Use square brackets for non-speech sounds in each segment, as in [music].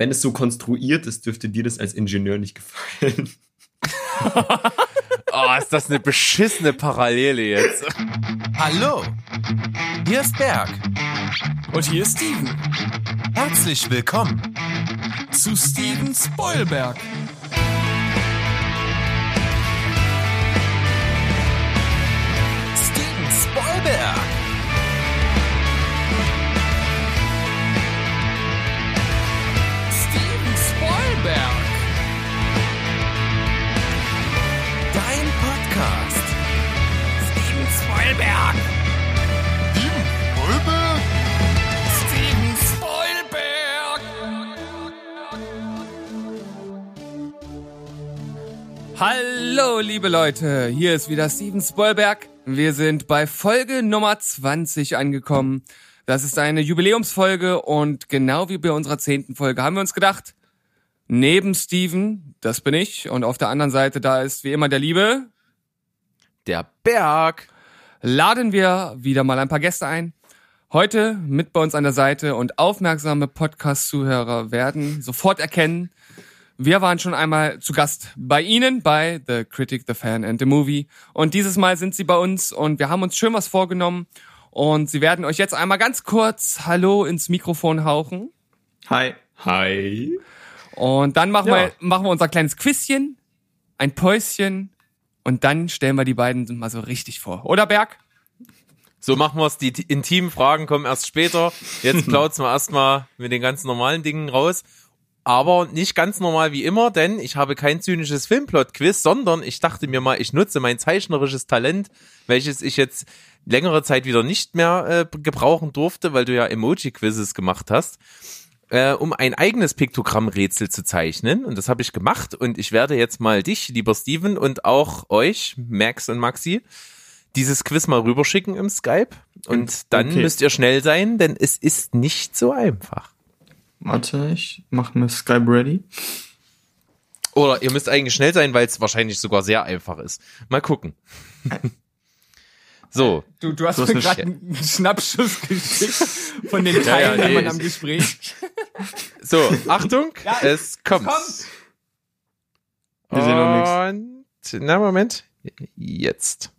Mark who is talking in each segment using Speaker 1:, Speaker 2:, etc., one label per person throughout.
Speaker 1: wenn es so konstruiert ist, dürfte dir das als Ingenieur nicht gefallen.
Speaker 2: oh, [laughs] ist das eine beschissene Parallele jetzt.
Speaker 3: Hallo, hier ist Berg.
Speaker 4: Und hier ist Steven.
Speaker 3: Herzlich willkommen
Speaker 4: zu Steven Spoilberg.
Speaker 3: Steven Spoilberg.
Speaker 4: Spoilberg. Steven Spoilberg.
Speaker 3: Steven Spoilberg.
Speaker 4: Hallo, liebe Leute. Hier ist wieder Steven Spoilberg. Wir sind bei Folge Nummer 20 angekommen. Das ist eine Jubiläumsfolge und genau wie bei unserer zehnten Folge haben wir uns gedacht, neben Steven, das bin ich, und auf der anderen Seite da ist wie immer der Liebe,
Speaker 2: Der Berg.
Speaker 4: Laden wir wieder mal ein paar Gäste ein. Heute mit bei uns an der Seite und aufmerksame Podcast-Zuhörer werden sofort erkennen, wir waren schon einmal zu Gast bei Ihnen, bei The Critic, The Fan and The Movie. Und dieses Mal sind Sie bei uns und wir haben uns schön was vorgenommen. Und Sie werden euch jetzt einmal ganz kurz Hallo ins Mikrofon hauchen.
Speaker 1: Hi. Hi.
Speaker 4: Und dann machen,
Speaker 2: Ja.
Speaker 4: wir, machen wir unser kleines Quizchen, ein Päuschen und dann stellen wir die beiden mal so richtig vor. Oder Berg?
Speaker 2: So machen wir's. Die t- intimen Fragen kommen erst später. Jetzt [laughs] plauzen wir erstmal mit den ganz normalen Dingen raus. Aber nicht ganz normal wie immer, denn ich habe kein zynisches Filmplot-Quiz, sondern ich dachte mir mal, ich nutze mein zeichnerisches Talent, welches ich jetzt längere Zeit wieder nicht mehr äh, gebrauchen durfte, weil du ja Emoji-Quizzes gemacht hast, äh, um ein eigenes Piktogrammrätsel zu zeichnen. Und das habe ich gemacht und ich werde jetzt mal dich, lieber Steven, und auch euch, Max und Maxi, dieses Quiz mal rüberschicken im Skype. Und dann
Speaker 1: Okay.
Speaker 2: müsst ihr schnell sein, denn es ist nicht so einfach.
Speaker 1: Warte, ich mach mir Skype ready.
Speaker 2: Oder ihr müsst eigentlich schnell sein, weil es wahrscheinlich sogar sehr einfach ist. Mal gucken. So,
Speaker 4: Du, du hast
Speaker 1: hast
Speaker 4: mir gerade einen Schnappschuss geschickt von den [laughs]
Speaker 2: ja,
Speaker 4: Teilnehmern
Speaker 2: nee,
Speaker 4: am
Speaker 2: ich-
Speaker 4: Gespräch.
Speaker 2: so, Achtung, [laughs]
Speaker 4: Ja,
Speaker 2: es kommt.
Speaker 4: kommt.
Speaker 1: Wir sehen noch nichts.
Speaker 2: Und, na Moment, jetzt.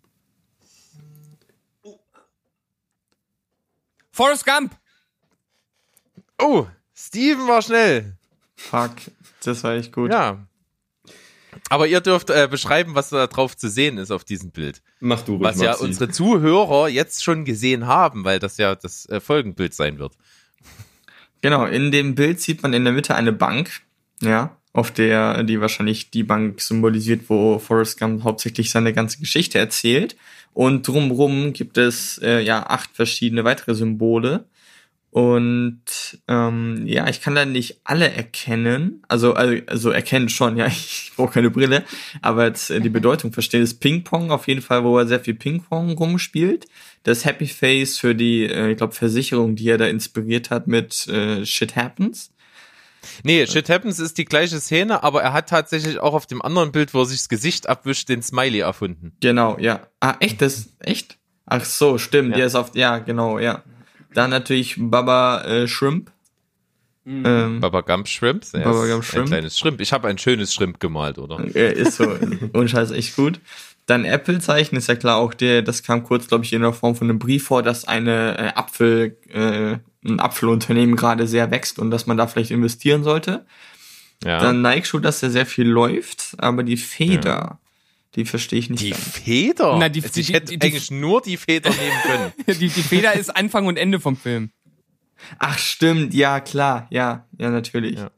Speaker 4: Forrest Gump.
Speaker 2: Oh, Steven war schnell.
Speaker 1: Fuck, das war echt gut.
Speaker 2: Ja. Aber ihr dürft äh, beschreiben, was da drauf zu sehen ist auf diesem Bild.
Speaker 1: Mach du ruhig,
Speaker 2: Was ja
Speaker 1: Maxi.
Speaker 2: unsere Zuhörer jetzt schon gesehen haben, weil das ja das äh, Folgenbild sein wird.
Speaker 1: Genau, in dem Bild sieht man in der Mitte eine Bank, ja, auf der die wahrscheinlich die Bank symbolisiert, wo Forrest Gump hauptsächlich seine ganze Geschichte erzählt. Und drumrum gibt es äh, ja acht verschiedene weitere Symbole. Und ähm, ja, ich kann da nicht alle erkennen. Also, also, also erkennen schon, ja, [laughs] ich brauche keine Brille, aber jetzt äh, die Bedeutung verstehen. Das Ping-Pong auf jeden Fall, wo er sehr viel Ping-Pong rumspielt. Das Happy Face für die, äh, ich glaube, Versicherung, die er da inspiriert hat mit äh, Shit Happens.
Speaker 2: Nee, Shit Happens ist die gleiche Szene, aber er hat tatsächlich auch auf dem anderen Bild, wo er sich das Gesicht abwischt, den Smiley erfunden.
Speaker 1: Genau, ja. Ah, echt? Das, echt? Ach so, stimmt.
Speaker 2: Ja.
Speaker 1: Der ist auf, ja, genau, ja. Dann natürlich Baba äh, Shrimp. Ähm,
Speaker 2: Baba Gump Shrimp.
Speaker 1: Baba
Speaker 2: ist
Speaker 1: Gump Shrimp.
Speaker 2: Ein kleines Shrimp. Ich habe ein schönes Shrimp gemalt, oder?
Speaker 1: äh, ist so, ohne Scheiß, echt gut. Dann Apple-Zeichen ist ja klar auch der, das kam kurz, glaube ich, in der Form von einem Brief vor, dass eine äh, Apfel, äh, ein Apfelunternehmen gerade sehr wächst und dass man da vielleicht investieren sollte.
Speaker 2: Ja.
Speaker 1: Dann Nike-Schuh, dass er sehr viel läuft, aber die Feder, die verstehe ich nicht.
Speaker 2: die
Speaker 1: ganz.
Speaker 2: Feder?
Speaker 4: Na, die-
Speaker 2: also
Speaker 4: die-
Speaker 2: ich hätte
Speaker 4: die- die-
Speaker 2: eigentlich nur die Feder nehmen können. [laughs]
Speaker 4: Die, die Feder ist Anfang und Ende vom Film.
Speaker 1: Ach, stimmt, ja, klar, ja, ja, natürlich.
Speaker 2: Ja.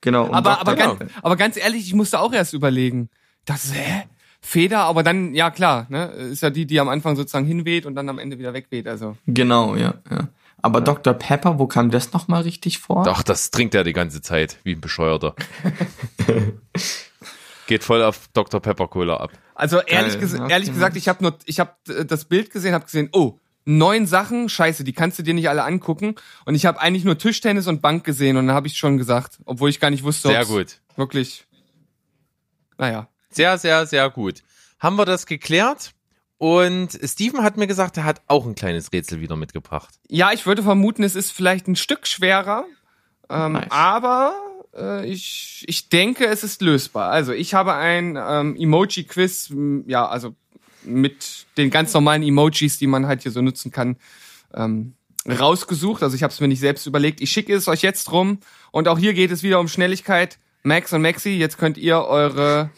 Speaker 1: Genau. und
Speaker 4: Aber, aber,
Speaker 2: genau.
Speaker 4: ganz, aber ganz ehrlich, ich musste auch erst überlegen. So, hä? Feder, aber dann, ja klar, ne? Ist ja die, die am Anfang sozusagen hinweht und dann am Ende wieder wegweht. Also.
Speaker 1: Genau, ja, ja. Aber Dr. Pepper, wo kam das nochmal richtig vor?
Speaker 2: Doch, das trinkt er die ganze Zeit, wie ein Bescheuerter. [laughs] Geht voll auf Dr. Pepper Cola ab.
Speaker 4: Also ehrlich, ges
Speaker 1: okay.
Speaker 4: ehrlich gesagt, ich habe nur, ich habe das Bild gesehen, habe gesehen, oh, neun Sachen, scheiße, die kannst du dir nicht alle angucken. Und ich habe eigentlich nur Tischtennis und Bank gesehen und dann habe ich schon gesagt, obwohl ich gar nicht wusste,
Speaker 2: Sehr gut.
Speaker 4: wirklich. Naja.
Speaker 2: Sehr, sehr, sehr gut. Haben wir das geklärt? Und Steven hat mir gesagt, er hat auch ein kleines Rätsel wieder mitgebracht.
Speaker 4: Ja, ich würde vermuten, es ist vielleicht ein Stück schwerer. Ähm,
Speaker 1: Nice.
Speaker 4: Aber äh, ich, ich denke, es ist lösbar. Also ich habe ein ähm, Emoji-Quiz, ja, also mit den ganz normalen Emojis, die man halt hier so nutzen kann, ähm, rausgesucht. Also ich habe es mir nicht selbst überlegt. Ich schicke es euch jetzt rum. Und auch hier geht es wieder um Schnelligkeit. Max und Maxi, jetzt könnt ihr eure,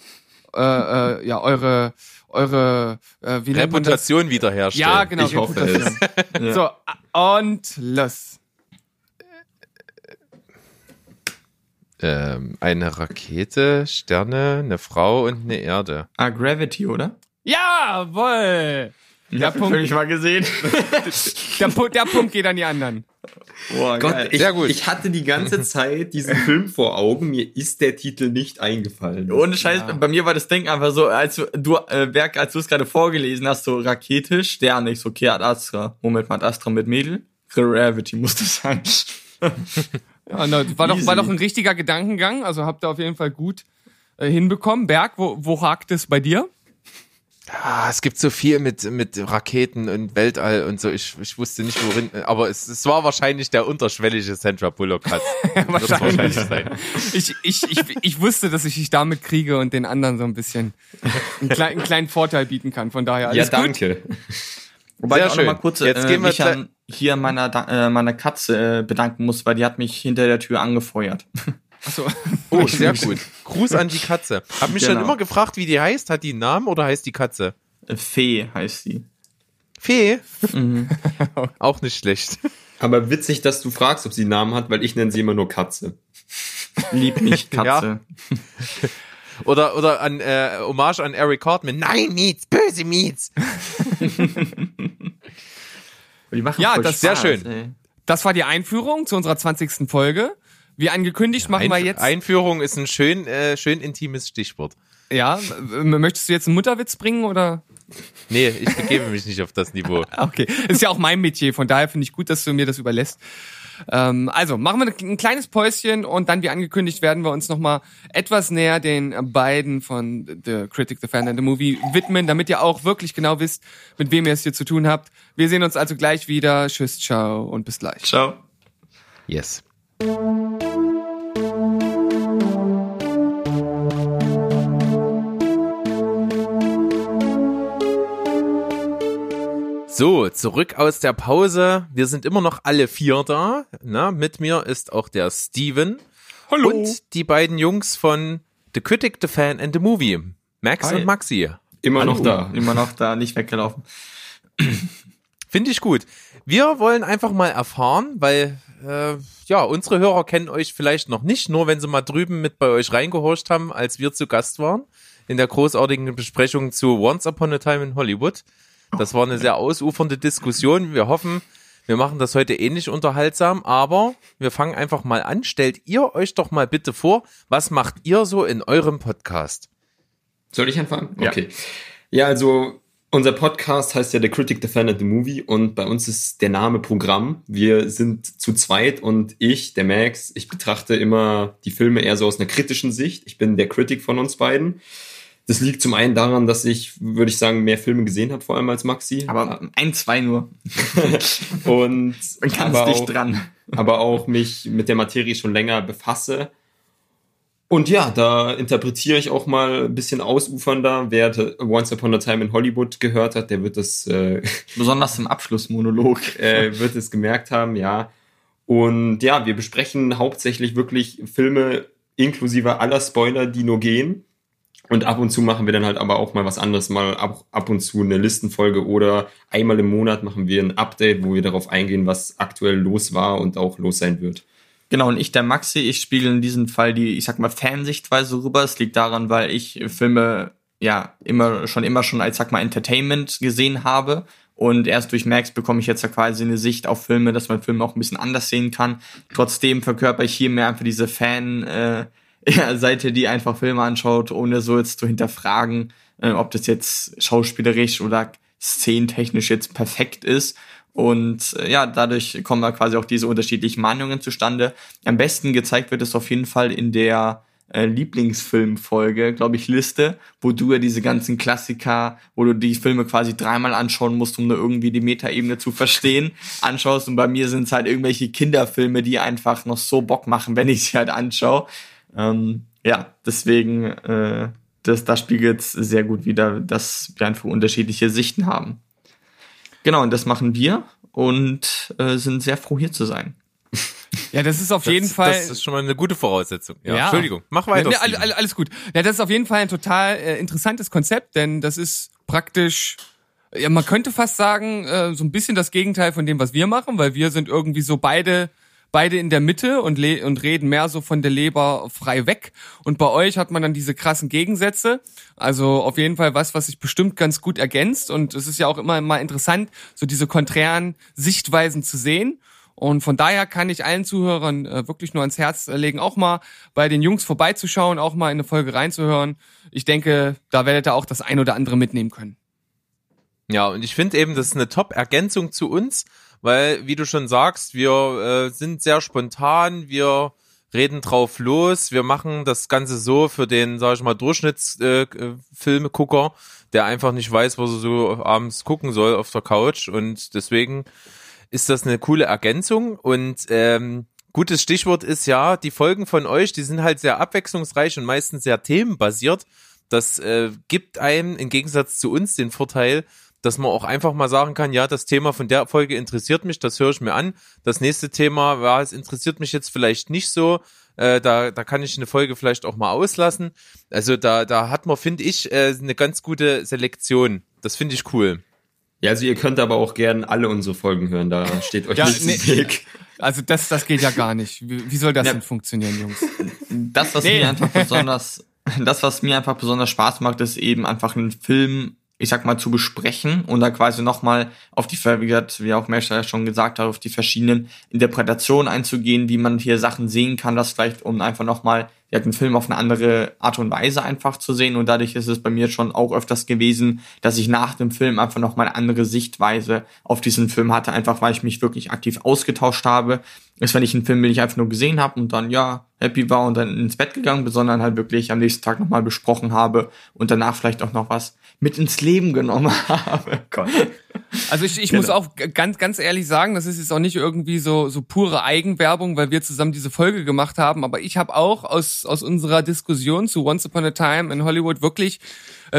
Speaker 4: äh, äh, ja, eure, eure, äh, wie?
Speaker 2: Reputation wiederherstellen.
Speaker 4: Ja, genau.
Speaker 5: Ich hoffe.
Speaker 1: Ja. [laughs]
Speaker 4: So, und los.
Speaker 2: Ähm, eine Rakete, Sterne, eine Frau und eine Erde.
Speaker 1: Ah, Gravity, oder?
Speaker 4: Jawohl!
Speaker 1: Ich
Speaker 4: Der
Speaker 1: hab
Speaker 4: Punkt.
Speaker 1: völlig mal gesehen. [laughs]
Speaker 4: Der, der Punkt geht an die anderen.
Speaker 1: Boah,
Speaker 5: Gott,
Speaker 1: geil.
Speaker 5: ich,
Speaker 2: Sehr gut.
Speaker 5: ich hatte die ganze [laughs] Zeit diesen Film vor Augen, mir ist der Titel nicht eingefallen.
Speaker 1: Ohne Scheiß, bei mir war das Ding einfach so, als du, du äh, Berg, als du es gerade vorgelesen hast, so Rakete, Sterne, ich so, okay, Ad Astra. Moment mal, Ad Astra mit Mädel? Gravity muss das sein. [laughs]
Speaker 4: Ja, na, war, doch, war doch ein richtiger Gedankengang, also habt ihr auf jeden Fall gut äh, hinbekommen. Berg, wo, wo hakt es bei dir?
Speaker 2: Ah, es gibt so viel mit, mit Raketen und Weltall und so. Ich, ich wusste nicht, worin, aber es, es war wahrscheinlich der unterschwellige Sandra Bullock hat. [laughs] Wird es wahrscheinlich sein.
Speaker 4: Ich, ich, ich, ich wusste, dass ich dich damit kriege und den anderen so ein bisschen einen, klei- einen kleinen Vorteil bieten kann. Von daher alles
Speaker 5: ja,
Speaker 4: gut.
Speaker 5: danke.
Speaker 1: Wobei
Speaker 2: Sehr
Speaker 1: ich auch
Speaker 2: schön.
Speaker 1: noch mal kurz
Speaker 2: Jetzt
Speaker 1: äh,
Speaker 2: gehen wir
Speaker 1: mich an hier meiner, äh, meiner Katze äh, bedanken muss, weil die hat mich hinter der Tür angefeuert.
Speaker 4: Achso. [laughs]
Speaker 2: Oh, sehr gut. Gruß an die Katze. Hab mich schon
Speaker 1: Genau.
Speaker 2: immer gefragt, wie die heißt. Hat die einen Namen oder heißt die Katze?
Speaker 1: Äh, Fee heißt sie.
Speaker 2: Fee? [laughs] Auch nicht schlecht.
Speaker 5: Aber witzig, dass du fragst, ob sie einen Namen hat, weil ich nenne sie immer nur Katze.
Speaker 1: Lieb mich, [laughs] Katze.
Speaker 2: Oder, oder an äh, Hommage an Eric Cartman. Nein, Mietz, böse Mietz.
Speaker 1: Die machen
Speaker 4: Ja, das-
Speaker 2: sehr
Speaker 1: Spaß,
Speaker 2: schön.
Speaker 1: ey.
Speaker 4: Das war die Einführung zu unserer 20. Folge. Wie angekündigt, machen wir jetzt.
Speaker 2: Einführung ist ein schön, äh, schön intimes Stichwort.
Speaker 4: ja, möchtest du jetzt einen Mutterwitz bringen oder?
Speaker 2: Nee, ich begebe mich nicht auf das Niveau. [laughs]
Speaker 4: Okay, ist ja auch mein Metier, von daher finde ich gut, dass du mir das überlässt. Ähm, also, machen wir ein kleines Päuschen und dann, wie angekündigt, werden wir uns nochmal etwas näher den beiden von The Critic, The Fan and The Movie widmen, damit ihr auch wirklich genau wisst, mit wem ihr es hier zu tun habt. Wir sehen uns also gleich wieder. Tschüss, ciao und bis gleich.
Speaker 1: Ciao.
Speaker 2: Yes. So, zurück aus der Pause. Wir sind immer noch alle vier da. Na, mit mir ist auch der Steven.
Speaker 4: Hallo.
Speaker 2: Und die beiden Jungs von The Critic, The Fan and The Movie. Max
Speaker 1: Hi.
Speaker 2: und Maxi.
Speaker 5: Immer noch da.
Speaker 1: Immer noch da, nicht weggelaufen. [clears throat]
Speaker 2: Finde ich gut. Wir wollen einfach mal erfahren, weil äh, ja, unsere Hörer kennen euch vielleicht noch nicht, nur wenn sie mal drüben mit bei euch reingehorcht haben, als wir zu Gast waren in der großartigen Besprechung zu Once Upon a Time in Hollywood. Das war eine sehr ausufernde Diskussion. Wir hoffen, wir machen das heute ähnlich unterhaltsam, aber wir fangen einfach mal an. Stellt ihr euch doch mal bitte vor, was macht ihr so in eurem Podcast?
Speaker 5: Soll ich anfangen?
Speaker 1: Ja.
Speaker 5: Okay. Ja, also unser Podcast heißt ja The Critic, The Fan and The Movie und bei uns ist der Name Programm. Wir sind zu zweit und ich, der Max, ich betrachte immer die Filme eher so aus einer kritischen Sicht. Ich bin der Critic von uns beiden. Das liegt zum einen daran, dass ich, würde ich sagen, mehr Filme gesehen habe, vor allem als Maxi.
Speaker 1: Aber ein, zwei nur. [laughs]
Speaker 5: und
Speaker 1: Man
Speaker 5: aber
Speaker 1: es
Speaker 5: auch-
Speaker 1: dran.
Speaker 5: aber auch mich mit der Materie schon länger befasse. Und ja, da interpretiere ich auch mal ein bisschen ausufernder. Wer Once Upon a Time in Hollywood gehört hat, der wird das, äh,
Speaker 1: Besonders im Abschlussmonolog. [laughs]
Speaker 5: äh, wird es gemerkt haben, ja. Und ja, wir besprechen hauptsächlich wirklich Filme inklusive aller Spoiler, die nur gehen. Und ab und zu machen wir dann halt aber auch mal was anderes, mal ab, ab und zu eine Listenfolge oder einmal im Monat machen wir ein Update, wo wir darauf eingehen, was aktuell los war und auch los sein wird.
Speaker 1: Genau, und ich, der Maxi, ich spiegel in diesem Fall die, ich sag mal, Fansichtweise rüber. Es liegt daran, weil ich Filme ja immer schon immer schon als sag mal Entertainment gesehen habe. Und erst durch Max bekomme ich jetzt ja quasi eine Sicht auf Filme, dass man Filme auch ein bisschen anders sehen kann. Trotzdem verkörper ich hier mehr einfach diese Fan, äh, [laughs] ja, Seite, die einfach Filme anschaut, ohne so jetzt zu hinterfragen, äh, ob das jetzt schauspielerisch oder szenentechnisch jetzt perfekt ist. Und äh, ja, dadurch kommen da quasi auch diese unterschiedlichen Meinungen zustande. Am besten gezeigt wird es auf jeden Fall in der äh, Lieblingsfilmfolge, glaube ich, Liste, wo du ja diese ganzen Klassiker, wo du die Filme quasi dreimal anschauen musst, um da irgendwie die Metaebene zu verstehen, [laughs] anschaust. Und bei mir sind es halt irgendwelche Kinderfilme, die einfach noch so Bock machen, wenn ich sie halt anschaue. Ähm, ja, deswegen, äh, das, das spiegelt sehr gut wieder, dass wir einfach unterschiedliche Sichten haben. Genau, und das machen wir und äh, sind sehr froh, hier zu sein.
Speaker 4: Ja, das ist auf
Speaker 2: Das,
Speaker 4: jeden Fall.
Speaker 2: das ist schon mal eine gute Voraussetzung. Ja,
Speaker 4: Ja.
Speaker 2: Entschuldigung, mach weiter. Steven.
Speaker 4: all, alles gut. Ja, das ist auf jeden Fall ein total äh, interessantes Konzept, denn das ist praktisch, ja, man könnte fast sagen, äh, so ein bisschen das Gegenteil von dem, was wir machen, weil wir sind irgendwie so beide beide in der Mitte und, und reden mehr so von der Leber frei weg. Und bei euch hat man dann diese krassen Gegensätze. Also auf jeden Fall was, was sich bestimmt ganz gut ergänzt. Und es ist ja auch immer mal interessant, so diese konträren Sichtweisen zu sehen. Und von daher kann ich allen Zuhörern äh, wirklich nur ans Herz legen, auch mal bei den Jungs vorbeizuschauen, auch mal in eine Folge reinzuhören. Ich denke, da werdet ihr auch das ein oder andere mitnehmen können.
Speaker 2: Ja, und ich finde eben, das ist eine Top-Ergänzung zu uns, weil, wie du schon sagst, wir äh, sind sehr spontan, wir reden drauf los, wir machen das Ganze so für den, sag ich mal, Durchschnittsfilmegucker, äh, Filmegucker, der einfach nicht weiß, was er so abends gucken soll auf der Couch und deswegen ist das eine coole Ergänzung und ähm, gutes Stichwort ist ja, die Folgen von euch, die sind halt sehr abwechslungsreich und meistens sehr themenbasiert. Das äh, gibt einem im Gegensatz zu uns den Vorteil, dass man auch einfach mal sagen kann, ja, das Thema von der Folge interessiert mich, das höre ich mir an. Das nächste Thema, ja, es interessiert mich jetzt vielleicht nicht so. Äh, da, da kann ich eine Folge vielleicht auch mal auslassen. Also da, da hat man, finde ich, äh, eine ganz gute Selektion. Das finde ich cool.
Speaker 5: Ja, also ihr könnt aber auch gern alle unsere Folgen hören, da steht euch
Speaker 4: Ja,
Speaker 5: nichts
Speaker 4: nee.
Speaker 5: im Weg.
Speaker 4: Also das, das geht ja gar nicht. Wie, wie soll das
Speaker 1: Ja.
Speaker 4: denn funktionieren, Jungs?
Speaker 1: Das, was
Speaker 4: Nee.
Speaker 1: mir einfach besonders, das, was mir einfach besonders Spaß macht, ist eben einfach einen Film, ich sag mal, zu besprechen und da quasi nochmal auf die, wie gesagt, wie auch Mescher schon gesagt hat, auf die verschiedenen Interpretationen einzugehen, wie man hier Sachen sehen kann, das vielleicht, um einfach nochmal, ja, den Film auf eine andere Art und Weise einfach zu sehen. Und dadurch ist es bei mir schon auch öfters gewesen, dass ich nach dem Film einfach nochmal eine andere Sichtweise auf diesen Film hatte, einfach weil ich mich wirklich aktiv ausgetauscht habe, ist, wenn ich einen Film nicht einfach nur gesehen habe und dann ja happy war und dann ins Bett gegangen bin, sondern halt wirklich am nächsten Tag nochmal besprochen habe und danach vielleicht auch noch was mit ins Leben genommen [laughs] habe. Gott.
Speaker 4: Also ich, ich
Speaker 1: Genau.
Speaker 4: muss auch ganz, ganz ehrlich sagen, das ist jetzt auch nicht irgendwie so, so pure Eigenwerbung, weil wir zusammen diese Folge gemacht haben, aber ich habe auch aus, aus unserer Diskussion zu Once Upon a Time in Hollywood wirklich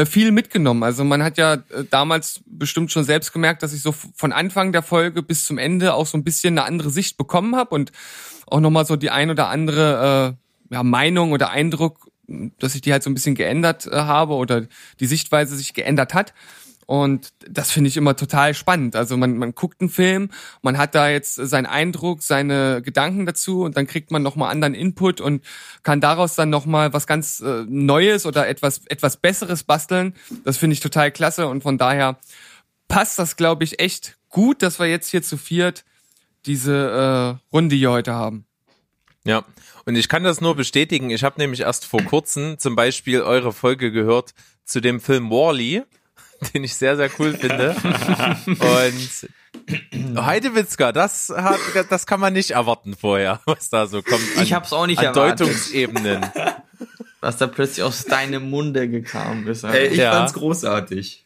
Speaker 4: viel mitgenommen. Also man hat ja äh, damals bestimmt schon selbst gemerkt, dass ich so von Anfang der Folge bis zum Ende auch so ein bisschen eine andere Sicht bekommen habe und auch nochmal so die ein oder andere äh, ja, Meinung oder Eindruck, dass ich die halt so ein bisschen geändert äh, habe oder die Sichtweise sich geändert hat. Und das finde ich immer total spannend. Also man, man guckt einen Film, man hat da jetzt seinen Eindruck, seine Gedanken dazu und dann kriegt man nochmal anderen Input und kann daraus dann nochmal was ganz äh, Neues oder etwas, etwas Besseres basteln. Das finde ich total klasse und von daher passt das, glaube ich, echt gut, dass wir jetzt hier zu viert diese äh, Runde hier heute haben.
Speaker 2: Ja, und ich kann das nur bestätigen. Ich habe nämlich erst vor kurzem zum Beispiel eure Folge gehört zu dem Film Wally, [laughs] den ich sehr, sehr cool finde. und Heidewitzka, das hat, das kann man nicht erwarten vorher, was da so kommt. An,
Speaker 1: Ich hab's auch nicht
Speaker 2: an
Speaker 1: erwartet.
Speaker 2: Deutungsebenen.
Speaker 1: Was da plötzlich aus deinem Munde gekommen ist.
Speaker 5: Ey, ich
Speaker 2: Ja.
Speaker 5: fand's großartig.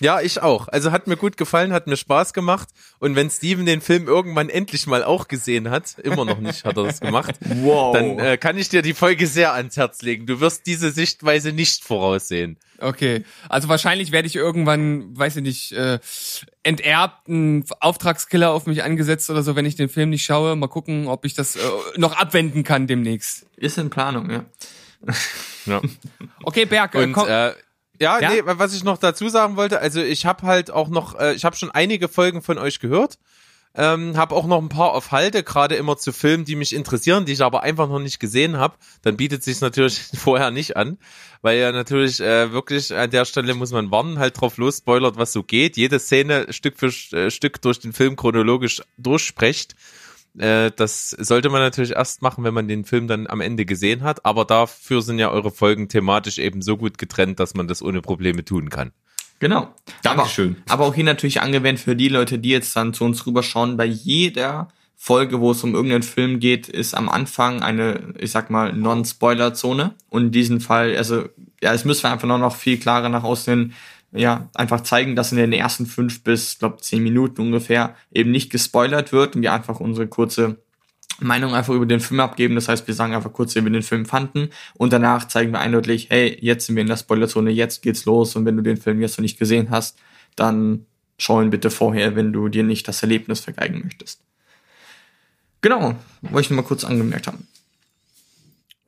Speaker 2: Ja, ich auch. Also hat mir gut gefallen, hat mir Spaß gemacht. Und wenn Steven den Film irgendwann endlich mal auch gesehen hat, immer noch nicht hat er das gemacht,
Speaker 1: wow.
Speaker 2: dann äh, kann ich dir die Folge sehr ans Herz legen. Du wirst diese Sichtweise nicht voraussehen.
Speaker 4: Okay, also wahrscheinlich werde ich irgendwann, weiß ich nicht, äh, enterbt, einen Auftragskiller auf mich angesetzt oder so, wenn ich den Film nicht schaue. Mal gucken, ob ich das äh, noch abwenden kann demnächst.
Speaker 1: ist in Planung, ja.
Speaker 2: Ja. [laughs]
Speaker 4: Okay, Berg, äh,
Speaker 2: Und
Speaker 4: komm,
Speaker 2: äh, ja,
Speaker 4: Ja?
Speaker 2: nee, was ich noch dazu sagen wollte, also ich habe halt auch noch, äh, ich habe schon einige Folgen von euch gehört, ähm, habe auch noch ein paar auf Halte, gerade immer zu Filmen, die mich interessieren, die ich aber einfach noch nicht gesehen habe. Dann bietet sich natürlich [laughs] vorher nicht an, weil ja natürlich äh, wirklich an der Stelle muss man warnen, halt drauf los, spoilert, was so geht. Jede Szene Stück für äh, Stück durch den Film chronologisch durchsprecht. Äh, das sollte man natürlich erst machen, wenn man den Film dann am Ende gesehen hat. Aber dafür sind ja eure Folgen thematisch eben so gut getrennt, dass man das ohne Probleme tun kann.
Speaker 1: Genau.
Speaker 5: Dankeschön.
Speaker 1: Aber, aber auch hier natürlich angewendet für die Leute, die jetzt dann zu uns rüberschauen, bei jeder Folge, wo es um irgendeinen Film geht, ist am Anfang eine, ich sag mal, Non-Spoiler-Zone. Und in diesem Fall, also, ja, es müssen wir einfach noch, noch viel klarer nach außen ja, einfach zeigen, dass in den ersten fünf bis, glaub, zehn Minuten ungefähr eben nicht gespoilert wird und wir einfach unsere kurze Meinung einfach über den Film abgeben. Das heißt, wir sagen einfach kurz, wie wir den Film fanden und danach zeigen wir eindeutig, hey, jetzt sind wir in der Spoilerzone, jetzt geht's los und wenn du den Film jetzt noch nicht gesehen hast, dann schau ihn bitte vorher, wenn du dir nicht das Erlebnis vergeigen möchtest. Genau, wollte ich nur mal kurz angemerkt haben.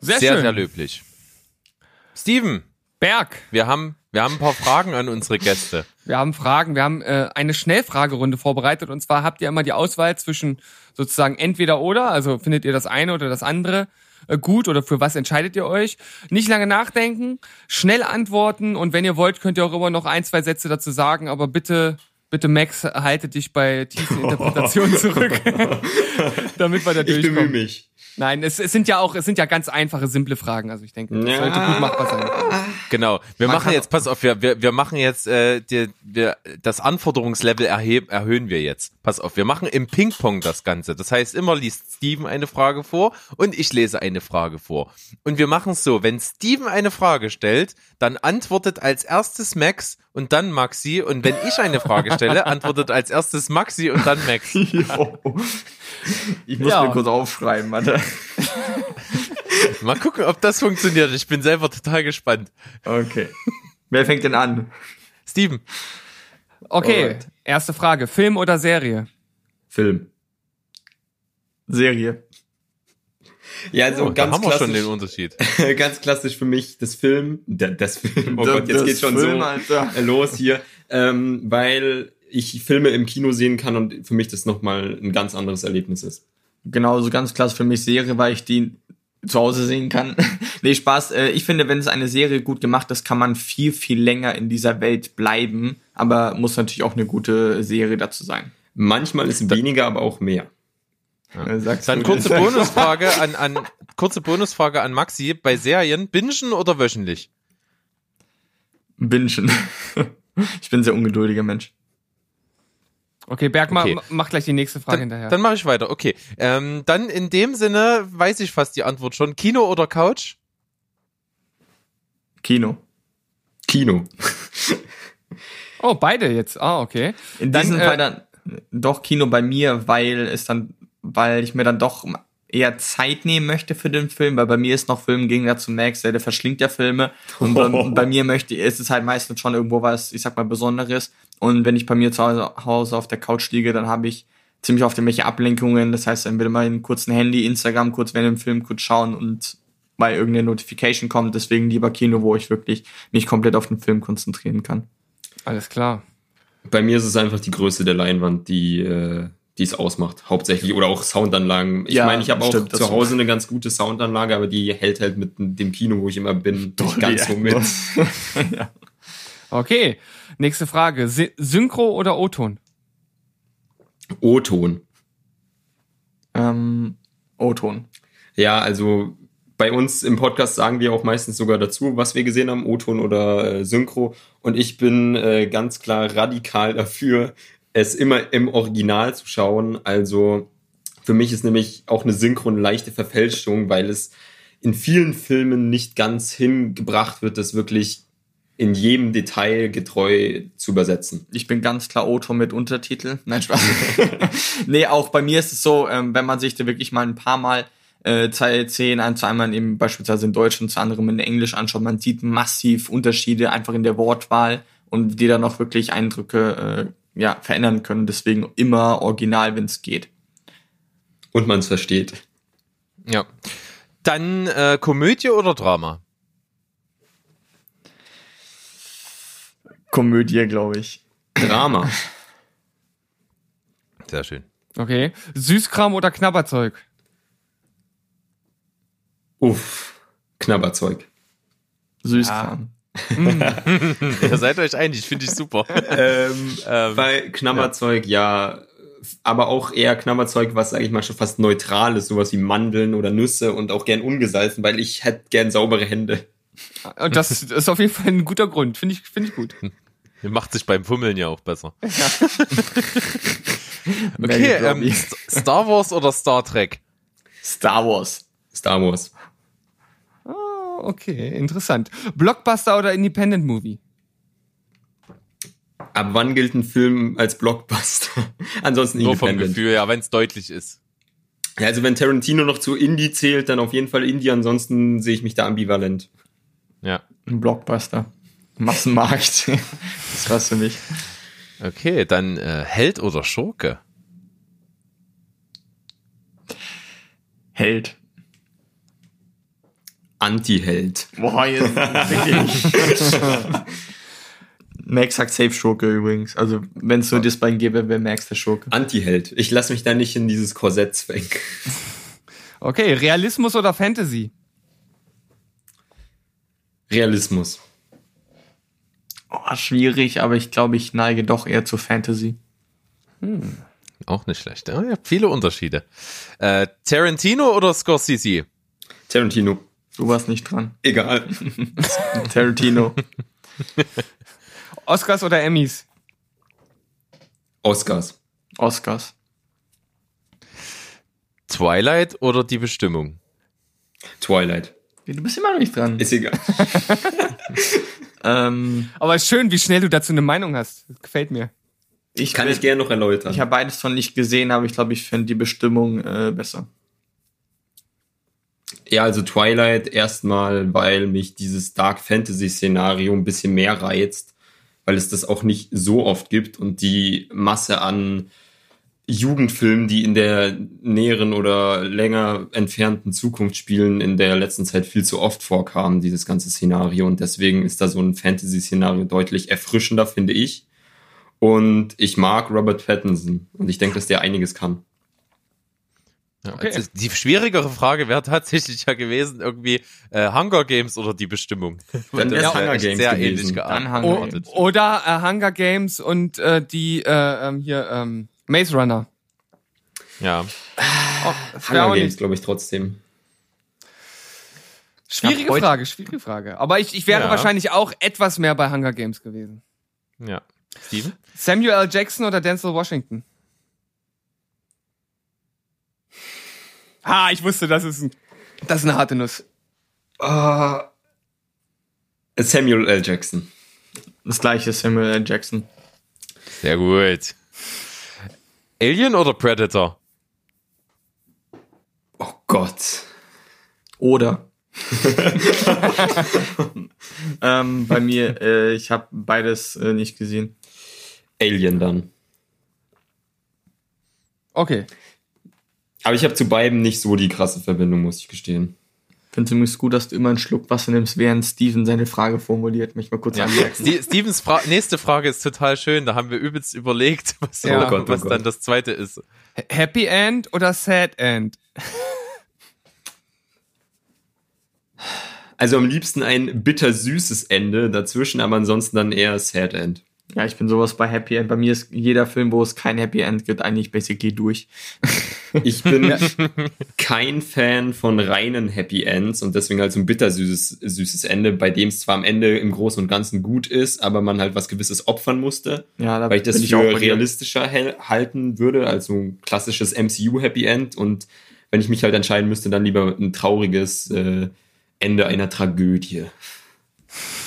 Speaker 4: Sehr,
Speaker 2: Sehr,
Speaker 4: schön.
Speaker 2: sehr löblich. Steven,
Speaker 4: Berg,
Speaker 2: wir haben, wir haben ein paar Fragen an unsere Gäste.
Speaker 4: wir haben Fragen. Wir haben äh, eine Schnellfragerunde vorbereitet. Und zwar habt ihr immer die Auswahl zwischen sozusagen entweder oder, also findet ihr das eine oder das andere äh, gut oder für was entscheidet ihr euch? Nicht lange nachdenken, schnell antworten und wenn ihr wollt, könnt ihr auch immer noch ein, zwei Sätze dazu sagen, aber bitte, bitte Max, halte dich bei tiefen [laughs] Interpretationen zurück, [laughs] damit wir da
Speaker 5: Ich bemühe
Speaker 4: durchkommen.
Speaker 5: mich.
Speaker 4: Nein, es, es sind ja auch, es sind ja ganz einfache, simple Fragen. Also ich denke, das
Speaker 5: Ja.
Speaker 4: sollte gut machbar sein.
Speaker 2: Genau. Wir
Speaker 1: Man
Speaker 2: machen jetzt, pass auf, wir, wir, wir machen jetzt, äh, die, wir, das Anforderungslevel erheb, erhöhen wir jetzt. Pass auf, wir machen im Ping-Pong das Ganze. Das heißt, immer liest Steven eine Frage vor und ich lese eine Frage vor. Und wir machen es so, wenn Steven eine Frage stellt, dann antwortet als erstes Max und dann Maxi. Und wenn ich eine Frage stelle, [laughs] antwortet als erstes Maxi und dann Max. [laughs]
Speaker 1: Ich muss
Speaker 4: Ja.
Speaker 1: mir kurz aufschreiben, warte. [laughs]
Speaker 2: Mal gucken, ob das funktioniert. Ich bin selber total gespannt.
Speaker 1: Okay. Wer fängt denn an?
Speaker 2: Steven,
Speaker 4: Okay,
Speaker 1: Alright.
Speaker 4: erste Frage. Film oder Serie?
Speaker 5: Film.
Speaker 1: Serie.
Speaker 5: Ja, also
Speaker 2: oh, da
Speaker 5: ganz
Speaker 2: haben wir schon den
Speaker 5: klassisch,
Speaker 2: Unterschied. [laughs]
Speaker 5: ganz klassisch für mich das Film, da- das Film, oh Gott, jetzt
Speaker 1: das
Speaker 5: geht's schon
Speaker 1: Film,
Speaker 5: so
Speaker 1: Alter.
Speaker 5: los hier, ähm, weil ich Filme im Kino sehen kann und für mich das nochmal ein ganz anderes Erlebnis ist.
Speaker 1: Genau, so ganz klasse für mich Serie, weil ich die zu Hause sehen kann. [laughs] nee, Spaß. Äh, ich finde, wenn es eine Serie gut gemacht ist, kann man viel, viel länger in dieser Welt bleiben. Aber muss natürlich auch eine gute Serie dazu sein.
Speaker 5: Manchmal ist weniger, aber auch mehr.
Speaker 1: Sagst
Speaker 2: Dann kurze Bonusfrage an, [laughs] an kurze Bonusfrage an Maxi. Bei Serien, bingen oder wöchentlich?
Speaker 1: Bingen. [laughs] ich bin ein sehr ungeduldiger Mensch.
Speaker 4: Okay, Berg, ma-
Speaker 2: Okay.
Speaker 4: ma- mach gleich die nächste Frage
Speaker 2: Dann,
Speaker 4: hinterher.
Speaker 2: dann mache ich weiter. Okay. Ähm, dann in dem Sinne weiß ich fast die Antwort schon. Kino oder Couch?
Speaker 1: Kino.
Speaker 5: Kino.
Speaker 4: oh, beide jetzt. Ah, okay.
Speaker 1: In
Speaker 4: Dann,
Speaker 1: diesem
Speaker 4: äh,
Speaker 1: Fall dann doch Kino bei mir, weil es dann, weil ich mir dann doch eher Zeit nehmen möchte für den Film, weil bei mir ist noch Film im Gegensatz zu Max, der, der verschlingt ja Filme und bei, [laughs] bei mir möchte ist es halt meistens schon irgendwo was, ich sag mal Besonderes und wenn ich bei mir zu Hause auf der Couch liege, dann habe ich ziemlich oft irgendwelche Ablenkungen, das heißt, dann will mal einen kurzen Handy, Instagram kurz während dem Film kurz schauen und weil irgendeine Notification kommt, deswegen lieber Kino, wo ich wirklich mich komplett auf den Film konzentrieren kann.
Speaker 4: Alles klar.
Speaker 5: Bei mir ist es einfach die Größe der Leinwand, die äh, die es ausmacht, hauptsächlich. Oder auch Soundanlagen. Ich
Speaker 1: Ja,
Speaker 5: meine, ich habe auch
Speaker 1: stimmt,
Speaker 5: zu Hause eine ganz gute Soundanlage, aber die hält halt mit dem Kino, wo ich immer bin, nicht ganz so mit. [laughs]
Speaker 4: Okay, nächste Frage. Sy Synchro oder O-Ton?
Speaker 5: O-Ton.
Speaker 1: ähm, O-Ton.
Speaker 5: Ja, also bei uns im Podcast sagen wir auch meistens sogar dazu, was wir gesehen haben, O-Ton oder äh, Synchro. Und ich bin äh, ganz klar radikal dafür, es immer im Original zu schauen. Also für mich ist nämlich auch eine Synchro eine leichte Verfälschung, weil es in vielen Filmen nicht ganz hingebracht wird, das wirklich in jedem Detail getreu zu übersetzen.
Speaker 1: Ich bin ganz klar O-Ton mit Untertitel. Nein, Spaß. [laughs] nee, auch bei mir ist es so, ähm, wenn man sich da wirklich mal ein paar Mal äh, Szenen, ein, zweimal eben beispielsweise in Deutsch und zu anderem in Englisch anschaut, man sieht massiv Unterschiede einfach in der Wortwahl und die dann auch wirklich Eindrücke äh, ja, verändern können. Deswegen immer original, wenn es geht.
Speaker 5: Und man es versteht.
Speaker 2: Ja. Dann äh, Komödie oder Drama?
Speaker 1: Komödie, glaube ich.
Speaker 5: Drama.
Speaker 2: Sehr schön.
Speaker 4: Okay. Süßkram oder Knabberzeug?
Speaker 5: Uff. Knabberzeug.
Speaker 1: Süßkram. [laughs]
Speaker 2: Ihr seid euch einig, finde ich super.
Speaker 5: ähm, [laughs]
Speaker 2: Ähm,
Speaker 5: Bei Knabberzeug, ja. aber auch eher Knabberzeug, was, sage ich mal, schon fast neutral ist, sowas wie Mandeln oder Nüsse und auch gern ungesalzen, weil ich hätte gern saubere Hände.
Speaker 4: Und das ist auf jeden Fall ein guter Grund. Finde ich, finde ich gut.
Speaker 2: Macht sich beim Fummeln ja auch besser.
Speaker 1: Maggie [laughs]
Speaker 2: Okay, ähm, Star Wars oder Star Trek?
Speaker 1: Star Wars.
Speaker 5: Star Wars.
Speaker 4: Okay, interessant. Blockbuster oder Independent Movie?
Speaker 5: Ab wann gilt ein Film als Blockbuster? [laughs] Ansonsten
Speaker 2: Nur vom
Speaker 5: Independent.
Speaker 2: Gefühl, ja, wenn es deutlich ist.
Speaker 5: Ja, also wenn Tarantino noch zu Indie zählt, dann auf jeden Fall Indie, ansonsten sehe ich mich da ambivalent.
Speaker 2: Ja.
Speaker 1: Ein Blockbuster. Massenmarkt. [laughs] das war's für mich.
Speaker 2: Okay, dann äh, Held oder Schurke?
Speaker 1: Held.
Speaker 5: Anti-Held.
Speaker 1: Boah, jetzt wirklich. [laughs] Max sagt Safe Schurke übrigens. Also, wenn es nur das bei gäbe, wäre Max der Schurke.
Speaker 5: Anti-Held. Ich lasse mich da nicht in dieses Korsett zwängen. [laughs]
Speaker 4: Okay, Realismus oder Fantasy?
Speaker 5: Realismus.
Speaker 1: Oh, schwierig, aber ich glaube, ich neige doch eher zur Fantasy.
Speaker 2: Auch nicht schlecht. Ja, ja, viele Unterschiede. Äh, Tarantino oder Scorsese?
Speaker 5: Tarantino.
Speaker 1: Du warst nicht dran.
Speaker 5: Egal. [laughs]
Speaker 1: Tarantino. [laughs]
Speaker 4: Oscars oder Emmys?
Speaker 5: Oscars.
Speaker 1: Oscars.
Speaker 2: Twilight oder Die Bestimmung?
Speaker 5: Twilight.
Speaker 1: Du bist immer noch nicht dran.
Speaker 5: Ist egal. [laughs]
Speaker 1: Ähm,
Speaker 4: Aber ist schön, wie schnell du dazu eine Meinung hast. Das gefällt mir.
Speaker 1: ich
Speaker 5: Kann
Speaker 1: bin-
Speaker 5: ich gerne noch erläutern.
Speaker 1: Ich habe beides von nicht gesehen, aber ich glaube, ich finde die Bestimmung äh, besser.
Speaker 5: Ja, also Twilight erstmal, weil mich dieses Dark Fantasy Szenario ein bisschen mehr reizt, weil es das auch nicht so oft gibt und die Masse an Jugendfilmen, die in der näheren oder länger entfernten Zukunft spielen, in der letzten Zeit viel zu oft vorkamen, dieses ganze Szenario. Und deswegen ist da so ein Fantasy-Szenario deutlich erfrischender, finde ich. Und ich mag Robert Pattinson und ich denke, dass der einiges kann.
Speaker 2: Ja,
Speaker 4: Okay.
Speaker 2: also die schwierigere Frage wäre tatsächlich ja gewesen, irgendwie äh, Hunger Games oder Die Bestimmung. [laughs]
Speaker 5: Dann
Speaker 2: Das wär
Speaker 5: Hunger Games
Speaker 2: sehr
Speaker 5: gewesen.
Speaker 2: ähnlich
Speaker 1: Dann
Speaker 2: geartet.
Speaker 4: Oder äh, Hunger Games und äh, die äh, ähm, hier ähm, Maze Runner.
Speaker 2: Ja.
Speaker 4: Oh,
Speaker 5: Hunger Games, glaube ich, trotzdem.
Speaker 4: Schwierige Frage, schwierige Frage. Aber ich, ich wäre
Speaker 2: Ja.
Speaker 4: wahrscheinlich auch etwas mehr bei Hunger Games gewesen.
Speaker 2: Ja. Steven?
Speaker 4: Samuel L. Jackson oder Denzel Washington? Ha, ich wusste, das ist, ein, das ist eine harte Nuss.
Speaker 5: Ah. Samuel L. Jackson.
Speaker 1: Das gleiche Samuel L. Jackson.
Speaker 2: Sehr gut. Alien oder Predator?
Speaker 5: Oh Gott.
Speaker 1: Oder. [laughs] ähm, bei mir, äh, ich habe beides äh, nicht gesehen.
Speaker 5: Alien dann.
Speaker 4: Okay.
Speaker 5: Aber ich habe zu beiden nicht so die krasse Verbindung, muss ich gestehen.
Speaker 1: Ich finde es übrigens gut, dass du immer einen Schluck Wasser nimmst, während Steven seine Frage formuliert. Mich mal kurz
Speaker 2: Ja.
Speaker 1: anmerken.
Speaker 2: Ste- Stevens Fra nächste Frage ist total schön. Da haben wir übelst überlegt, [laughs] was,
Speaker 4: Ja.
Speaker 5: Oh Gott, oh
Speaker 2: was
Speaker 5: Gott.
Speaker 2: dann das zweite ist.
Speaker 4: Happy End oder Sad End? [laughs]
Speaker 5: Also am liebsten ein bittersüßes Ende, dazwischen aber ansonsten dann eher Sad End.
Speaker 1: Ja, ich bin sowas bei Happy End. Bei mir ist jeder Film, wo es kein Happy End gibt, eigentlich basically durch. [laughs]
Speaker 5: Ich bin kein Fan von reinen Happy Ends und deswegen halt so ein bittersüßes süßes Ende, bei dem es zwar am Ende im Großen und Ganzen gut ist, aber man halt was Gewisses opfern musste.
Speaker 1: Ja, da
Speaker 5: weil ich das für
Speaker 1: bei dir.
Speaker 5: realistischer halten würde, als so ein klassisches MCU Happy End. Und wenn ich mich halt entscheiden müsste, dann lieber ein trauriges äh, Ende einer Tragödie.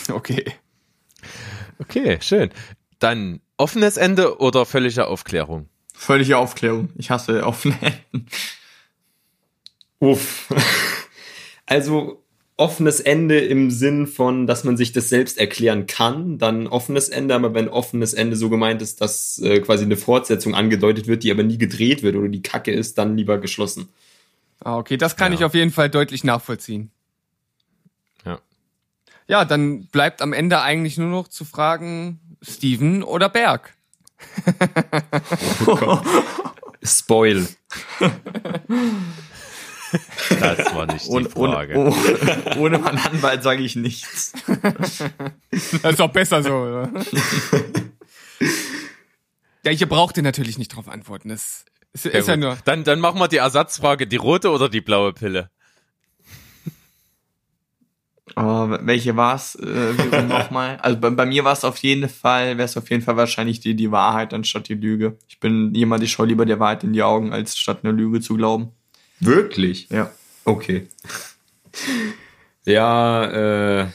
Speaker 4: Okay.
Speaker 2: Okay, schön. Dann offenes Ende oder völlige Aufklärung?
Speaker 1: Völlige Aufklärung. Ich hasse offene Enden.
Speaker 5: Uff. Also offenes Ende im Sinn von, dass man sich das selbst erklären kann, dann offenes Ende, aber wenn offenes Ende so gemeint ist, dass äh, quasi eine Fortsetzung angedeutet wird, die aber nie gedreht wird oder die Kacke ist, dann lieber geschlossen.
Speaker 4: Ah, okay, das kann
Speaker 2: Ja.
Speaker 4: ich auf jeden Fall deutlich nachvollziehen.
Speaker 2: Ja.
Speaker 4: Ja, dann bleibt am Ende eigentlich nur noch zu fragen, Steven oder Berg?
Speaker 5: Spoil.
Speaker 2: Das war nicht die
Speaker 1: Ohne, ohne,
Speaker 2: Frage.
Speaker 1: ohne, [laughs] ohne meinen Anwalt sage ich nichts.
Speaker 4: Das ist doch besser so, oder? ja, ihr braucht ihr natürlich nicht drauf antworten. Das ist, ist ja nur.
Speaker 2: Dann, dann machen wir die Ersatzfrage, die rote oder die blaue Pille?
Speaker 1: Genau, welche war's äh, [laughs] nochmal? Also bei, bei mir war es auf jeden Fall, wäre es auf jeden Fall wahrscheinlich die, die Wahrheit anstatt die Lüge. Ich bin jemand, ich schaue lieber der Wahrheit in die Augen, als statt einer Lüge zu glauben.
Speaker 5: Wirklich?
Speaker 1: Ja.
Speaker 5: Okay. Ja, äh,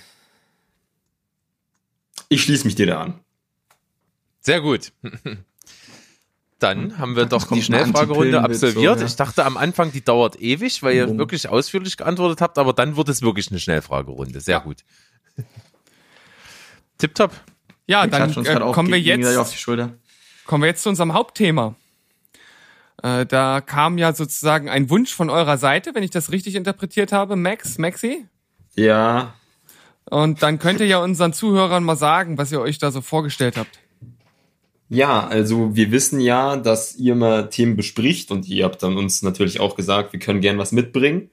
Speaker 5: ich schließe mich dir da an.
Speaker 2: Sehr gut. Dann haben wir doch die Schnellfragerunde absolviert.
Speaker 1: so, ja.
Speaker 2: Ich dachte am Anfang, die dauert ewig, weil ihr
Speaker 1: Warum?
Speaker 2: wirklich ausführlich geantwortet habt, aber dann wurde es wirklich eine Schnellfragerunde. Sehr gut. Tipptopp.
Speaker 4: Ja, dann äh, kommen wir jetzt
Speaker 1: die Schulter.
Speaker 4: kommen wir jetzt zu unserem Hauptthema. Äh, da kam ja sozusagen ein Wunsch von eurer Seite, wenn ich das richtig interpretiert habe, Max, Maxi.
Speaker 5: Ja,
Speaker 4: Und dann könnt ihr ja unseren Zuhörern mal sagen, was ihr euch da so vorgestellt habt.
Speaker 5: Ja, also wir wissen ja, dass ihr mal Themen bespricht und ihr habt dann uns natürlich auch gesagt, wir können gern was mitbringen.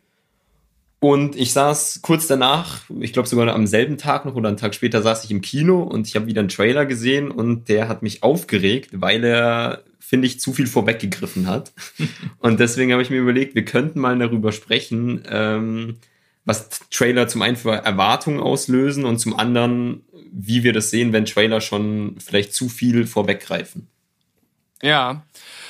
Speaker 5: Und ich saß kurz danach, ich glaube sogar am selben Tag noch oder einen Tag später saß ich im Kino und ich habe wieder einen Trailer gesehen und der hat mich aufgeregt, weil er, finde ich, zu viel vorweggegriffen hat. [laughs] und deswegen habe ich mir überlegt, wir könnten mal darüber sprechen, ähm, was Trailer zum einen für Erwartungen auslösen und zum anderen, wie wir das sehen, wenn Trailer schon vielleicht zu viel vorweggreifen.
Speaker 4: Ja,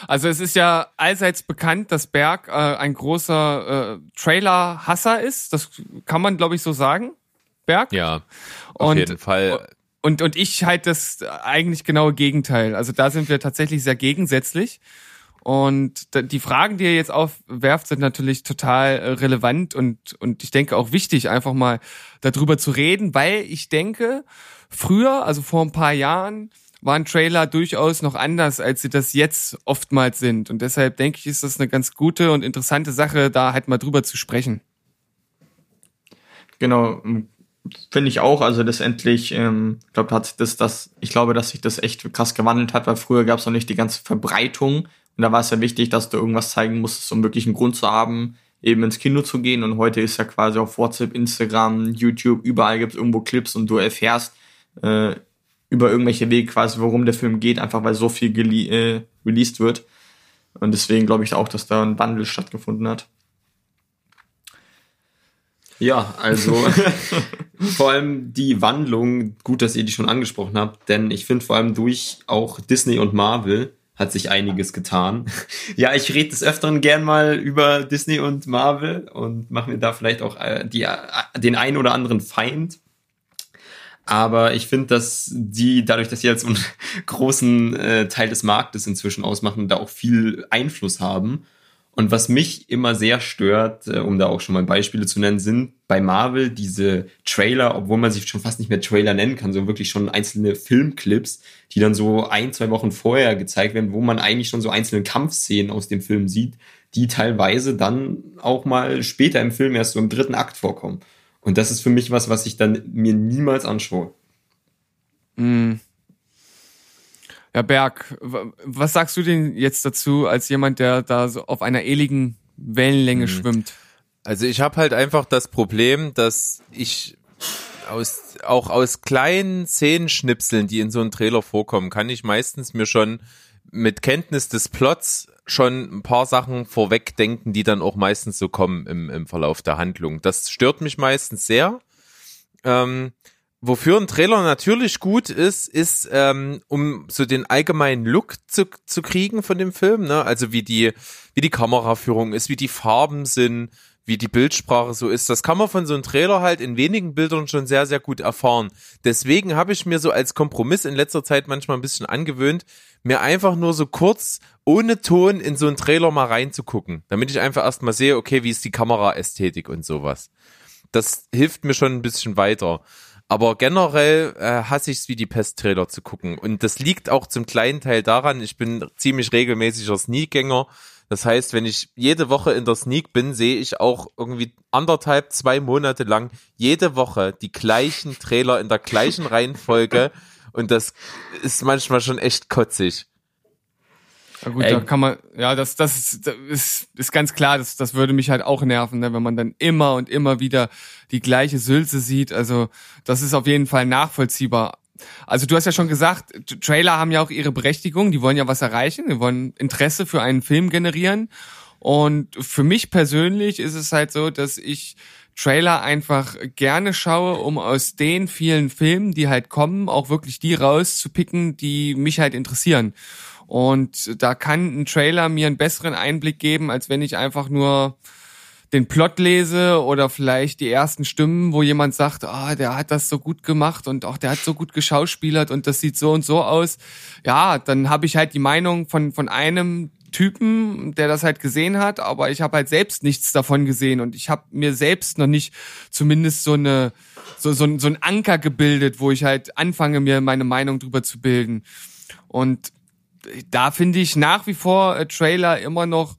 Speaker 4: also es ist ja allseits bekannt, dass Berg äh, ein großer äh, Trailer-Hasser ist. Das kann man, glaube ich, so sagen. Berg.
Speaker 2: Ja, auf
Speaker 4: Und-
Speaker 2: jeden Fall.
Speaker 4: Und, und ich halt das eigentlich genaue Gegenteil. Also da sind wir tatsächlich sehr gegensätzlich. Und die Fragen, die ihr jetzt aufwerft, sind natürlich total äh, relevant und, und ich denke auch wichtig, einfach mal darüber zu reden, weil ich denke, früher, also vor ein paar Jahren, waren Trailer durchaus noch anders, als sie das jetzt oftmals sind. Und deshalb denke ich, ist das eine ganz gute und interessante Sache, da halt mal drüber zu sprechen.
Speaker 1: Genau, finde ich auch. Also letztendlich, ähm, glaube, hat das, das, ich glaube, dass sich das echt krass gewandelt hat, weil früher gab es noch nicht die ganze Verbreitung und da war es ja wichtig, dass du irgendwas zeigen musstest, um wirklich einen Grund zu haben, eben ins Kino zu gehen. Und heute ist ja quasi auf WhatsApp, Instagram, YouTube, überall gibt es irgendwo Clips und du erfährst äh, über irgendwelche Wege quasi, worum der Film geht, einfach weil so viel äh, released wird. Und deswegen glaube ich auch, dass da ein Wandel stattgefunden hat.
Speaker 5: Ja, also [laughs] vor allem die Wandlung, gut, dass ihr die schon angesprochen habt, denn ich finde vor allem durch auch Disney und Marvel hat sich einiges getan. Ja, ich rede des Öfteren gern mal über Disney und Marvel und mache mir da vielleicht auch äh, die, äh, den einen oder anderen Feind. Aber ich finde, dass die, dadurch, dass sie jetzt einen [laughs] großen äh, Teil des Marktes inzwischen ausmachen, da auch viel Einfluss haben. Und was mich immer sehr stört, äh, um da auch schon mal Beispiele zu nennen, sind bei Marvel diese Trailer, obwohl man sie schon fast nicht mehr Trailer nennen kann, sondern wirklich schon einzelne Filmclips, die dann so ein, zwei Wochen vorher gezeigt werden, wo man eigentlich schon so einzelne Kampfszenen aus dem Film sieht, die teilweise dann auch mal später im Film erst so im dritten Akt vorkommen. Und das ist für mich was, was ich dann mir niemals anschaue.
Speaker 4: Ja, Berg, was sagst du denn jetzt dazu, als jemand, der da so auf einer ewigen Wellenlänge schwimmt?
Speaker 2: Also ich habe halt einfach das Problem, dass ich aus, auch aus kleinen Szenenschnipseln, die in so einem Trailer vorkommen, kann ich meistens mir schon mit Kenntnis des Plots schon ein paar Sachen vorwegdenken, die dann auch meistens so kommen im, im Verlauf der Handlung. Das stört mich meistens sehr. Ähm, wofür ein Trailer natürlich gut ist, ist, ähm, um so den allgemeinen Look zu, zu kriegen von dem Film, ne? Also wie die, wie die Kameraführung ist, wie die Farben sind, wie die Bildsprache so ist. Das kann man von so einem Trailer halt in wenigen Bildern schon sehr, sehr gut erfahren. Deswegen habe ich mir so als Kompromiss in letzter Zeit manchmal ein bisschen angewöhnt, mir einfach nur so kurz ohne Ton in so einen Trailer mal reinzugucken, damit ich einfach erstmal sehe, okay, wie ist die Kameraästhetik und sowas. Das hilft mir schon ein bisschen weiter. Aber generell äh, hasse ich es, wie die Pest-Trailer zu gucken. Und das liegt auch zum kleinen Teil daran, ich bin ziemlich regelmäßiger Sneak-Gänger. Das heißt, wenn ich jede Woche in der Sneak bin, sehe ich auch irgendwie anderthalb, zwei Monate lang jede Woche die gleichen Trailer in der gleichen [laughs] Reihenfolge. Und das ist manchmal schon echt kotzig.
Speaker 4: Ja gut,
Speaker 5: Ey.
Speaker 4: da kann man, ja, das, das, ist, das ist, ist ganz klar, das, das würde mich halt auch nerven, ne, wenn man dann immer und immer wieder die gleiche Sülze sieht. Also das ist auf jeden Fall nachvollziehbar. Also du hast ja schon gesagt, Trailer haben ja auch ihre Berechtigung, die wollen ja was erreichen, die wollen Interesse für einen Film generieren. Und für mich persönlich ist es halt so, dass ich Trailer einfach gerne schaue, um aus den vielen Filmen, die halt kommen, auch wirklich die rauszupicken, die mich halt interessieren. Und da kann ein Trailer mir einen besseren Einblick geben, als wenn ich einfach nur den Plot lese oder vielleicht die ersten Stimmen, wo jemand sagt, ah, der hat das so gut gemacht und auch der hat so gut geschauspielert und das sieht so und so aus. Ja, dann habe ich halt die Meinung von von einem Typen, der das halt gesehen hat, aber ich habe halt selbst nichts davon gesehen und ich habe mir selbst noch nicht zumindest so eine so so, so ein Anker gebildet, wo ich halt anfange mir meine Meinung drüber zu bilden. Und da finde ich nach wie vor äh, Trailer immer noch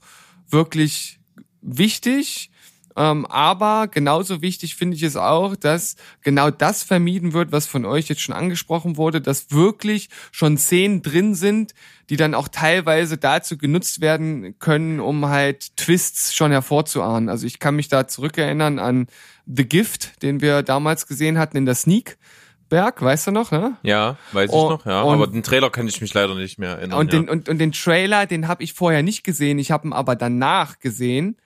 Speaker 4: wirklich wichtig. Ähm, aber genauso wichtig finde ich es auch, dass genau das vermieden wird, was von euch jetzt schon angesprochen wurde, dass wirklich schon Szenen drin sind, die dann auch teilweise dazu genutzt werden können, um halt Twists schon hervorzuahnen. Also ich kann mich da zurückerinnern an The Gift, den wir damals gesehen hatten in der Sneak. Berg, weißt du noch, ne?
Speaker 2: Ja, weiß ich
Speaker 4: Und-
Speaker 2: noch, ja. aber den Trailer kann ich mich leider nicht mehr erinnern.
Speaker 4: Und
Speaker 2: ja.
Speaker 4: den, und, und den Trailer, den habe ich vorher nicht gesehen. Ich habe ihn aber danach gesehen.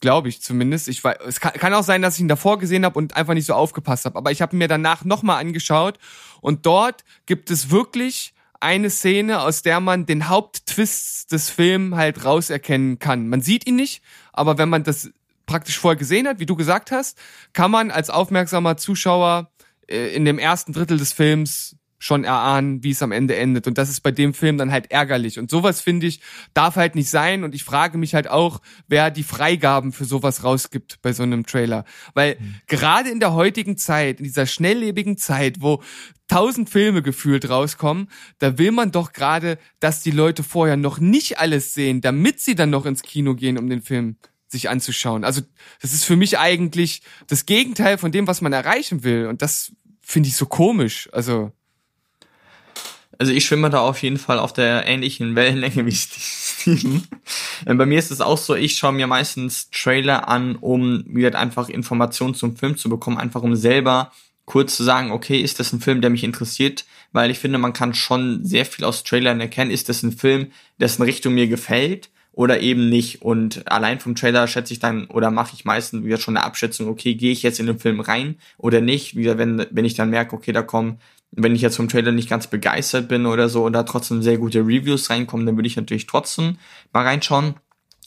Speaker 4: Glaube ich zumindest. Ich weiß, es kann, kann auch sein, dass ich ihn davor gesehen habe und einfach nicht so aufgepasst habe. Aber ich habe ihn mir danach nochmal angeschaut. Und dort gibt es wirklich eine Szene, aus der man den Haupttwist des Films halt rauserkennen kann. Man sieht ihn nicht, aber wenn man das praktisch vorher gesehen hat, wie du gesagt hast, kann man als aufmerksamer Zuschauer in dem ersten Drittel des Films schon erahnen, wie es am Ende endet. Und das ist bei dem Film dann halt ärgerlich. Und sowas, finde ich, darf halt nicht sein. Und ich frage mich halt auch, wer die Freigaben für sowas rausgibt bei so einem Trailer. Weil gerade in der heutigen Zeit, in dieser schnelllebigen Zeit, wo tausend Filme gefühlt rauskommen, da will man doch gerade, dass die Leute vorher noch nicht alles sehen, damit sie dann noch ins Kino gehen, um den Film sich anzuschauen. Also das ist für mich eigentlich das Gegenteil von dem, was man erreichen will. Und das finde ich so komisch. Also
Speaker 1: Also ich schwimme da auf jeden Fall auf der ähnlichen Wellenlänge wie Steven. Äh, Bei mir ist es auch so, ich schaue mir meistens Trailer an, um wieder einfach Informationen zum Film zu bekommen, einfach um selber kurz zu sagen, okay, ist das ein Film, der mich interessiert? Weil ich finde, man kann schon sehr viel aus Trailern erkennen. Ist das ein Film, dessen Richtung mir gefällt? Oder eben nicht. Und allein vom Trailer schätze ich dann oder mache ich meistens wieder schon eine Abschätzung, okay, gehe ich jetzt in den Film rein oder nicht? Wieder, wenn, wenn ich dann merke, okay, da kommen wenn ich jetzt vom Trailer nicht ganz begeistert bin oder so und da trotzdem sehr gute Reviews reinkommen, dann würde ich natürlich trotzdem mal reinschauen.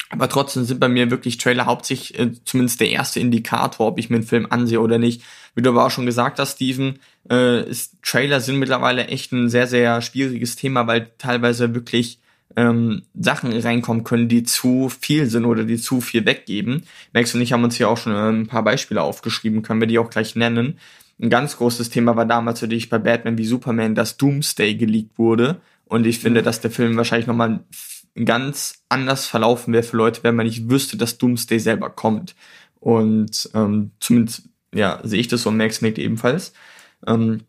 Speaker 1: Aber trotzdem sind bei mir wirklich Trailer hauptsächlich äh, zumindest der erste Indikator, ob ich mir einen Film ansehe oder nicht. Wie du aber auch schon gesagt hast, Steven, äh, ist, Trailer sind mittlerweile echt ein sehr, sehr schwieriges Thema, weil teilweise wirklich ähm, Sachen reinkommen können, die zu viel sind oder die zu viel weggeben. Max und ich haben uns hier auch schon äh, ein paar Beispiele aufgeschrieben, können wir die auch gleich nennen. Ein ganz großes Thema war damals natürlich bei Batman wie Superman, dass Doomsday geleakt wurde. Und ich finde, dass der Film wahrscheinlich nochmal ganz anders verlaufen wäre für Leute, wenn man nicht wüsste, dass Doomsday selber kommt. Und ähm, zumindest, ja, sehe ich das so, Max nickt ebenfalls. Ähm,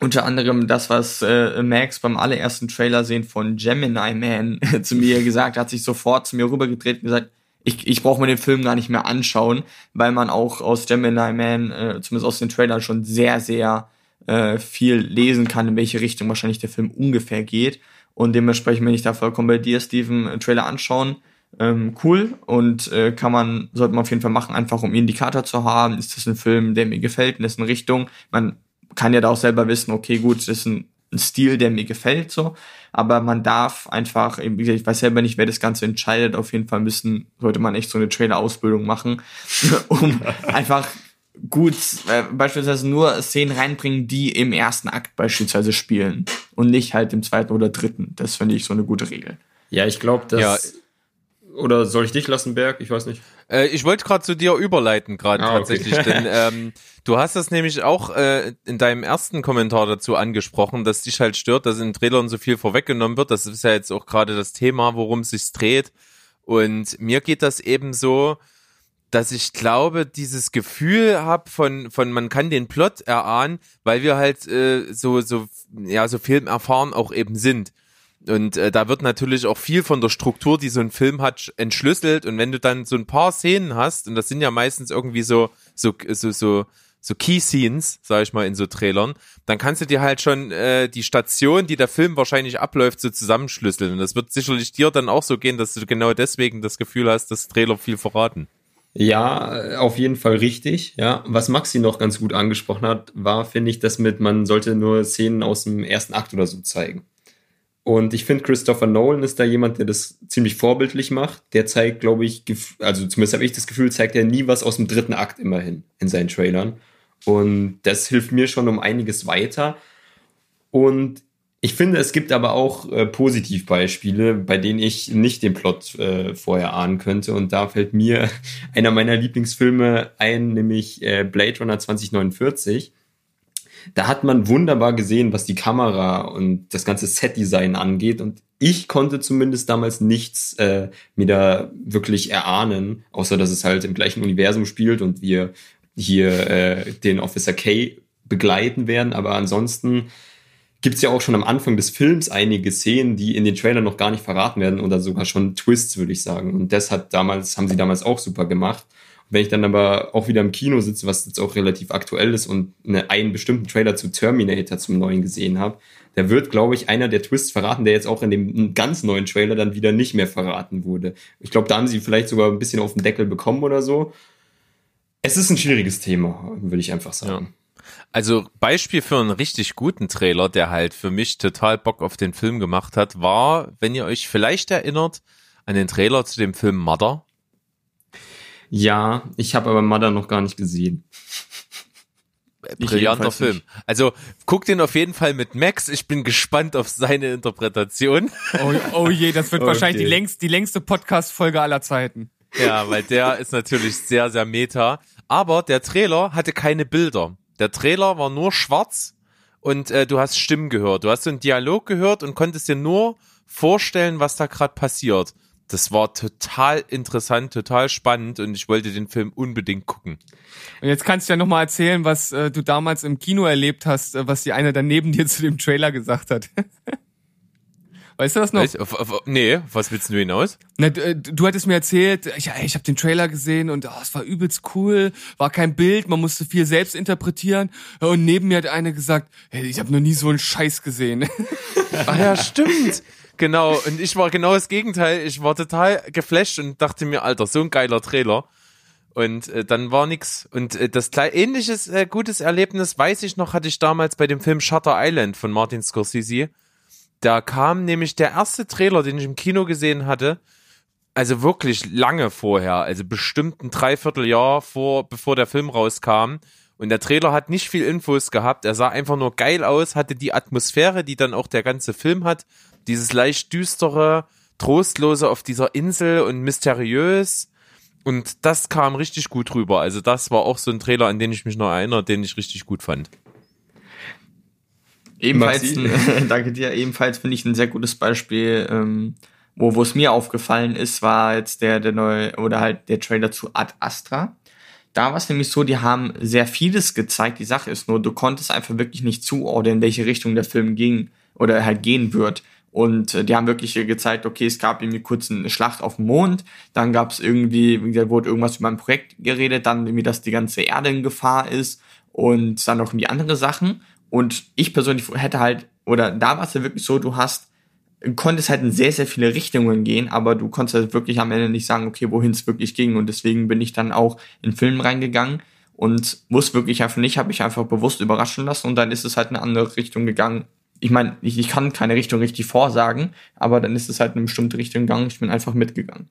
Speaker 1: unter anderem das, was äh, Max beim allerersten Trailer sehen von Gemini Man [laughs] zu mir gesagt hat, sich sofort zu mir rübergedreht und gesagt, ich, ich brauche mir den Film gar nicht mehr anschauen, weil man auch aus Gemini Man, äh, zumindest aus den Trailern, schon sehr, sehr äh, viel lesen kann, in welche Richtung wahrscheinlich der Film ungefähr geht. Und dementsprechend bin ich da vollkommen bei dir, Steven, einen Trailer anschauen. Ähm, cool und äh, kann man, sollte man auf jeden Fall machen, einfach um Indikator zu haben. Ist das ein Film, der mir gefällt, in dessen Richtung? Man kann ja da auch selber wissen, okay, gut, das ist ein, ein Stil, der mir gefällt, so. Aber man darf einfach, ich weiß selber nicht, wer das Ganze entscheidet. Auf jeden Fall müssen, sollte man echt so eine Trailer-Ausbildung machen, [laughs] um einfach gut, äh, beispielsweise nur Szenen reinbringen, die im ersten Akt beispielsweise spielen und nicht halt im zweiten oder dritten. Das finde ich so eine gute Regel.
Speaker 5: Ja, ich glaube, dass.
Speaker 2: Ja.
Speaker 5: Oder soll ich dich lassen, Berg? Ich weiß nicht.
Speaker 2: Äh, ich wollte gerade zu dir überleiten, gerade
Speaker 5: Ah, okay.
Speaker 2: tatsächlich, denn [laughs] ähm, du hast das nämlich auch äh, in deinem ersten Kommentar dazu angesprochen, dass dich halt stört, dass in Trailern so viel vorweggenommen wird. Das ist ja jetzt auch gerade das Thema, worum es sich dreht. Und mir geht das eben so, dass ich glaube, dieses Gefühl hab von von man kann den Plot erahnen, weil wir halt äh, so so ja so filmerfahren auch eben sind. Und äh, da wird natürlich auch viel von der Struktur, die so ein Film hat, entschlüsselt. Und wenn du dann so ein paar Szenen hast, und das sind ja meistens irgendwie so so so so so Key Scenes, sag ich mal, in so Trailern, dann kannst du dir halt schon äh, die Station, die der Film wahrscheinlich abläuft, so zusammenschlüsseln. Und das wird sicherlich dir dann auch so gehen, dass du genau deswegen das Gefühl hast, dass Trailer viel verraten.
Speaker 5: Ja, auf jeden Fall richtig. Ja, was Maxi noch ganz gut angesprochen hat, war, finde ich, dass mit man sollte nur Szenen aus dem ersten Akt oder so zeigen. Und ich finde, Christopher Nolan ist da jemand, der das ziemlich vorbildlich macht. Der zeigt, glaube ich, also zumindest habe ich das Gefühl, zeigt er nie was aus dem dritten Akt immerhin in seinen Trailern. Und das hilft mir schon um einiges weiter. Und ich finde, es gibt aber auch äh, Positivbeispiele, bei denen ich nicht den Plot äh, vorher ahnen könnte. Und da fällt mir [laughs] einer meiner Lieblingsfilme ein, nämlich äh, Blade Runner 2049 da hat man wunderbar gesehen, was die Kamera und das ganze Set-Design angeht. Und ich konnte zumindest damals nichts äh, mir da wirklich erahnen, außer dass es halt im gleichen Universum spielt und wir hier äh, den Officer K begleiten werden. Aber ansonsten gibt's ja auch schon am Anfang des Films einige Szenen, die in den Trailern noch gar nicht verraten werden oder sogar schon Twists, würde ich sagen. Und das hat damals, haben sie damals auch super gemacht. Wenn ich dann aber auch wieder im Kino sitze, was jetzt auch relativ aktuell ist und eine, einen bestimmten Trailer zu Terminator zum neuen gesehen habe, da wird, glaube ich, einer der Twists verraten, der jetzt auch in dem ganz neuen Trailer dann wieder nicht mehr verraten wurde. Ich glaube, da haben sie vielleicht sogar ein bisschen auf den Deckel bekommen oder so. Es ist ein schwieriges Thema, würde ich einfach sagen.
Speaker 2: Ja. Also Beispiel für einen richtig guten Trailer, der halt für mich total Bock auf den Film gemacht hat, war, wenn ihr euch vielleicht erinnert, an den Trailer zu dem Film Mother
Speaker 5: ja, ich habe aber Mother noch gar nicht gesehen.
Speaker 2: Brillanter Film. Also guck den auf jeden Fall mit Max. Ich bin gespannt auf seine Interpretation.
Speaker 4: Oh, oh je, das wird okay. [laughs] wahrscheinlich die, längst, die längste Podcast-Folge aller Zeiten.
Speaker 2: Ja, weil der ist natürlich sehr, sehr meta. Aber der Trailer hatte keine Bilder. Der Trailer war nur schwarz und äh, du hast Stimmen gehört. Du hast so einen Dialog gehört und konntest dir nur vorstellen, was da gerade passiert das war total interessant, total spannend und ich wollte den Film unbedingt gucken.
Speaker 4: Und jetzt kannst du ja nochmal erzählen, was äh, du damals im Kino erlebt hast, äh, was die eine daneben dir [laughs] zu dem Trailer gesagt hat. [laughs] Weißt du das noch? Weißt,
Speaker 2: nee, was willst du hinaus?
Speaker 4: Na, du, äh, du hattest mir erzählt, ich, ich habe den Trailer gesehen und oh, es war übelst cool, war kein Bild, man musste viel selbst interpretieren. Und neben mir hat eine gesagt, hey, ich habe noch nie so einen Scheiß gesehen. [laughs]
Speaker 2: Ach ja, stimmt. Genau, und ich war genau das Gegenteil. Ich war total geflasht und dachte mir, Alter, so ein geiler Trailer. Und äh, dann war nix. Und äh, das ähnliches äh, gutes Erlebnis, weiß ich noch, hatte ich damals bei dem Film Shutter Island von Martin Scorsese. Da kam nämlich der erste Trailer, den ich im Kino gesehen hatte, also wirklich lange vorher, also bestimmt ein Dreivierteljahr vor, bevor der Film rauskam. Und der Trailer hat nicht viel Infos gehabt. Er sah einfach nur geil aus, hatte die Atmosphäre, die dann auch der ganze Film hat dieses leicht düstere, trostlose auf dieser Insel und mysteriös. Und das kam richtig gut rüber. Also das war auch so ein Trailer, an den ich mich noch erinnere, den ich richtig gut fand.
Speaker 1: Ebenfalls, [laughs] danke dir, ebenfalls finde ich ein sehr gutes Beispiel, ähm, wo, wo es mir aufgefallen ist, war jetzt der, der neue, oder halt der Trailer zu Ad Astra. Da war es nämlich so, die haben sehr vieles gezeigt. Die Sache ist nur, du konntest einfach wirklich nicht zuordnen, in welche Richtung der Film ging oder halt gehen wird. Und äh, die haben wirklich gezeigt, okay, es gab irgendwie kurz eine Schlacht auf dem Mond, dann gab es irgendwie, da wurde irgendwas über ein Projekt geredet, dann irgendwie, dass die ganze Erde in Gefahr ist und dann noch irgendwie andere Sachen. Und ich persönlich hätte halt, oder da war es ja wirklich so, du hast, konntest halt in sehr, sehr viele Richtungen gehen, aber du konntest halt wirklich am Ende nicht sagen, okay, wohin es wirklich ging. Und deswegen bin ich dann auch in Filmen reingegangen und wusste wirklich einfach nicht, habe ich einfach bewusst überraschen lassen und dann ist es halt in eine andere Richtung gegangen, ich meine, ich, ich kann keine Richtung richtig vorsagen, aber dann ist es halt in eine bestimmte Richtung gegangen. Ich bin einfach mitgegangen.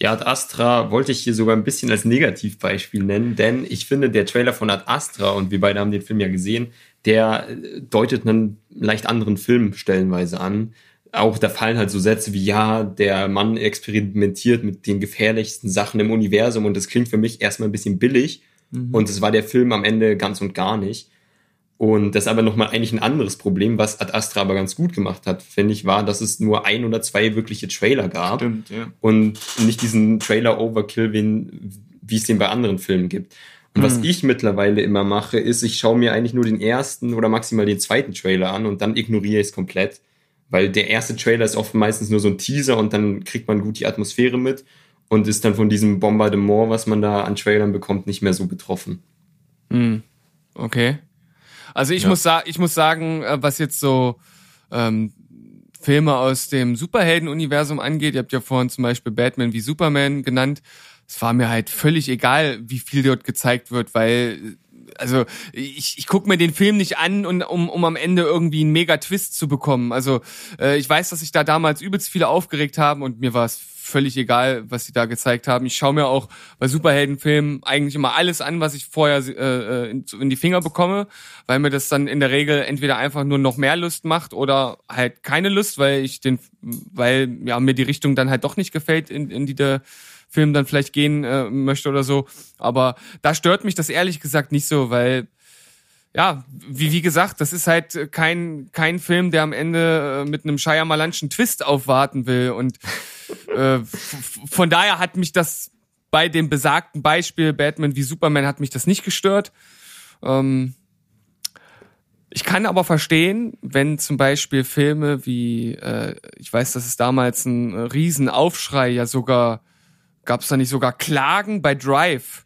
Speaker 5: Ja, Ad Astra wollte ich hier sogar ein bisschen als Negativbeispiel nennen, denn ich finde, der Trailer von Ad Astra, und wir beide haben den Film ja gesehen, der äh, deutet einen leicht anderen Film stellenweise an. Auch da fallen halt so Sätze wie, ja, der Mann experimentiert mit den gefährlichsten Sachen im Universum und das klingt für mich erstmal ein bisschen billig. Mhm. Und es war der Film am Ende ganz und gar nicht. Und das ist aber nochmal eigentlich ein anderes Problem, was Ad Astra aber ganz gut gemacht hat, finde ich, war, dass es nur ein oder zwei wirkliche Trailer gab.
Speaker 1: Stimmt, ja.
Speaker 5: Und nicht diesen Trailer-Overkill, wie es den bei anderen Filmen gibt. Und mhm. was ich mittlerweile immer mache, ist, ich schaue mir eigentlich nur den ersten oder maximal den zweiten Trailer an und dann ignoriere ich es komplett. Weil der erste Trailer ist oft meistens nur so ein Teaser und dann kriegt man gut die Atmosphäre mit und ist dann von diesem Bombardement, was man da an Trailern bekommt, nicht mehr so betroffen.
Speaker 4: Mhm. Okay. Also ich
Speaker 2: Ja.
Speaker 4: muss sagen, ich muss sagen, äh, was jetzt so ähm, Filme aus dem Superhelden-Universum angeht, ihr habt ja vorhin zum Beispiel Batman wie Superman genannt, es war mir halt völlig egal, wie viel dort gezeigt wird, weil also ich, ich gucke mir den Film nicht an, und, um, um am Ende irgendwie einen Mega-Twist zu bekommen. Also äh, ich weiß, dass sich da damals übelst viele aufgeregt haben und mir war es völlig egal, was sie da gezeigt haben. Ich schaue mir auch bei Superheldenfilmen eigentlich immer alles an, was ich vorher äh, äh, in, in die Finger bekomme, weil mir das dann in der Regel entweder einfach nur noch mehr Lust macht oder halt keine Lust, weil ich den, weil ja mir die Richtung dann halt doch nicht gefällt, in, in die der Film dann vielleicht gehen äh, möchte oder so. Aber da stört mich das ehrlich gesagt nicht so, weil ja, wie, wie gesagt, das ist halt äh, kein, kein Film, der am Ende äh, mit einem Shyamalanschen Twist aufwarten will. Und äh, von daher hat mich das bei dem besagten Beispiel Batman wie Superman hat mich das nicht gestört. Ähm, ich kann aber verstehen, wenn zum Beispiel Filme wie, äh, ich weiß, dass es damals ein Riesenaufschrei ja sogar, gab es da nicht sogar Klagen bei Drive,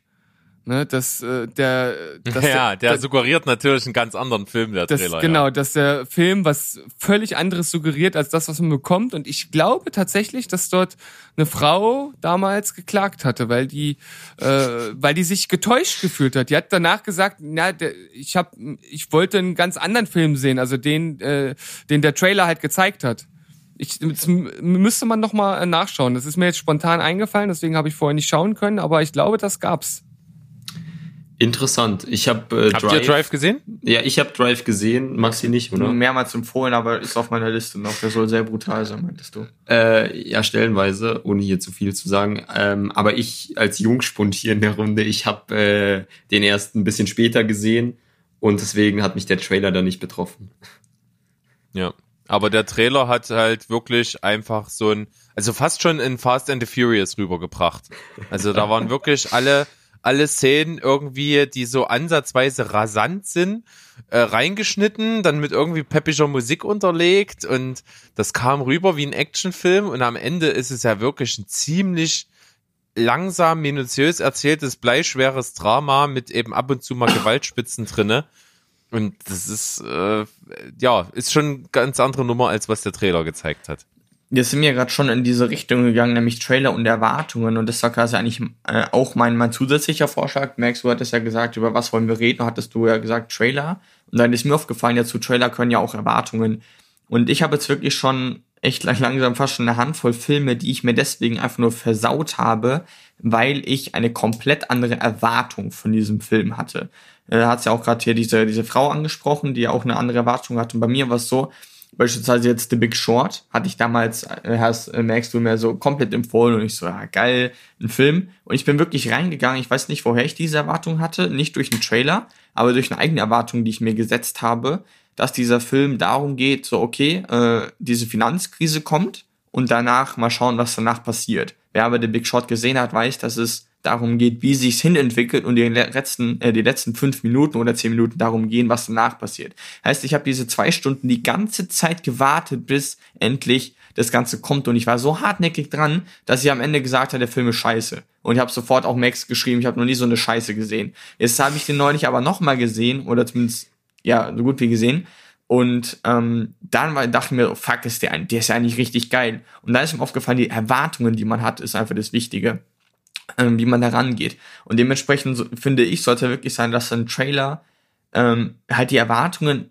Speaker 4: ne, dass äh, der, dass [laughs]
Speaker 2: ja, der
Speaker 4: der,
Speaker 2: suggeriert natürlich einen ganz anderen Film, der
Speaker 4: das,
Speaker 2: Trailer.
Speaker 4: genau,
Speaker 2: Ja.
Speaker 4: dass der Film was völlig anderes suggeriert als das, was man bekommt. Und ich glaube tatsächlich, dass dort eine Frau damals geklagt hatte, weil die, äh, weil die sich getäuscht gefühlt hat. Die hat danach gesagt, na, der, ich hab, ich wollte einen ganz anderen Film sehen, also den, äh, den der Trailer halt gezeigt hat. Ich, müsste man noch mal äh, nachschauen. Das ist mir jetzt spontan eingefallen, deswegen habe ich vorher nicht schauen können, aber ich glaube, das gab's.
Speaker 5: Interessant. Ich habe äh,
Speaker 2: Habt ihr Drive gesehen?
Speaker 5: Ja, ich habe Drive gesehen, Maxi nicht, oder?
Speaker 1: Mehrmals empfohlen, aber ist auf meiner Liste noch. Der soll sehr brutal sein, meintest du.
Speaker 5: Äh, ja, stellenweise, ohne hier zu viel zu sagen. Ähm, aber ich als Jungspund hier in der Runde, ich habe äh, den erst ein bisschen später gesehen und deswegen hat mich der Trailer da nicht betroffen.
Speaker 2: Ja. Aber der Trailer hat halt wirklich einfach so ein, also fast schon in Fast and the Furious rübergebracht. Also da waren wirklich alle, alle Szenen irgendwie, die so ansatzweise rasant sind, äh, reingeschnitten, dann mit irgendwie peppischer Musik unterlegt und das kam rüber wie ein Actionfilm und am Ende ist es ja wirklich ein ziemlich langsam, minutiös erzähltes, bleischweres Drama mit eben ab und zu mal Gewaltspitzen drinne. Und das ist, äh, ja, ist schon eine ganz andere Nummer, als was der Trailer gezeigt hat.
Speaker 1: Wir sind ja gerade schon in diese Richtung gegangen, nämlich Trailer und Erwartungen. Und das war quasi eigentlich äh, auch mein, mein zusätzlicher Vorschlag. Merkst du, hattest ja gesagt, über was wollen wir reden? Hattest du ja gesagt, Trailer. Und dann ist mir aufgefallen, ja, zu Trailer können ja auch Erwartungen. Und ich habe jetzt wirklich schon echt lang- langsam fast schon eine Handvoll Filme, die ich mir deswegen einfach nur versaut habe, weil ich eine komplett andere Erwartung von diesem Film hatte. Äh, Da hat ja auch gerade hier diese, diese Frau angesprochen, die auch eine andere Erwartung hat. Und bei mir war es so, Beispielsweise jetzt The Big Short hatte ich damals, äh, hast, äh, merkst du mir so komplett empfohlen und ich so, ja geil, ein Film. Und ich bin wirklich reingegangen, ich weiß nicht, woher ich diese Erwartung hatte, nicht durch einen Trailer, aber durch eine eigene Erwartung, die ich mir gesetzt habe, dass dieser Film darum geht, so okay, äh, diese Finanzkrise kommt und danach mal schauen, was danach passiert. Wer aber The Big Short gesehen hat, weiß, dass es darum geht, wie sich's hinentwickelt und die letzten, äh, die letzten fünf Minuten oder zehn Minuten darum gehen, was danach passiert. Heißt, ich habe diese zwei Stunden die ganze Zeit gewartet, bis endlich das Ganze kommt und ich war so hartnäckig dran, dass ich am Ende gesagt habe, der Film ist scheiße. Und ich habe sofort auch Max geschrieben, ich habe noch nie so eine Scheiße gesehen. Jetzt habe ich den neulich aber nochmal gesehen oder zumindest ja so gut wie gesehen und ähm, dann war, dachte ich mir, oh, fuck, ist der, der ist ja eigentlich richtig geil. Und dann ist mir aufgefallen, die Erwartungen, die man hat, ist einfach das Wichtige ähm, wie man da rangeht. Und dementsprechend so, finde ich, sollte wirklich sein, dass ein Trailer ähm, halt die Erwartungen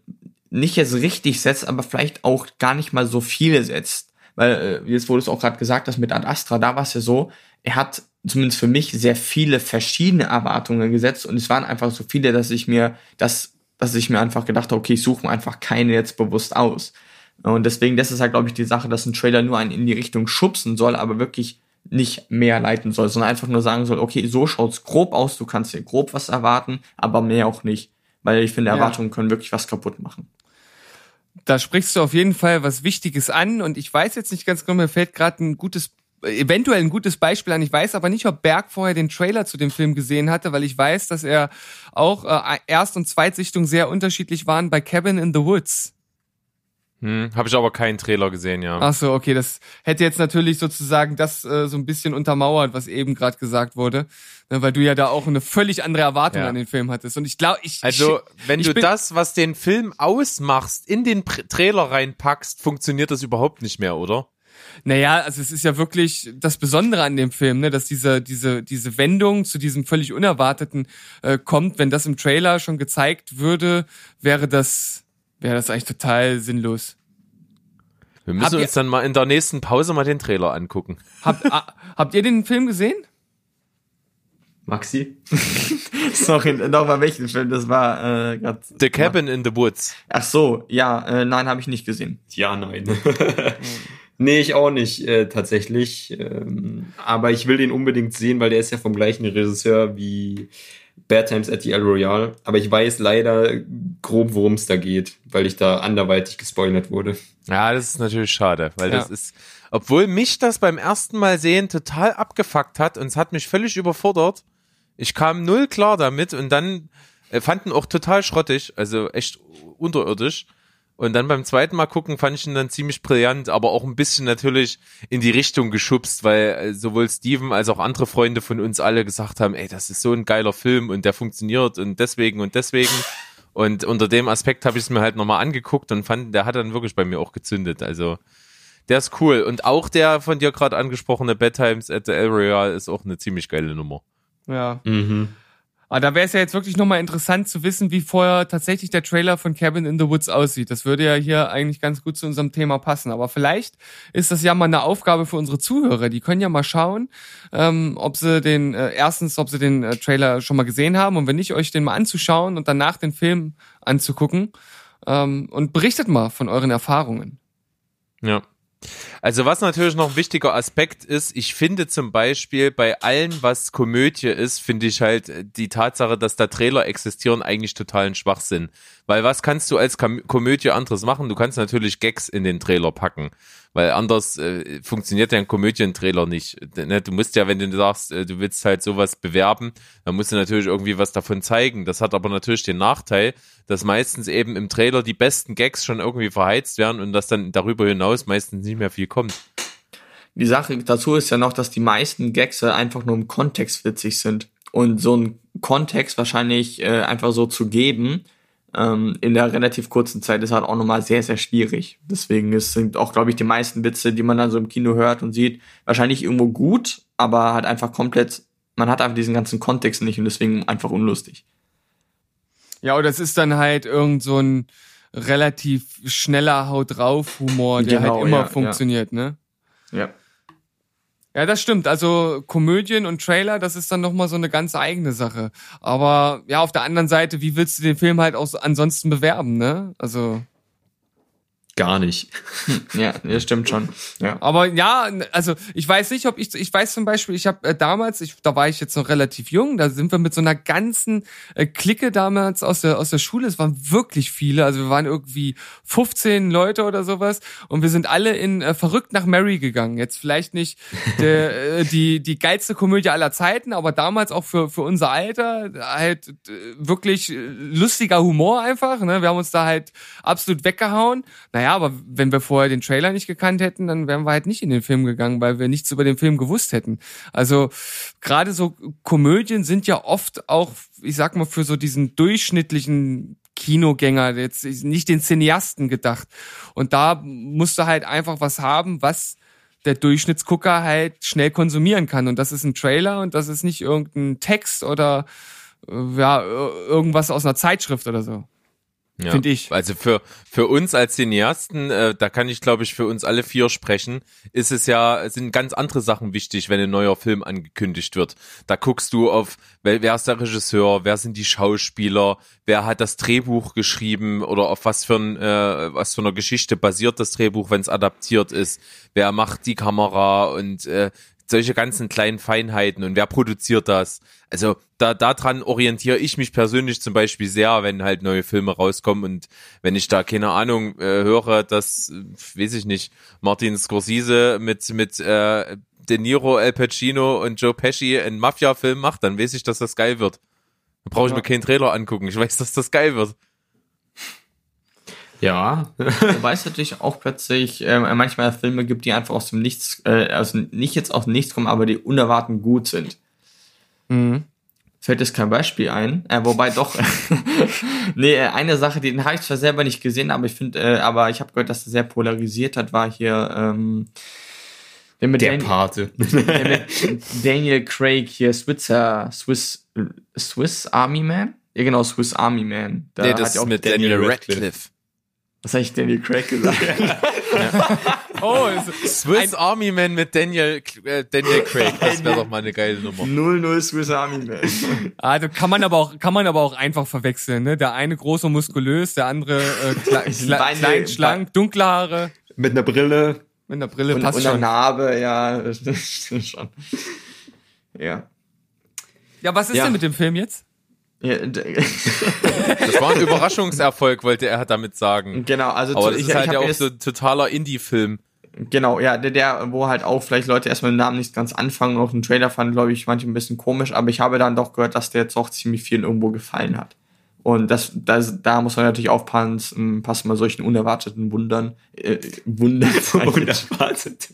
Speaker 1: nicht jetzt richtig setzt, aber vielleicht auch gar nicht mal so viele setzt. Weil, äh, jetzt wurde es auch gerade gesagt, dass mit Ad Astra, da war es ja so, er hat zumindest für mich sehr viele verschiedene Erwartungen gesetzt und es waren einfach so viele, dass ich mir das, dass ich mir einfach gedacht habe, okay, ich suche mir einfach keine jetzt bewusst aus. Und deswegen, das ist halt, glaube ich, die Sache, dass ein Trailer nur einen in die Richtung schubsen soll, aber wirklich nicht mehr leiten soll, sondern einfach nur sagen soll, okay, so schaut's grob aus, du kannst dir grob was erwarten, aber mehr auch nicht. Weil ich finde,
Speaker 4: Ja.
Speaker 1: Erwartungen können wirklich was kaputt machen.
Speaker 4: Da sprichst du auf jeden Fall was Wichtiges an und ich weiß jetzt nicht ganz genau, mir fällt gerade ein gutes, eventuell ein gutes Beispiel an. Ich weiß aber nicht, ob Berg vorher den Trailer zu dem Film gesehen hatte, weil ich weiß, dass er auch äh, Erst- und Zweitsichtung sehr unterschiedlich waren bei Cabin in the Woods.
Speaker 2: Hm, Habe ich aber keinen Trailer gesehen, ja.
Speaker 4: Ach so, okay, das hätte jetzt natürlich sozusagen das äh, so ein bisschen untermauert, was eben gerade gesagt wurde, ne, weil du ja da auch eine völlig andere Erwartung
Speaker 2: Ja.
Speaker 4: an den Film hattest. Und ich glaube, ich
Speaker 2: Also, wenn
Speaker 4: ich
Speaker 2: du das, was den Film ausmachst, in den Pr Trailer reinpackst, funktioniert das überhaupt nicht mehr, oder?
Speaker 4: Naja, also es ist ja wirklich das Besondere an dem Film, ne, dass diese, diese, diese Wendung zu diesem völlig Unerwarteten äh, kommt. Wenn das im Trailer schon gezeigt würde, wäre das, wäre das eigentlich total sinnlos.
Speaker 2: Wir
Speaker 4: Habt
Speaker 2: müssen
Speaker 4: ihr-
Speaker 2: uns dann mal in der nächsten Pause mal den Trailer angucken.
Speaker 4: Habt, ah, habt ihr den Film gesehen?
Speaker 5: Maxi? [laughs]
Speaker 1: Sorry, nochmal welchen Film? Das war äh, grad,
Speaker 2: The Cabin in the Woods.
Speaker 1: Ach so, ja, äh, nein, habe ich nicht gesehen.
Speaker 5: Ja, nein. [laughs] nee, ich auch nicht, äh, tatsächlich. Ähm, aber ich will den unbedingt sehen, weil der ist ja vom gleichen Regisseur wie Bad Times at the El Royale. Aber ich weiß leider grob, worum es da geht, weil ich da anderweitig gespoilert wurde.
Speaker 2: Ja, das ist natürlich schade, weil
Speaker 4: Ja.
Speaker 2: das ist, obwohl mich das beim ersten Mal sehen total abgefuckt hat und es hat mich völlig überfordert. Ich kam null klar damit und dann äh, fanden auch total schrottig, also echt unterirdisch. Und dann beim zweiten Mal gucken fand ich ihn dann ziemlich brillant, aber auch ein bisschen natürlich in die Richtung geschubst, weil äh, sowohl Steven als auch andere Freunde von uns alle gesagt haben, ey, das ist so ein geiler Film und der funktioniert und deswegen und deswegen. Und unter dem Aspekt habe ich es mir halt nochmal angeguckt und fand, der hat dann wirklich bei mir auch gezündet. Also der ist cool. Und auch der von dir gerade angesprochene Bad Times at the El Royale ist auch eine ziemlich geile Nummer.
Speaker 4: Ja.
Speaker 5: Mhm.
Speaker 4: Aber da wäre es ja jetzt wirklich nochmal interessant zu wissen, wie vorher tatsächlich der Trailer von Cabin in the Woods aussieht. Das würde ja hier eigentlich ganz gut zu unserem Thema passen. Aber vielleicht ist das ja mal eine Aufgabe für unsere Zuhörer. Die können ja mal schauen, ähm, ob sie den, äh, erstens, ob sie den äh, Trailer schon mal gesehen haben und wenn nicht, euch den mal anzuschauen und danach den Film anzugucken. Ähm, und berichtet mal von euren Erfahrungen.
Speaker 2: Ja. Also was natürlich noch ein wichtiger Aspekt ist, ich finde zum Beispiel bei allem, was Komödie ist, finde ich halt äh, die Tatsache, dass da Trailer existieren, eigentlich totalen Schwachsinn. Weil was kannst du als Komödie anderes machen? Du kannst natürlich Gags in den Trailer packen. Weil anders äh, funktioniert ja ein Komödientrailer nicht. Ne? Du musst ja, wenn du sagst, äh, du willst halt sowas bewerben, dann musst du natürlich irgendwie was davon zeigen. Das hat aber natürlich den Nachteil, dass meistens eben im Trailer die besten Gags schon irgendwie verheizt werden und dass dann darüber hinaus meistens nicht mehr viel kommt.
Speaker 1: Die Sache dazu ist ja noch, dass die meisten Gags ja einfach nur im Kontext witzig sind. Und so einen Kontext wahrscheinlich äh, einfach so zu geben, ähm, in der relativ kurzen Zeit ist halt auch nochmal sehr, sehr schwierig. Deswegen ist, sind auch, glaube ich, die meisten Witze, die man dann so im Kino hört und sieht, wahrscheinlich irgendwo gut, aber halt einfach komplett, man hat einfach diesen ganzen Kontext nicht und deswegen einfach unlustig.
Speaker 4: Ja, oder es ist dann halt irgend so ein relativ schneller Haut drauf Humor, der
Speaker 1: Genau,
Speaker 4: halt immer
Speaker 1: ja,
Speaker 4: funktioniert, ne?
Speaker 1: Ja.
Speaker 4: Ja, das stimmt. Also Komödien und Trailer, das ist dann nochmal so eine ganz eigene Sache. Aber ja, auf der anderen Seite, wie willst du den Film halt auch so ansonsten bewerben, ne? Also.
Speaker 5: Gar nicht.
Speaker 1: Ja, das stimmt schon. Ja.
Speaker 4: Aber ja, also ich weiß nicht, ob ich, ich weiß zum Beispiel, ich habe äh, damals, ich, da war ich jetzt noch relativ jung, da sind wir mit so einer ganzen äh, Clique damals aus der, aus der Schule, es waren wirklich viele, also wir waren irgendwie 15 Leute oder sowas und wir sind alle in äh, Verrückt nach Mary gegangen. Jetzt vielleicht nicht der, [laughs] äh, die, die geilste Komödie aller Zeiten, aber damals auch für, für unser Alter halt äh, wirklich äh, lustiger Humor einfach, ne? wir haben uns da halt absolut weggehauen. Naja, aber wenn wir vorher den Trailer nicht gekannt hätten, dann wären wir halt nicht in den Film gegangen, weil wir nichts über den Film gewusst hätten. Also gerade so Komödien sind ja oft auch, ich sag mal, für so diesen durchschnittlichen Kinogänger, jetzt nicht den Cineasten gedacht. Und da musst du halt einfach was haben, was der Durchschnittsgucker halt schnell konsumieren kann. Und das ist ein Trailer und das ist nicht irgendein Text oder äh, ja, ir- irgendwas aus einer Zeitschrift oder so.
Speaker 2: Ja.
Speaker 4: Find ich.
Speaker 2: Also für, für uns als Cineasten, äh, da kann ich glaube ich für uns alle vier sprechen, ist es ja, sind ganz andere Sachen wichtig, wenn ein neuer Film angekündigt wird. Da guckst du auf, wer, wer ist der Regisseur, wer sind die Schauspieler, wer hat das Drehbuch geschrieben oder auf was für, ein, äh, was für einer Geschichte basiert das Drehbuch, wenn es adaptiert ist, wer macht die Kamera und äh, solche ganzen kleinen Feinheiten und wer produziert das? Also da daran orientiere ich mich persönlich zum Beispiel sehr, wenn halt neue Filme rauskommen und wenn ich da keine Ahnung äh, höre, dass äh, weiß ich nicht Martin Scorsese mit mit äh, De Niro, Al Pacino und Joe Pesci einen Mafia-Film macht, dann weiß ich, dass das geil wird. Da brauche ich
Speaker 4: Ja.
Speaker 2: mir keinen Trailer angucken. Ich weiß, dass das geil wird.
Speaker 5: Ja.
Speaker 1: Wobei es natürlich auch plötzlich äh, manchmal Filme gibt, die einfach aus dem Nichts, äh, also nicht jetzt aus dem Nichts kommen, aber die unerwartet gut sind.
Speaker 4: Mhm.
Speaker 1: Fällt jetzt kein Beispiel ein, äh, wobei doch. [laughs] nee, äh, eine Sache, den habe ich zwar selber nicht gesehen, aber ich finde, äh, aber ich habe gehört, dass er sehr polarisiert hat, war hier ähm, der mit
Speaker 5: Der
Speaker 1: Dan-
Speaker 5: Pate.
Speaker 1: der mit Daniel Craig hier Switzer Swiss Swiss Army Man. Ja genau, Swiss Army Man. Da
Speaker 2: nee,
Speaker 1: hat
Speaker 2: das
Speaker 1: ja
Speaker 2: ist
Speaker 1: auch
Speaker 2: mit
Speaker 5: Daniel
Speaker 2: Daniel
Speaker 5: Radcliffe.
Speaker 2: Radcliffe.
Speaker 1: Was habe ich Daniel Craig gesagt? [laughs]
Speaker 4: Oh,
Speaker 2: Swiss Army Man mit Daniel, äh, Daniel Craig. Das wäre doch mal eine geile Nummer.
Speaker 1: 00 Swiss Army Man.
Speaker 4: also kann man aber auch kann man aber auch einfach verwechseln, ne? Der eine groß und muskulös, der andere äh, [laughs] kle kle klein, schlank, dunkle Haare
Speaker 5: Mit einer Brille.
Speaker 4: mit einer Brille
Speaker 1: Und,
Speaker 4: passt
Speaker 1: und
Speaker 4: schon.
Speaker 1: Narbe, ja, [laughs] das stimmt schon. Ja.
Speaker 4: Ja, was ist
Speaker 5: Ja.
Speaker 4: denn mit dem Film jetzt?
Speaker 1: Ja [laughs]
Speaker 2: Das war ein Überraschungserfolg, wollte er damit sagen.
Speaker 1: genau, also
Speaker 2: Aber
Speaker 1: zu-
Speaker 2: das
Speaker 1: ich,
Speaker 2: ist halt
Speaker 1: ich
Speaker 2: ja auch so ein totaler Indie-Film.
Speaker 1: genau, ja, der, der, wo halt auch vielleicht Leute erstmal den Namen nicht ganz anfangen, auch den Trailer fanden, glaube ich, manche ein bisschen komisch, aber ich habe dann doch gehört, dass der jetzt auch ziemlich vielen irgendwo gefallen hat. Und das, das, da muss man natürlich aufpassen, passen bei solchen unerwarteten Wundern, äh, Wundern, [laughs]
Speaker 5: Unerwartet.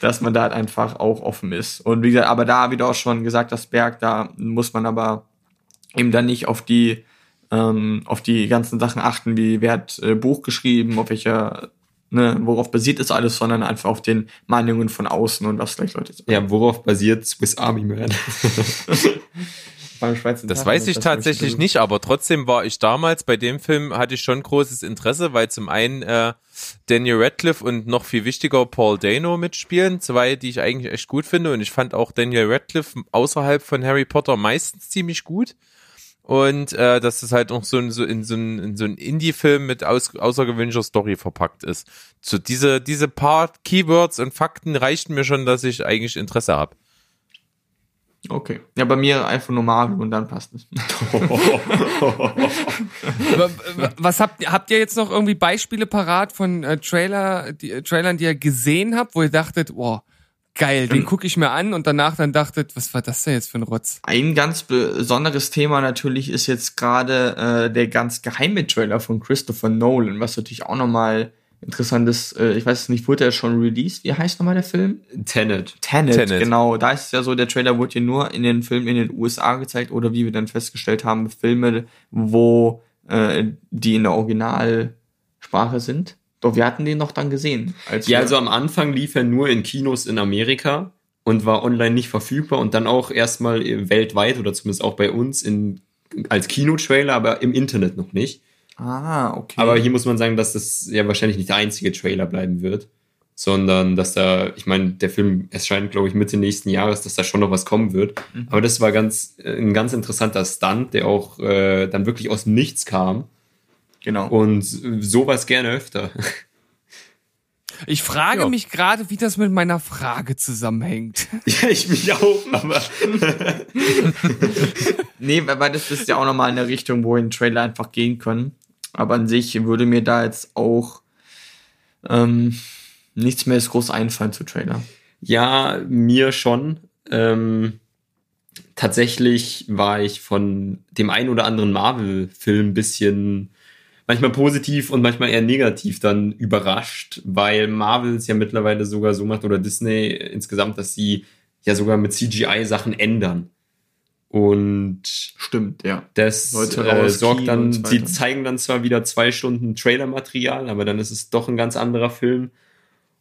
Speaker 1: dass man da halt einfach auch offen ist. Und wie gesagt, aber da, wie du auch schon gesagt hast, Berg, da muss man aber eben dann nicht auf die, ähm, auf die ganzen Sachen achten, wie wer hat äh, Buch geschrieben, auf welcher, ne, worauf basiert ist alles, sondern einfach auf den Meinungen von außen und was vielleicht Leute sagen.
Speaker 5: Ja, worauf basiert Swiss Army Man? [laughs]
Speaker 1: Beim Schweizer
Speaker 2: Das
Speaker 1: Tag,
Speaker 2: weiß ich
Speaker 1: das
Speaker 2: tatsächlich nicht, aber trotzdem war ich damals bei dem Film, hatte ich schon großes Interesse, weil zum einen äh, Daniel Radcliffe und noch viel wichtiger Paul Dano mitspielen, zwei, die ich eigentlich echt gut finde und ich fand auch Daniel Radcliffe außerhalb von Harry Potter meistens ziemlich gut und äh, dass es halt noch so, ein, so in so ein, in so ein Indie-Film mit aus, außergewöhnlicher Story verpackt ist. So diese, diese paar Keywords und Fakten reichten mir schon, dass ich eigentlich Interesse habe.
Speaker 1: Okay. Ja, bei mir einfach nur Marvel und dann passt es. [laughs]
Speaker 4: W- Was habt ihr, habt ihr jetzt noch irgendwie Beispiele parat von äh, Trailer, die, äh, Trailern, die ihr gesehen habt, wo ihr dachtet, wow, geil, den gucke ich mir an und danach dann dachtet, was war das denn jetzt für ein Rotz?
Speaker 1: Ein ganz besonderes Thema natürlich ist jetzt gerade äh, der ganz geheime Trailer von Christopher Nolan, was natürlich auch nochmal interessant ist. Äh, ich weiß nicht, wurde er schon released? Wie heißt nochmal der Film?
Speaker 5: Tenet.
Speaker 1: Tenet,
Speaker 2: Tenet.
Speaker 1: genau. Da ist es ja so, der Trailer wurde ja nur in den Filmen in den USA gezeigt oder wie wir dann festgestellt haben, Filme, wo äh, die in der Originalsprache sind. Doch wir hatten den noch dann gesehen.
Speaker 5: Ja, also am Anfang lief er nur in Kinos in Amerika und war online nicht verfügbar und dann auch erstmal weltweit oder zumindest auch bei uns in, als Kinotrailer, aber im Internet noch nicht.
Speaker 1: ah, okay.
Speaker 5: Aber hier muss man sagen, dass das ja wahrscheinlich nicht der einzige Trailer bleiben wird, sondern dass da, ich meine, der Film erscheint, glaube ich, Mitte nächsten Jahres, dass da schon noch was kommen wird. Aber das war ganz, äh, ein ganz interessanter Stunt, der auch äh, dann wirklich aus Nichts kam
Speaker 1: genau.
Speaker 5: und sowas gerne öfter.
Speaker 4: Ich frage
Speaker 2: Ja.
Speaker 4: mich gerade, wie das mit meiner Frage zusammenhängt. [laughs]
Speaker 5: ja, ich mich auch, aber [laughs]
Speaker 1: Nee, weil weil das ist ja auch nochmal in der Richtung, wo ein Trailer einfach gehen können. Aber an sich würde mir da jetzt auch ähm, nichts mehr groß einfallen zu Trailer.
Speaker 5: Ja, mir schon. Ähm, tatsächlich war ich von dem einen oder anderen Marvel-Film ein bisschen manchmal positiv und manchmal eher negativ dann überrascht, weil Marvel es ja mittlerweile sogar so macht oder Disney insgesamt, dass sie ja sogar mit CGI Sachen ändern. Und
Speaker 1: Stimmt, ja.
Speaker 5: das äh, sorgt dann, sie zeigen dann zwar wieder zwei Stunden Trailermaterial, aber dann ist es doch ein ganz anderer Film.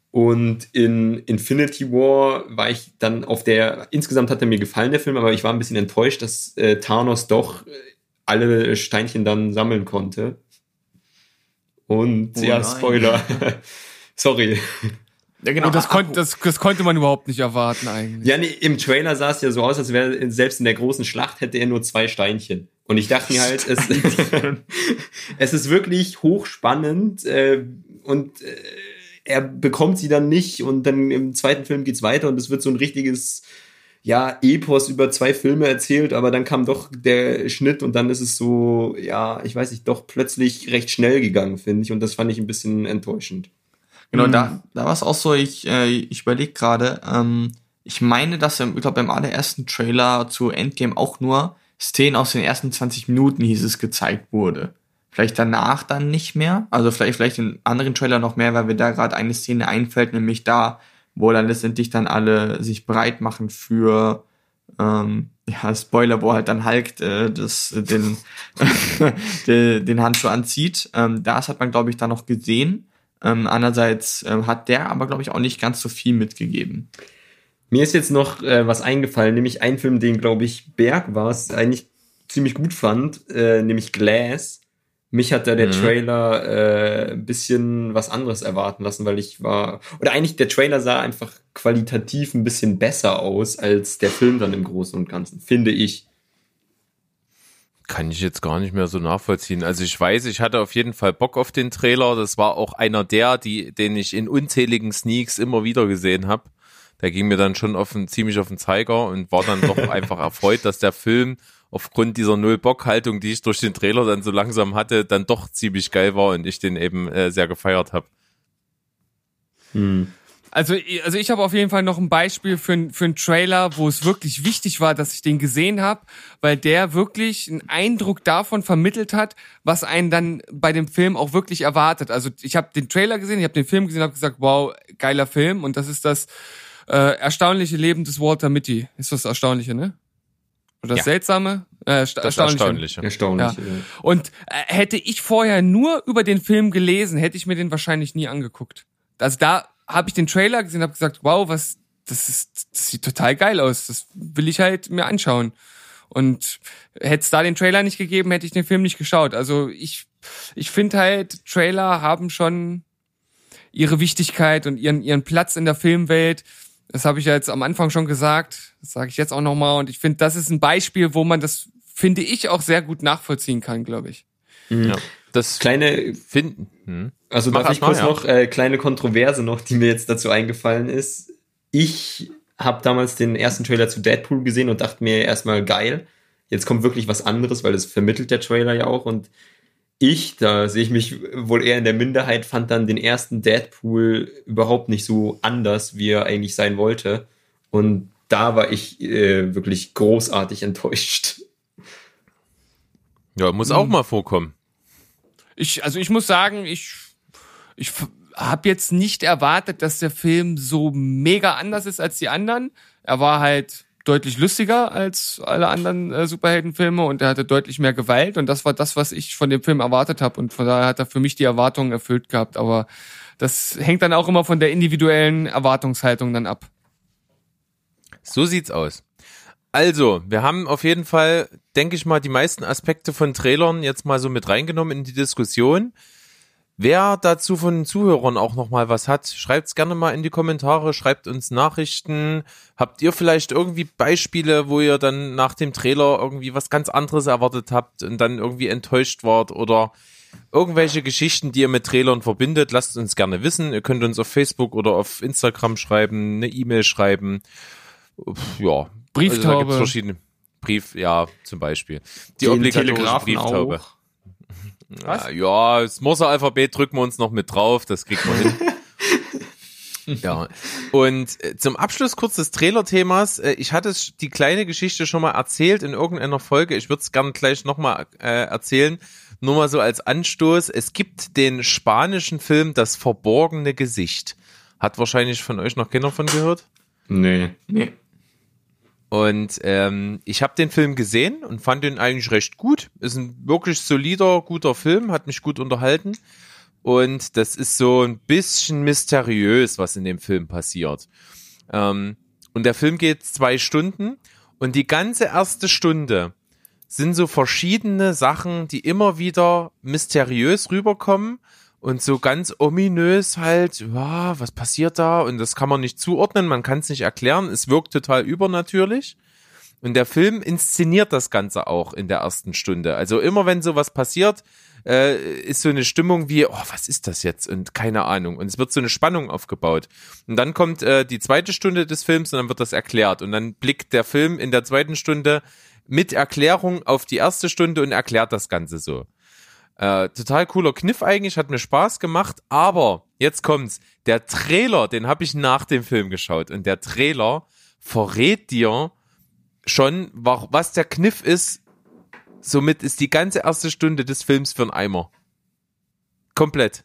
Speaker 5: Und in Infinity War war ich dann auf der, insgesamt hat er mir gefallen, der Film, aber ich war ein bisschen enttäuscht, dass äh, Thanos doch äh, alle Steinchen dann sammeln konnte. Und
Speaker 1: Oh
Speaker 5: ja,
Speaker 1: nein.
Speaker 5: Spoiler. [laughs] Sorry.
Speaker 1: Ja, genau.
Speaker 4: Und das,
Speaker 1: Ah,
Speaker 4: konnt, das, das konnte man überhaupt nicht erwarten eigentlich.
Speaker 5: Ja, nee, im Trailer sah es ja so aus, als wäre selbst in der großen Schlacht hätte er nur zwei Steinchen. Und ich dachte mir halt, es, [laughs] es ist wirklich hochspannend äh, und äh, er bekommt sie dann nicht und dann im zweiten Film geht's weiter und es wird so ein richtiges ja, Epos über zwei Filme erzählt, aber dann kam doch der Schnitt und dann ist es so, ja, ich weiß nicht, doch plötzlich recht schnell gegangen, finde ich. Und das fand ich ein bisschen enttäuschend.
Speaker 1: Genau, da, da war es auch so, ich, äh, ich überlege gerade, ähm, ich meine, dass im, ich glaube, beim allerersten Trailer zu Endgame auch nur Szenen aus den ersten 20 Minuten, hieß es, gezeigt wurde. Vielleicht danach dann nicht mehr. Also vielleicht, vielleicht in anderen Trailer noch mehr, weil mir da gerade eine Szene einfällt, nämlich da, wo dann letztendlich dann alle sich breit machen für ähm, ja, Spoiler, wo halt dann Hulk äh, das, den, [laughs] den, den Handschuh anzieht. Ähm, das hat man, glaube ich, da noch gesehen. Ähm, andererseits ähm, hat der aber, glaube ich, auch nicht ganz so viel mitgegeben.
Speaker 5: Mir ist jetzt noch äh, was eingefallen, nämlich ein Film, den, glaube ich, Berg war es, eigentlich ziemlich gut fand, äh, nämlich Glass. Mich hat da der
Speaker 2: Mhm.
Speaker 5: Trailer äh, ein bisschen was anderes erwarten lassen, weil ich war. Oder eigentlich der Trailer sah einfach qualitativ ein bisschen besser aus als der Film dann im Großen und Ganzen, finde ich.
Speaker 2: Kann ich jetzt gar nicht mehr so nachvollziehen. Also ich weiß, ich hatte auf jeden Fall Bock auf den Trailer. Das war auch einer der, die, den ich in unzähligen Sneaks immer wieder gesehen habe. Der ging mir dann schon auf den, ziemlich auf den Zeiger und war dann doch [laughs] einfach erfreut, dass der Film aufgrund dieser Null-Bock-Haltung, die ich durch den Trailer dann so langsam hatte, dann doch ziemlich geil war und ich den eben äh, sehr gefeiert habe.
Speaker 5: Hm.
Speaker 4: Also, also ich habe auf jeden Fall noch ein Beispiel für, für einen Trailer, wo es wirklich wichtig war, dass ich den gesehen habe, weil der wirklich einen Eindruck davon vermittelt hat, was einen dann bei dem Film auch wirklich erwartet. Also ich habe den Trailer gesehen, ich habe den Film gesehen, habe gesagt, wow, geiler Film und das ist das äh, erstaunliche Leben des Walter Mitty. Ist das Erstaunliche, ne? Oder das
Speaker 2: Ja.
Speaker 4: Seltsame? Äh,
Speaker 2: Das
Speaker 4: Erstaunliche.
Speaker 2: Erstaunliche.
Speaker 5: Erstaunlich.
Speaker 4: Ja.
Speaker 5: Ja.
Speaker 4: Und äh, hätte ich vorher nur über den Film gelesen, hätte ich mir den wahrscheinlich nie angeguckt. Also da habe ich den Trailer gesehen, habe gesagt, wow, was, das ist, das sieht total geil aus. Das will ich halt mir anschauen. Und hätte es da den Trailer nicht gegeben, hätte ich den Film nicht geschaut. Also ich, ich finde halt, Trailer haben schon ihre Wichtigkeit und ihren, ihren Platz in der Filmwelt. Das habe ich ja jetzt am Anfang schon gesagt. Das sage ich jetzt auch nochmal. Und ich finde, das ist ein Beispiel, wo man das, finde ich, auch sehr gut nachvollziehen kann, glaube ich.
Speaker 2: Ja. Das
Speaker 5: Kleine
Speaker 2: finden. Hm.
Speaker 5: Also
Speaker 2: Mach
Speaker 5: darf ich
Speaker 2: erst mal,
Speaker 5: kurz
Speaker 2: ja.
Speaker 5: noch äh, kleine Kontroverse noch, die mir jetzt dazu eingefallen ist. Ich habe damals den ersten Trailer zu Deadpool gesehen und dachte mir erstmal geil. Jetzt kommt wirklich was anderes, weil das vermittelt der Trailer ja auch und ich, da sehe ich mich wohl eher in der Minderheit, fand dann den ersten Deadpool überhaupt nicht so anders, wie er eigentlich sein wollte. Und da war ich äh, wirklich großartig enttäuscht.
Speaker 2: Ja, muss auch mal vorkommen.
Speaker 4: Ich, also ich muss sagen, ich, ich habe jetzt nicht erwartet, dass der Film so mega anders ist als die anderen. Er war halt deutlich lustiger als alle anderen äh, Superheldenfilme und er hatte deutlich mehr Gewalt und das war das, was ich von dem Film erwartet habe und von daher hat er für mich die Erwartungen erfüllt gehabt. Aber das hängt dann auch immer von der individuellen Erwartungshaltung dann ab.
Speaker 2: So sieht's aus. Also, wir haben auf jeden Fall, denke ich mal, die meisten Aspekte von Trailern jetzt mal so mit reingenommen in die Diskussion. Wer dazu von den Zuhörern auch noch mal was hat, schreibt's gerne mal in die Kommentare, schreibt uns Nachrichten. Habt ihr vielleicht irgendwie Beispiele, wo ihr dann nach dem Trailer irgendwie was ganz anderes erwartet habt und dann irgendwie enttäuscht wart oder irgendwelche Geschichten, die ihr mit Trailern verbindet, lasst uns gerne wissen. Ihr könnt uns auf Facebook oder auf Instagram schreiben, eine E-Mail schreiben. Ja.
Speaker 4: Brieftaube.
Speaker 2: Also da gibt's verschiedene Brief, ja, zum Beispiel. Die obligatorische Brieftaube.
Speaker 5: auch.
Speaker 4: Was?
Speaker 2: Ja, ja, das Morse-Alphabet drücken wir uns noch mit drauf, das kriegt man hin. [laughs] ja. Und äh, zum Abschluss kurz des Trailer-Themas. Äh, ich hatte es- die kleine Geschichte schon mal erzählt in irgendeiner Folge. Ich würde es gerne gleich nochmal äh, erzählen. Nur mal so als Anstoß. Es gibt den spanischen Film Das verborgene Gesicht. Hat wahrscheinlich von euch noch keiner von gehört?
Speaker 5: Nee.
Speaker 1: Nee.
Speaker 2: Und ähm, ich habe den Film gesehen und fand den eigentlich recht gut. Ist ein wirklich solider, guter Film, hat mich gut unterhalten. Und das ist so ein bisschen mysteriös, was in dem Film passiert. Ähm, und der Film geht zwei Stunden und die ganze erste Stunde sind so verschiedene Sachen, die immer wieder mysteriös rüberkommen und so ganz ominös halt, ja, was passiert da? Und das kann man nicht zuordnen, man kann es nicht erklären, es wirkt total übernatürlich. Und der Film inszeniert das Ganze auch in der ersten Stunde. Also immer wenn sowas passiert, äh, ist so eine Stimmung wie, oh, was ist das jetzt? Und keine Ahnung. Und es wird so eine Spannung aufgebaut. Und dann kommt äh, die zweite Stunde des Films und dann wird das erklärt. Und dann blickt der Film in der zweiten Stunde mit Erklärung auf die erste Stunde und erklärt das Ganze so. Äh, total cooler Kniff eigentlich, hat mir Spaß gemacht, aber jetzt kommt's. Der Trailer, den habe ich nach dem Film geschaut und der Trailer verrät dir schon, wa- was der Kniff ist Somit ist die ganze erste Stunde des Films für einen Eimer. Komplett.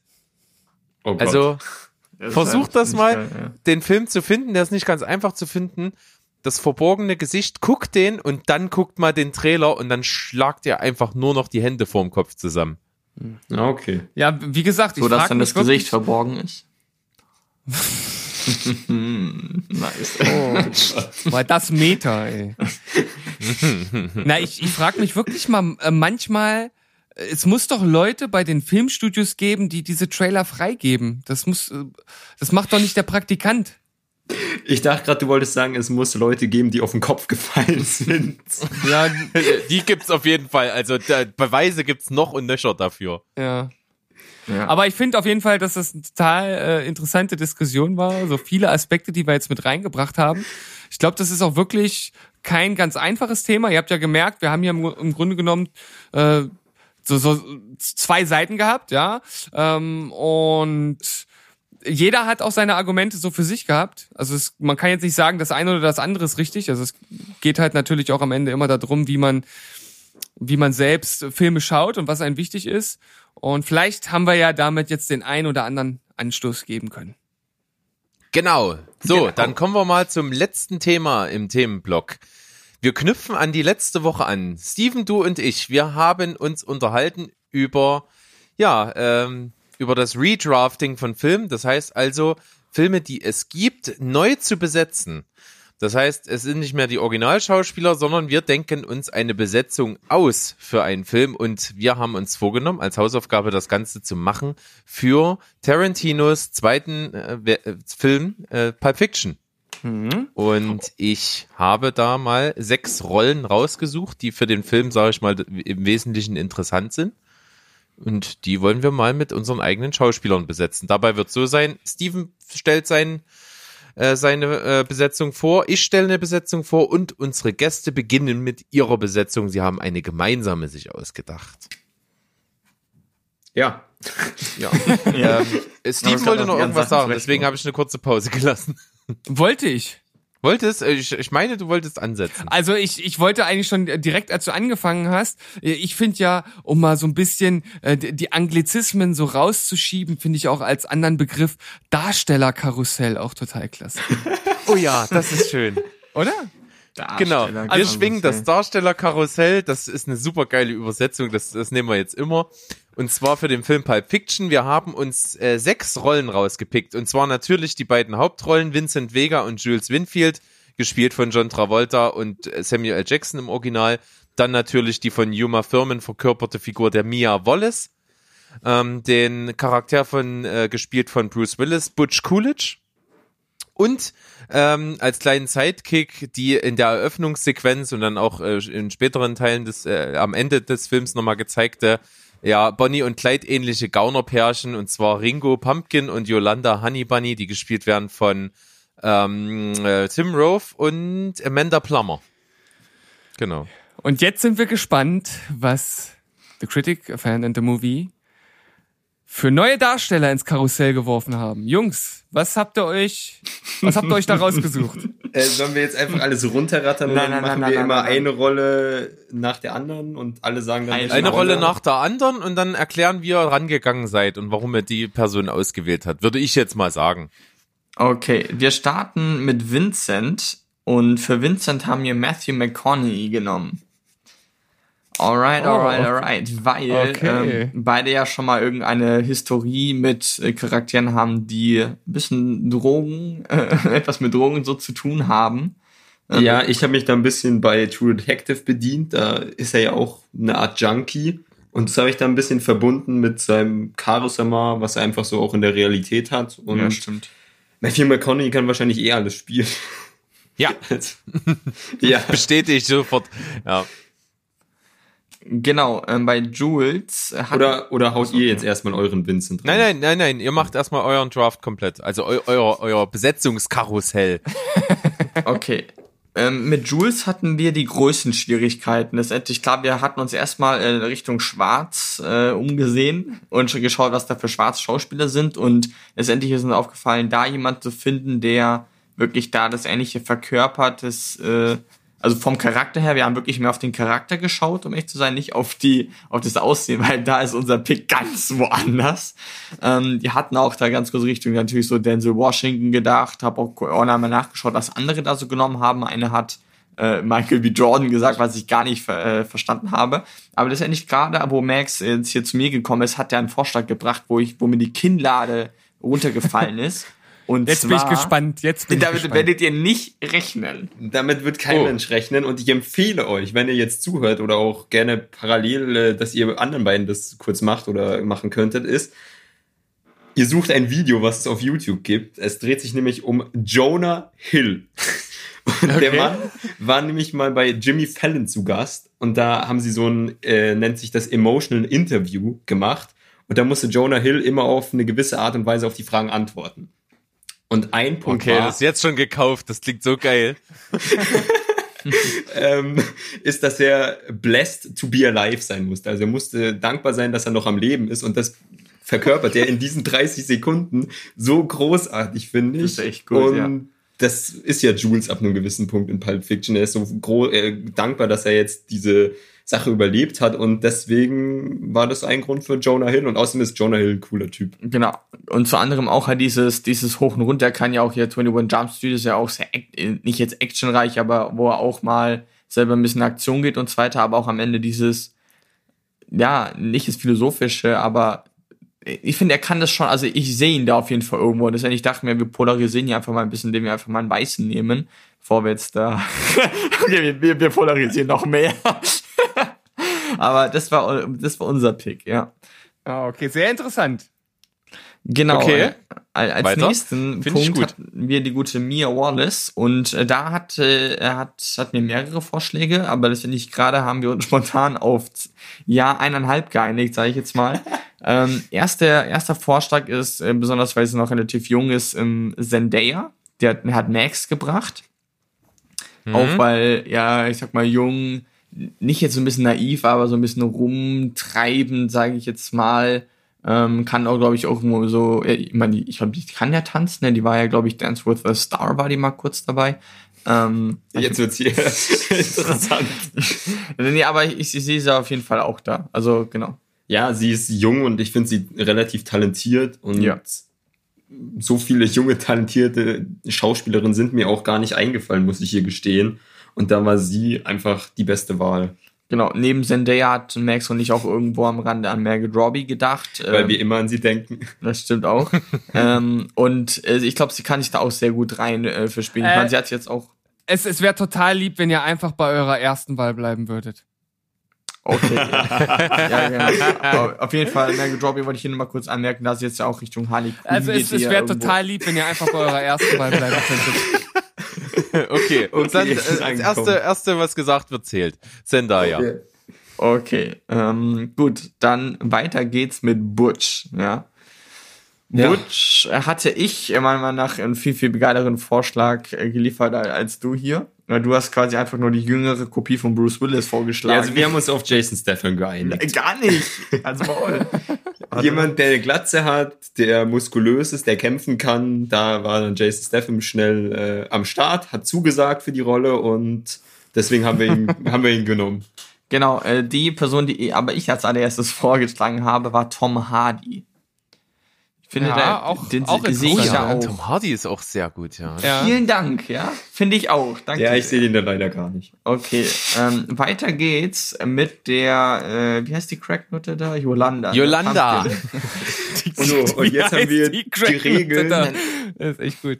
Speaker 5: Oh.
Speaker 2: Also
Speaker 1: Das [laughs]
Speaker 2: versucht das mal,
Speaker 1: geil, ja.
Speaker 2: den Film zu finden. Der ist nicht ganz einfach zu finden. Das verborgene Gesicht, guckt den und dann guckt mal den Trailer und dann schlagt ihr einfach nur noch die Hände vorm Kopf zusammen.
Speaker 5: Okay.
Speaker 4: Ja, wie gesagt, ich
Speaker 1: So, dass dann
Speaker 4: mich
Speaker 1: das Gesicht
Speaker 4: wirklich,
Speaker 1: verborgen ist. [laughs] nice.
Speaker 4: war das Meta, ey. [laughs] Na, ich, ich frage mich wirklich mal äh, manchmal, äh, es muss doch Leute bei den Filmstudios geben, die diese Trailer freigeben. Das muss, äh, das macht doch nicht der Praktikant.
Speaker 5: Ich dachte gerade, du wolltest sagen, es muss Leute geben, die auf den Kopf gefallen [laughs] sind.
Speaker 4: Ja,
Speaker 2: Die gibt's auf jeden Fall. Also da, Beweise gibt's noch und nöcher dafür.
Speaker 4: ja.
Speaker 1: Ja.
Speaker 4: Aber ich finde auf jeden Fall, dass das eine total äh, interessante Diskussion war. So viele Aspekte, die wir jetzt mit reingebracht haben. Ich glaube, das ist auch wirklich kein ganz einfaches Thema. Ihr habt ja gemerkt, wir haben hier im, im Grunde genommen äh, so, so zwei Seiten gehabt, ja. Ähm, und jeder hat auch seine Argumente so für sich gehabt. Also es, man kann jetzt nicht sagen, das eine oder das andere ist richtig. Also es geht halt natürlich auch am Ende immer darum, wie man wie man selbst Filme schaut und was einem wichtig ist. Und vielleicht haben wir ja damit jetzt den ein oder anderen Anstoß geben können.
Speaker 2: Genau. So,
Speaker 1: Genau.
Speaker 2: dann kommen wir mal zum letzten Thema im Themenblock. Wir knüpfen an die letzte Woche an. Steven, du und ich, wir haben uns unterhalten über, ja, ähm, über das Redrafting von Filmen. Das heißt also, Filme, die es gibt, neu zu besetzen. Das heißt, es sind nicht mehr die Originalschauspieler, sondern wir denken uns eine Besetzung aus für einen Film und wir haben uns vorgenommen, als Hausaufgabe das Ganze zu machen für Tarantinos zweiten äh, äh, Film äh, Pulp Fiction. Und ich habe da mal sechs Rollen rausgesucht, die für den Film, sage ich mal, im Wesentlichen interessant sind. Und die wollen wir mal mit unseren eigenen Schauspielern besetzen. Dabei wird so sein, Steven stellt sein, äh, seine äh, Besetzung vor, ich stelle eine Besetzung vor und unsere Gäste beginnen mit ihrer Besetzung. Sie haben eine gemeinsame sich ausgedacht.
Speaker 5: Ja. [laughs]
Speaker 2: Ja. ähm, Steven wollte noch irgendwas sagen, deswegen habe ich eine kurze Pause gelassen.
Speaker 4: Wollte ich.
Speaker 2: Wolltest? Äh, Ich, ich meine, du wolltest ansetzen.
Speaker 4: Also ich, ich wollte eigentlich schon direkt, als du angefangen hast, äh, ich finde ja, um mal so ein bisschen äh, die Anglizismen so rauszuschieben, finde ich auch als anderen Begriff Darstellerkarussell auch total klasse. [laughs]
Speaker 2: Oh ja, das ist schön.
Speaker 4: Oder?
Speaker 2: Genau. Wir schwingen das. Darstellerkarussell. Das ist eine super geile Übersetzung. Das, das nehmen wir jetzt immer. Und zwar für den Film Pulp Fiction. Wir haben uns äh, sechs Rollen rausgepickt. Und zwar natürlich die beiden Hauptrollen, Vincent Vega und Jules Winfield, gespielt von John Travolta und äh, Samuel L. Jackson im Original. Dann natürlich die von Yuma Thurman verkörperte Figur der Mia Wallace. Ähm, den Charakter von, äh, gespielt von Bruce Willis, Butch Coolidge. Und ähm, als kleinen Sidekick, die in der Eröffnungssequenz und dann auch äh, in späteren Teilen des, äh, am Ende des Films nochmal gezeigte, ja, Bonnie und Clyde ähnliche Gaunerpärchen, und zwar Ringo Pumpkin und Yolanda Honey Bunny, die gespielt werden von ähm, äh, Tim Roth und Amanda Plummer. Genau.
Speaker 4: Und jetzt sind wir gespannt, was The Critic, a Fan and the Movie für neue Darsteller ins Karussell geworfen haben. Jungs, was habt ihr euch, was habt ihr euch da rausgesucht? [laughs]
Speaker 5: Äh, sollen wir jetzt einfach alles runterrattern und
Speaker 1: Nein,
Speaker 5: dann
Speaker 1: nein,
Speaker 5: machen
Speaker 1: nein,
Speaker 5: wir
Speaker 1: nein,
Speaker 5: immer eine Rolle nach der anderen und alle sagen dann
Speaker 1: Eine
Speaker 2: Eine Rolle
Speaker 5: Rolle.
Speaker 2: nach der anderen und dann erklären, wie ihr rangegangen seid und warum ihr die Person ausgewählt hat. Würde ich jetzt mal sagen.
Speaker 1: Okay, wir starten mit Vincent und für Vincent haben wir Matthew McConaughey genommen. Alright,
Speaker 4: Oh,
Speaker 1: alright,
Speaker 4: okay.
Speaker 1: alright, weil
Speaker 4: Okay.
Speaker 1: ähm, beide ja schon mal irgendeine Historie mit äh, Charakteren haben, die ein bisschen Drogen, äh, [laughs] etwas mit Drogen so zu tun haben.
Speaker 5: Ja, ich habe mich da ein bisschen bei True Detective bedient. Da ist er ja auch eine Art Junkie. Und das habe ich da ein bisschen verbunden mit seinem Charisma, was er einfach so auch in der Realität hat. Und
Speaker 1: ja, stimmt.
Speaker 5: Matthew McConaughey kann wahrscheinlich eh alles spielen.
Speaker 2: Ja, [laughs]
Speaker 5: ja. [laughs]
Speaker 2: bestätige ich sofort. Ja.
Speaker 1: Genau, ähm, bei Jules hat
Speaker 5: Oder, oder haut ihr jetzt erstmal euren Vincent rein?
Speaker 2: Nein, nein, nein, nein, ihr macht erstmal euren Draft komplett. Also eu, euer, euer Besetzungskarussell. [laughs] [laughs]
Speaker 1: Okay. Ähm, mit Jules hatten wir die größten Schwierigkeiten. Letztendlich, klar, wir hatten uns erstmal in Richtung Schwarz äh, umgesehen und schon geschaut, was da für schwarze Schauspieler sind. Und letztendlich ist uns aufgefallen, da jemand zu finden, der wirklich da das Ähnliche verkörpert, das äh, Also vom Charakter her, wir haben wirklich mehr auf den Charakter geschaut, um echt zu sein, nicht auf die, auf das Aussehen, weil da ist unser Pick ganz woanders. Ähm, die hatten auch da ganz kurz Richtung natürlich so Denzel Washington gedacht, habe auch auch einmal nachgeschaut, was andere da so genommen haben. Eine hat äh, Michael B. Jordan gesagt, was ich gar nicht ver äh, verstanden habe. Aber letztendlich gerade, wo Max jetzt hier zu mir gekommen ist, hat er einen Vorschlag gebracht, wo ich, wo mir die Kinnlade runtergefallen [laughs] ist. Und
Speaker 4: Jetzt
Speaker 1: zwar,
Speaker 4: bin ich gespannt. Jetzt bin ich
Speaker 1: Damit
Speaker 4: gespannt.
Speaker 1: werdet ihr nicht rechnen.
Speaker 5: Damit wird kein
Speaker 2: Oh.
Speaker 5: Mensch rechnen und ich empfehle euch, wenn ihr jetzt zuhört oder auch gerne parallel, äh, dass ihr anderen beiden das kurz macht oder machen könntet, ist, ihr sucht ein Video, was es auf YouTube gibt. Es dreht sich nämlich um Jonah Hill. [laughs] Und der Mann war nämlich mal bei Jimmy Fallon zu Gast und da haben sie so ein, äh, nennt sich das Emotional Interview gemacht und da musste Jonah Hill immer auf eine gewisse Art und Weise auf die Fragen antworten. Und ein Punkt
Speaker 2: Okay,
Speaker 5: war,
Speaker 2: das ist jetzt schon gekauft. Das klingt so geil. [laughs]
Speaker 5: ähm, ist, dass er blessed to be alive sein musste. Also er musste dankbar sein, dass er noch am Leben ist und das verkörpert er in diesen 30 Sekunden so großartig, finde ich.
Speaker 1: Das ist echt gut,
Speaker 5: und
Speaker 1: ja.
Speaker 5: das ist ja Jules ab einem gewissen Punkt in Pulp Fiction. Er ist so äh, dankbar, dass er jetzt diese Sache überlebt hat und deswegen war das ein Grund für Jonah Hill und außerdem ist Jonah Hill ein cooler Typ.
Speaker 1: Genau. Und zu anderem auch halt dieses, dieses Hoch und Runter kann ja auch hier 21 Jump Street ist ja auch sehr, äh, nicht jetzt actionreich, aber wo er auch mal selber ein bisschen Aktion geht und so weiter, aber auch am Ende dieses, ja, nicht das Philosophische, aber ich finde, er kann das schon, also ich sehe ihn da auf jeden Fall irgendwo. Deswegen, ich dachte mir, wir polarisieren hier einfach mal ein bisschen, indem wir einfach mal einen Weißen nehmen, jetzt da, [laughs] okay, wir, wir polarisieren noch mehr. [laughs] aber das war, das war unser Pick, ja.
Speaker 4: Ah, okay, sehr interessant.
Speaker 1: Genau.
Speaker 2: Okay.
Speaker 1: äh, Als
Speaker 2: Weiter.
Speaker 1: nächsten
Speaker 2: Find ich
Speaker 1: Punkt hatten wir die gute Mia Wallace und äh, da hat äh, er hat hat mir mehrere Vorschläge, aber letztendlich gerade haben wir uns [laughs] spontan auf ja eineinhalb geeinigt, sage ich jetzt mal. [laughs] ähm, erster erster Vorschlag ist äh, besonders weil sie noch relativ jung ist ähm, Zendaya, der hat, hat Max gebracht. Auch weil, ja, ich sag mal, jung, nicht jetzt so ein bisschen naiv, aber so ein bisschen rumtreibend, sage ich jetzt mal. Ähm, kann auch, glaube ich, auch irgendwo so, ich meine, ich glaube, die kann ja tanzen, ne? Die war ja, glaube ich, Dance with a Star, war die mal kurz dabei. Ähm,
Speaker 5: Jetzt wird's hier [laughs] interessant. [laughs]
Speaker 1: nee, aber ich, ich sehe sie auf jeden Fall auch da. Also, genau.
Speaker 5: Ja, sie ist jung und ich finde sie relativ talentiert und
Speaker 1: Ja.
Speaker 5: so viele junge, talentierte Schauspielerinnen sind mir auch gar nicht eingefallen, muss ich hier gestehen. Und da war sie einfach die beste Wahl,
Speaker 1: Genau, neben Zendaya hat Max und ich auch irgendwo am Rande an Margot Robbie gedacht.
Speaker 5: weil
Speaker 1: Ähm,
Speaker 5: wir immer an sie denken.
Speaker 1: Das stimmt auch. [laughs] ähm, und äh, ich glaube, sie kann sich da auch sehr gut rein äh, für spielen. Ich
Speaker 4: Äh,
Speaker 1: meine, sie hat jetzt auch.
Speaker 4: Es, es wäre total lieb, wenn ihr einfach bei eurer ersten Wahl bleiben würdet.
Speaker 1: Okay. [laughs] ja, genau. Aber Auf jeden Fall, Margot Robbie wollte ich hier nur mal kurz anmerken, dass sie jetzt ja auch Richtung Harley Quinn
Speaker 4: Also es, es wäre total lieb, wenn ihr einfach bei eurer ersten Wahl bleiben könntet. [laughs] [laughs]
Speaker 2: Okay, und [laughs]
Speaker 5: Okay,
Speaker 2: dann äh, [laughs] das erste, erste, was gesagt wird, zählt. Zendaya.
Speaker 1: Okay, ähm, gut, dann weiter geht's mit Butch, ja.
Speaker 5: Ja.
Speaker 1: Butch hatte ich äh, meiner Meinung nach einen viel, viel geileren Vorschlag äh, geliefert als du hier. Du hast quasi einfach nur die jüngere Kopie von Bruce Willis vorgeschlagen.
Speaker 5: Ja, also wir haben uns auf Jason Statham geeinigt.
Speaker 1: Gar nicht. Also Maul. [laughs]
Speaker 5: Jemand, der eine Glatze hat, der muskulös ist, der kämpfen kann, da war dann Jason Statham schnell äh, am Start, hat zugesagt für die Rolle und deswegen haben wir ihn, [laughs] haben wir ihn genommen.
Speaker 1: Genau, äh, die Person, die aber ich als allererstes vorgeschlagen habe, war Tom Hardy. Ich finde,
Speaker 4: Ja,
Speaker 1: der,
Speaker 4: auch-
Speaker 1: den
Speaker 4: auch
Speaker 1: sehe ich ja auch.
Speaker 2: Tom Hardy ist auch sehr gut, ja.
Speaker 4: Ja.
Speaker 1: Vielen Dank, ja. Finde ich auch. Danke.
Speaker 5: Ja, ich sehe den da leider gar nicht.
Speaker 1: Okay, ähm, weiter geht's mit der, äh, wie heißt die Cracknutte da? Yolanda. ne?
Speaker 2: Yolanda. [laughs]
Speaker 5: So, und jetzt haben wir die Regeln.
Speaker 4: Das ist echt gut.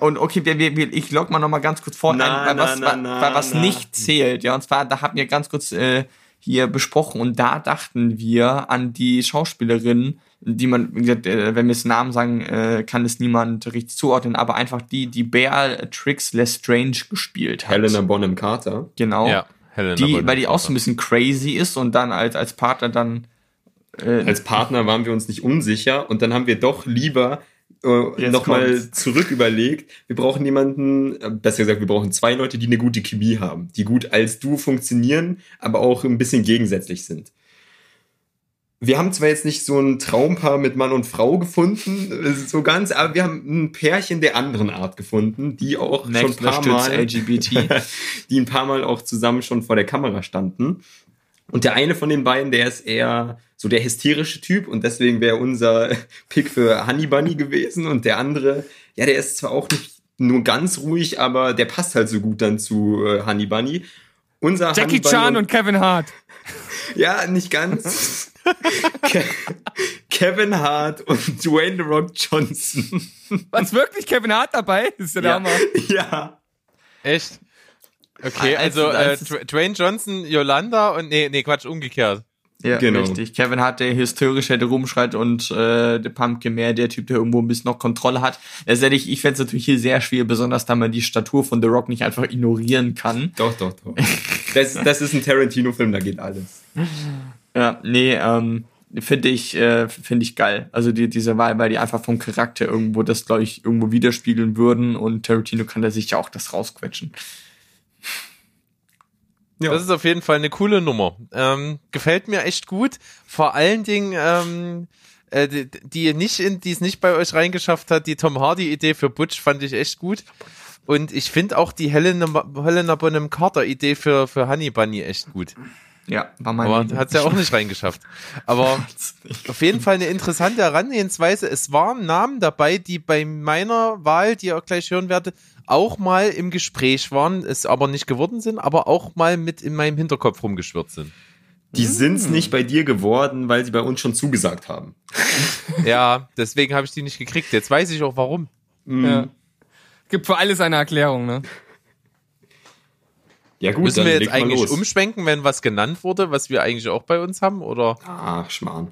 Speaker 1: Und okay, wir, wir, wir, ich log mal noch mal ganz kurz vor,
Speaker 5: Na,
Speaker 1: ein, weil was,
Speaker 5: na, na,
Speaker 1: weil was
Speaker 5: na.
Speaker 1: nicht zählt. Ja, und zwar, da haben wir ganz kurz äh, hier besprochen und da dachten wir an die Schauspielerin, die man, wie gesagt, äh, wenn wir es Namen sagen, äh, kann es niemand richtig zuordnen, aber einfach die, die Beatrix Lestrange gespielt hat.
Speaker 5: Helena Bonham Carter.
Speaker 1: Genau.
Speaker 2: Ja, Helena
Speaker 1: die,
Speaker 2: Bonham
Speaker 1: weil die auch so ein bisschen crazy ist und dann als, als Partner dann äh,
Speaker 5: Als Partner waren wir uns nicht unsicher und dann haben wir doch lieber äh, nochmal [laughs] zurück überlegt. Wir brauchen jemanden, äh, besser gesagt, wir brauchen zwei Leute, die eine gute Chemie haben, die gut als Duo funktionieren, aber auch ein bisschen gegensätzlich sind. Wir haben zwar jetzt nicht so ein Traumpaar mit Mann und Frau gefunden, äh, so ganz, aber wir haben ein Pärchen der anderen Art gefunden, die auch
Speaker 1: Next
Speaker 5: schon ein paar Mal,
Speaker 1: LGBT. [laughs]
Speaker 5: die ein paar Mal auch zusammen schon vor der Kamera standen. Und der eine von den beiden, der ist eher so der hysterische Typ und deswegen wäre unser [laughs] Pick für Honey Bunny gewesen und der andere, ja, der ist zwar auch nicht nur ganz ruhig, aber der passt halt so gut dann zu äh, Honey Bunny. Unser Honey
Speaker 4: Jackie
Speaker 5: Bunny
Speaker 4: Chan und Kevin Hart. [laughs]
Speaker 5: ja, nicht ganz. Ke Kevin Hart und Dwayne The Rock Johnson.
Speaker 4: Was wirklich Kevin Hart dabei? Das ist ja der
Speaker 5: Ja,
Speaker 4: Hammer.
Speaker 5: ja.
Speaker 2: Echt? Okay,
Speaker 1: Als-
Speaker 2: also äh,
Speaker 1: als-
Speaker 2: Dw- Dwayne Johnson, Yolanda und nee, nee, Quatsch, umgekehrt.
Speaker 1: Ja,
Speaker 5: Genau.
Speaker 1: richtig. Kevin Hart, der hysterisch hätte rumschreit und äh, der Pumpkin mehr, der Typ, der irgendwo ein bisschen noch Kontrolle hat. Letztendlich, ich fände es natürlich hier sehr schwierig, besonders da man die Statur von The Rock nicht einfach ignorieren kann.
Speaker 5: Doch, doch, doch. Das, das ist ein Tarantino-Film, da geht alles.
Speaker 1: Ja, nee, ähm, finde ich, äh, finde ich geil. Also die, diese Wahl, weil die einfach vom Charakter irgendwo das, glaube ich, irgendwo widerspiegeln würden und Tarantino kann da sicher auch das rausquetschen.
Speaker 5: Ja.
Speaker 2: Das ist auf jeden Fall eine coole Nummer. Ähm, gefällt mir echt gut. Vor allen Dingen, ähm, äh, die, die nicht in, die es nicht bei euch reingeschafft hat, die Tom Hardy Idee für Butch fand ich echt gut. Und ich finde auch die Helena, Helena Bonham Carter Idee für, für Honey Bunny echt gut.
Speaker 1: Ja, war mein
Speaker 2: Aber hat's ja auch nicht reingeschafft. Aber [laughs] auf jeden Fall eine interessante Herangehensweise. Es waren Namen dabei, die bei meiner Wahl, die ihr auch gleich hören werdet, auch mal im Gespräch waren, es aber nicht geworden sind, aber auch mal mit in meinem Hinterkopf rumgeschwirrt sind.
Speaker 5: Die sind's nicht bei dir geworden, weil sie bei uns schon zugesagt haben. [laughs]
Speaker 2: Ja, deswegen habe ich die nicht gekriegt. Jetzt weiß ich auch warum.
Speaker 4: Ja. Gibt für alles eine Erklärung, ne?
Speaker 5: Ja gut,
Speaker 2: Müssen wir jetzt eigentlich
Speaker 5: los.
Speaker 2: umschwenken, wenn was genannt wurde, was wir eigentlich auch bei uns haben? Oder?
Speaker 5: Ach, Schmarrn.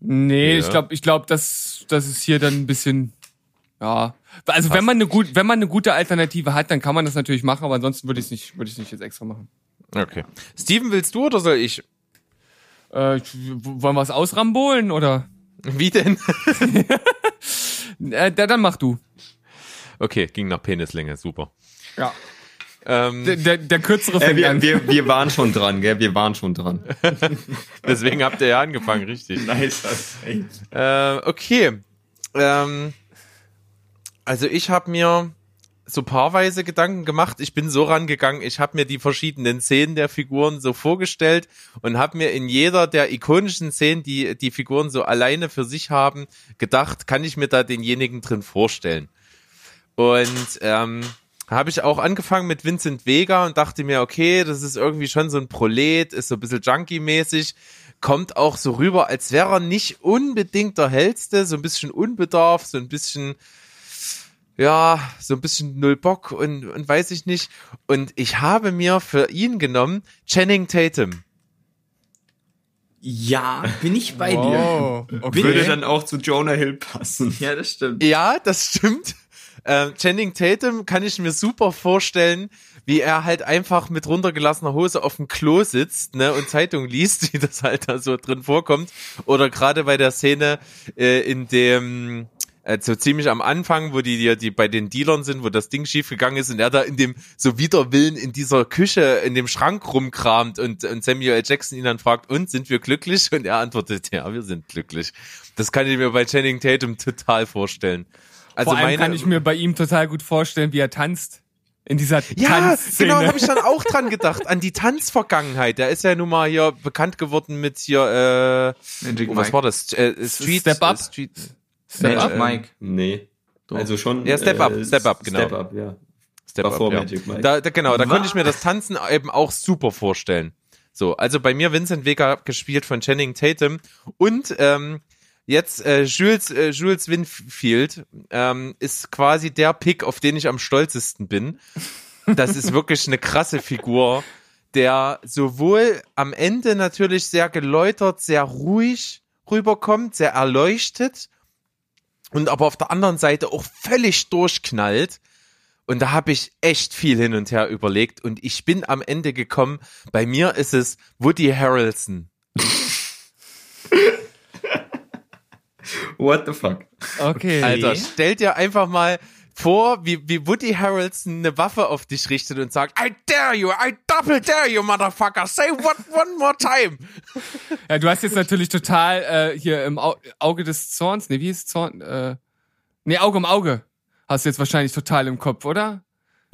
Speaker 4: Nee,
Speaker 2: Ja.
Speaker 4: ich glaube, ich glaub, das, das ist hier dann ein bisschen, ja. Also wenn man eine gut, wenn man eine gute Alternative hat, dann kann man das natürlich machen, aber ansonsten würde ich es nicht, würde ich nicht jetzt extra machen.
Speaker 2: Okay. Steven, willst du oder soll ich?
Speaker 4: Äh, wollen wir es ausrambolen oder?
Speaker 2: Wie denn? [laughs] [laughs]
Speaker 4: Äh, dann mach du.
Speaker 2: Okay, ging nach Penislänge, super.
Speaker 4: Ja.
Speaker 2: Ähm,
Speaker 4: Der, der, der kürzere
Speaker 5: Äh,
Speaker 4: fängt
Speaker 5: wir,
Speaker 4: an.
Speaker 5: wir, wir waren schon dran, gell? Wir waren schon dran. [laughs]
Speaker 2: deswegen habt ihr ja angefangen, richtig.
Speaker 5: Nice.
Speaker 2: Äh, okay. Ähm, also ich habe mir so paarweise Gedanken gemacht. Ich bin so rangegangen, ich habe mir die verschiedenen Szenen der Figuren so vorgestellt und habe mir in jeder der ikonischen Szenen, die die Figuren so alleine für sich haben, gedacht, kann ich mir da denjenigen drin vorstellen. Und ähm, habe ich auch angefangen mit Vincent Vega und dachte mir, okay, das ist irgendwie schon so ein Prolet, ist so ein bisschen Junkie-mäßig, kommt auch so rüber, als wäre er nicht unbedingt der hellste, so ein bisschen unbedarf, so ein bisschen, ja, so ein bisschen null Bock und, und weiß ich nicht. Und ich habe mir für ihn genommen Channing Tatum.
Speaker 1: Ja, bin ich bei
Speaker 4: Oh, okay.
Speaker 5: Würde dann auch zu Jonah Hill passen.
Speaker 1: Ja, das stimmt.
Speaker 2: Ja, das stimmt. Ähm, Channing Tatum kann ich mir super vorstellen, wie er halt einfach mit runtergelassener Hose auf dem Klo sitzt ne, und Zeitung liest, [laughs] wie das halt da so drin vorkommt. Oder gerade bei der Szene, äh, in dem äh, so ziemlich am Anfang, wo die, die, die bei den Dealern sind, wo das Ding schief gegangen ist und er da in dem so Widerwillen in dieser Küche, in dem Schrank rumkramt und, und Samuel L. Jackson ihn dann fragt, und sind wir glücklich? Und er antwortet, ja, wir sind glücklich. Das kann ich mir bei Channing Tatum total vorstellen. Also
Speaker 4: Vor allem
Speaker 2: meine,
Speaker 4: kann ich mir bei ihm total gut vorstellen, wie er tanzt. In dieser
Speaker 2: ja,
Speaker 4: Tanzszene.
Speaker 2: genau, habe ich dann auch dran gedacht, an die Tanzvergangenheit. Der ist ja nun mal hier bekannt geworden mit hier, äh,
Speaker 1: Magic
Speaker 2: oh, was
Speaker 1: Mike.
Speaker 2: war das? Äh, Street,
Speaker 4: Step Up?
Speaker 2: Äh, Street,
Speaker 1: Magic
Speaker 2: äh,
Speaker 1: Mike.
Speaker 5: Nee.
Speaker 1: Doch.
Speaker 5: Also schon.
Speaker 2: Ja, Step Up, Step Up, genau.
Speaker 5: Step Up, ja.
Speaker 2: Step
Speaker 5: War
Speaker 2: Up,
Speaker 5: vor
Speaker 2: ja.
Speaker 5: Magic Mike.
Speaker 2: Da, da, genau, da konnte ich mir das Tanzen eben auch super vorstellen. So, also bei mir Vincent Vega gespielt von Channing Tatum und ähm, jetzt äh, Jules, äh, Jules Winfield ähm, ist quasi der Pick, auf den ich am stolzesten bin. Das ist wirklich eine krasse Figur, der sowohl am Ende natürlich sehr geläutert, sehr ruhig rüberkommt, sehr erleuchtet und aber auf der anderen Seite auch völlig durchknallt. Und da habe ich echt viel hin und her überlegt und ich bin am Ende gekommen, bei mir ist es Woody Harrelson.
Speaker 5: What the fuck?
Speaker 4: Okay.
Speaker 2: Alter, stell dir einfach mal vor, wie, wie Woody Harrelson eine Waffe auf dich richtet und sagt, I dare you, I double dare you, motherfucker, say what one more time.
Speaker 4: Ja, du hast jetzt natürlich total äh, hier im Au Auge des Zorns, nee, wie ist Zorn? Äh, nee, Auge um Auge. Hast du jetzt wahrscheinlich total im Kopf, oder?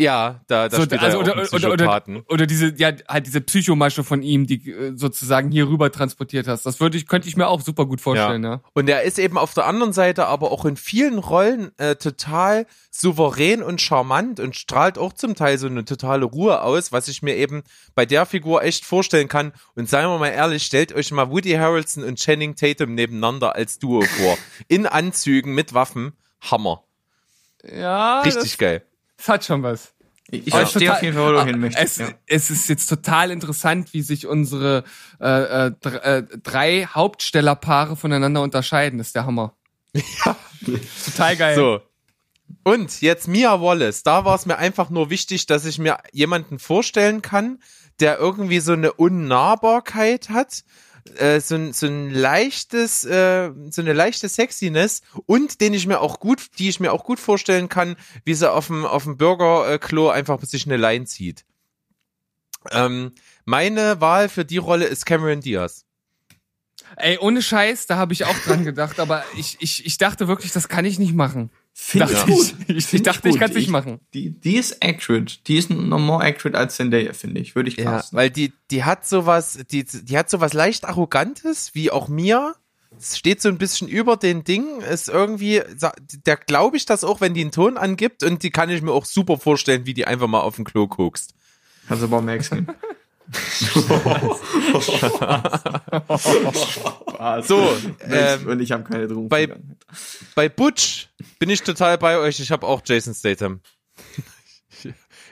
Speaker 2: Ja, da, da
Speaker 4: So,
Speaker 2: spielt
Speaker 4: also,
Speaker 2: er ja
Speaker 4: oder, oder, oder, oder diese, ja, halt diese Psychomasche von ihm, die äh, sozusagen hier rüber transportiert hast. Das würde ich, könnte ich mir auch super gut vorstellen, ja.
Speaker 2: Und er ist eben auf der anderen Seite aber auch in vielen Rollen äh, total souverän und charmant und strahlt auch zum Teil so eine totale Ruhe aus, was ich mir eben bei der Figur echt vorstellen kann. Und seien wir mal ehrlich, stellt euch mal Woody Harrelson und Channing Tatum nebeneinander als Duo vor. In Anzügen mit Waffen. Hammer.
Speaker 4: Ja,
Speaker 2: Richtig geil.
Speaker 4: Das, das hat schon was.
Speaker 1: Ich, verstehe
Speaker 4: total-
Speaker 1: auf jeden Fall, wo du
Speaker 4: Ah,
Speaker 1: hin möchtest.
Speaker 4: Es,
Speaker 1: ja.
Speaker 4: es ist jetzt total interessant, wie sich unsere äh, äh, äh, drei Hauptstellerpaare voneinander unterscheiden. Das ist der Hammer. Ja. total geil.
Speaker 2: So. Und jetzt Mia Wallace. Da war es mir einfach nur wichtig, dass ich mir jemanden vorstellen kann, der irgendwie so eine Unnahbarkeit hat, äh, so, so ein leichtes, äh, so eine leichte Sexiness und den ich mir auch gut, die ich mir auch gut vorstellen kann, wie sie auf dem auf dem Burgerklo einfach sich eine Line zieht. Ähm, meine Wahl für die Rolle ist Cameron Diaz.
Speaker 4: Ey, ohne Scheiß, da habe ich auch dran gedacht, aber ich, ich, ich dachte wirklich, das kann ich nicht machen.
Speaker 1: Finde ich
Speaker 4: ich.
Speaker 1: gut.
Speaker 4: Ich- ich
Speaker 1: Find
Speaker 4: dachte, ich
Speaker 1: gut.
Speaker 4: kann's nicht machen.
Speaker 1: Die, die ist accurate. Die ist noch more accurate als Zendaya, finde ich. Würde ich
Speaker 2: Ja,
Speaker 1: casten.
Speaker 2: weil die, die hat sowas, die, die hat sowas leicht Arrogantes, wie auch mir. Es steht so ein bisschen über den Ding, ist irgendwie, der glaube ich das auch, wenn die einen Ton angibt und die kann ich mir auch super vorstellen, wie die einfach mal auf den Klo guckst.
Speaker 1: Kannst du aber auch [laughs] Nehmen.
Speaker 2: So, ähm,
Speaker 1: und ich habe keine Drogen.
Speaker 2: bei- bei Butch bin ich total bei euch, ich habe auch Jason Statham.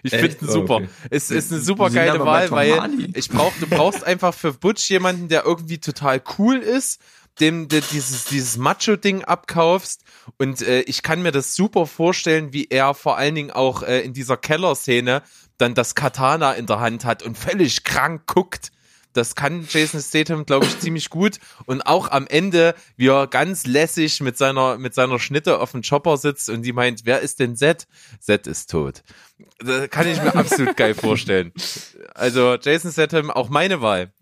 Speaker 2: Ich finde ihn super.
Speaker 5: okay.
Speaker 2: Es ist eine super geile Wahl, weil ich brauch, du brauchst einfach für Butch jemanden, der irgendwie total cool ist, dem du dieses, dieses Macho-Ding abkaufst. Und äh, ich kann mir das super vorstellen, wie er vor allen Dingen auch äh, in dieser Kellerszene dann das Katana in der Hand hat und völlig krank guckt. Das kann Jason Statham, glaube ich, ziemlich gut. Und auch am Ende, wie er ganz lässig mit seiner, mit seiner Schnitte auf dem Chopper sitzt und die meint, wer ist denn Zed? Zed ist tot. Das kann ich mir absolut geil vorstellen. Also Jason Statham, auch meine Wahl.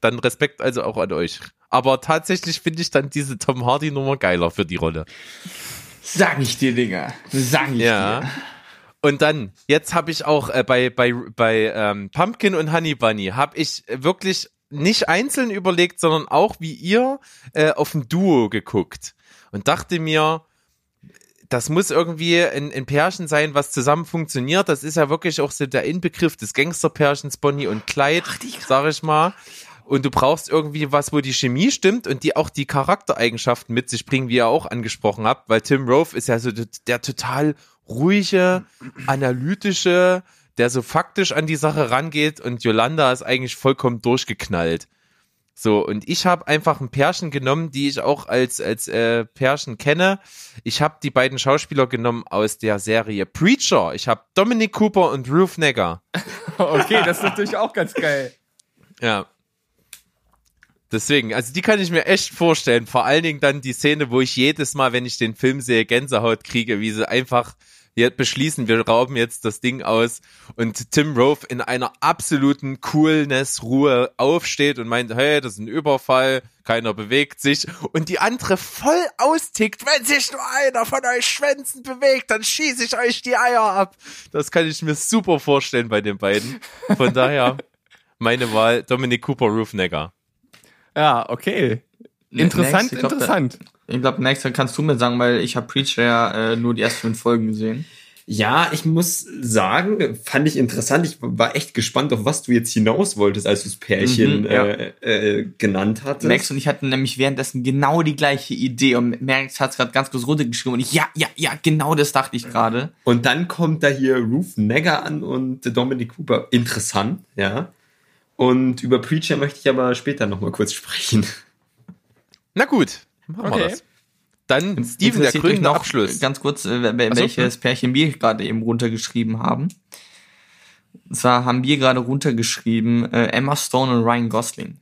Speaker 2: Dann Respekt also auch an euch. Aber tatsächlich finde ich dann diese Tom Hardy Nummer geiler für die Rolle.
Speaker 1: Sag ich dir, Digga. Sag ich
Speaker 2: Ja.
Speaker 1: dir.
Speaker 2: Und dann, jetzt habe ich auch äh, bei, bei, bei ähm, Pumpkin und Honey Bunny, habe ich wirklich nicht einzeln überlegt, sondern auch wie ihr äh, auf ein Duo geguckt und dachte mir, das muss irgendwie ein, ein Pärchen sein, was zusammen funktioniert. Das ist ja wirklich auch so der Inbegriff des Gangsterpärchens Bonnie und Clyde, sag ich mal. Und du brauchst irgendwie was, wo die Chemie stimmt und die auch die Charaktereigenschaften mit sich bringen, wie ihr auch angesprochen habt, weil Tim Roth ist ja so der total ruhige, analytische, der so faktisch an die Sache rangeht und Yolanda ist eigentlich vollkommen durchgeknallt. So, und ich habe einfach ein Pärchen genommen, die ich auch als, als äh, Pärchen kenne. Ich habe die beiden Schauspieler genommen aus der Serie Preacher. Ich habe Dominic Cooper und Ruth Negger. [laughs]
Speaker 4: Okay, das ist natürlich auch ganz geil.
Speaker 2: Ja. Deswegen, also die kann ich mir echt vorstellen. Vor allen Dingen dann die Szene, wo ich jedes Mal, wenn ich den Film sehe, Gänsehaut kriege, wie sie einfach jetzt beschließen, wir rauben jetzt das Ding aus und Tim Roth in einer absoluten Coolness, Ruhe aufsteht und meint, hey, das ist ein Überfall, keiner bewegt sich und die andere voll austickt, wenn sich nur einer von euch Schwänzen bewegt, dann schieße ich euch die Eier ab. Das kann ich mir super vorstellen bei den beiden. Von daher [laughs] meine Wahl Dominic Cooper, Ruth Negger.
Speaker 4: Ja, okay. Interessant,
Speaker 1: glaub,
Speaker 4: interessant.
Speaker 1: Da, ich glaube, nächster kannst du mir sagen, weil ich habe Preacher ja äh, nur die ersten fünf Folgen gesehen.
Speaker 5: Ja, ich muss sagen, fand ich interessant. Ich war echt gespannt, auf was du jetzt hinaus wolltest, als du das Pärchen
Speaker 1: Mhm, ja.
Speaker 5: äh, äh, genannt hattest.
Speaker 1: Max und ich hatten nämlich währenddessen genau die gleiche Idee und Max hat es gerade ganz kurz runtergeschrieben und ich, ja, ja, ja, genau das dachte ich gerade.
Speaker 5: Und dann kommt da hier Ruth Negger an und Dominic Cooper. Interessant, ja. Und über Preacher möchte ich aber später nochmal kurz sprechen.
Speaker 2: Na gut, machen wir
Speaker 4: Okay.
Speaker 2: das. Dann Steven, der krönende
Speaker 1: noch
Speaker 2: Abschluss.
Speaker 1: Ganz kurz, äh, wel-
Speaker 2: Ach so,
Speaker 1: welches Pärchen wir gerade eben runtergeschrieben haben. Und zwar haben wir gerade runtergeschrieben äh, Emma Stone und Ryan Gosling.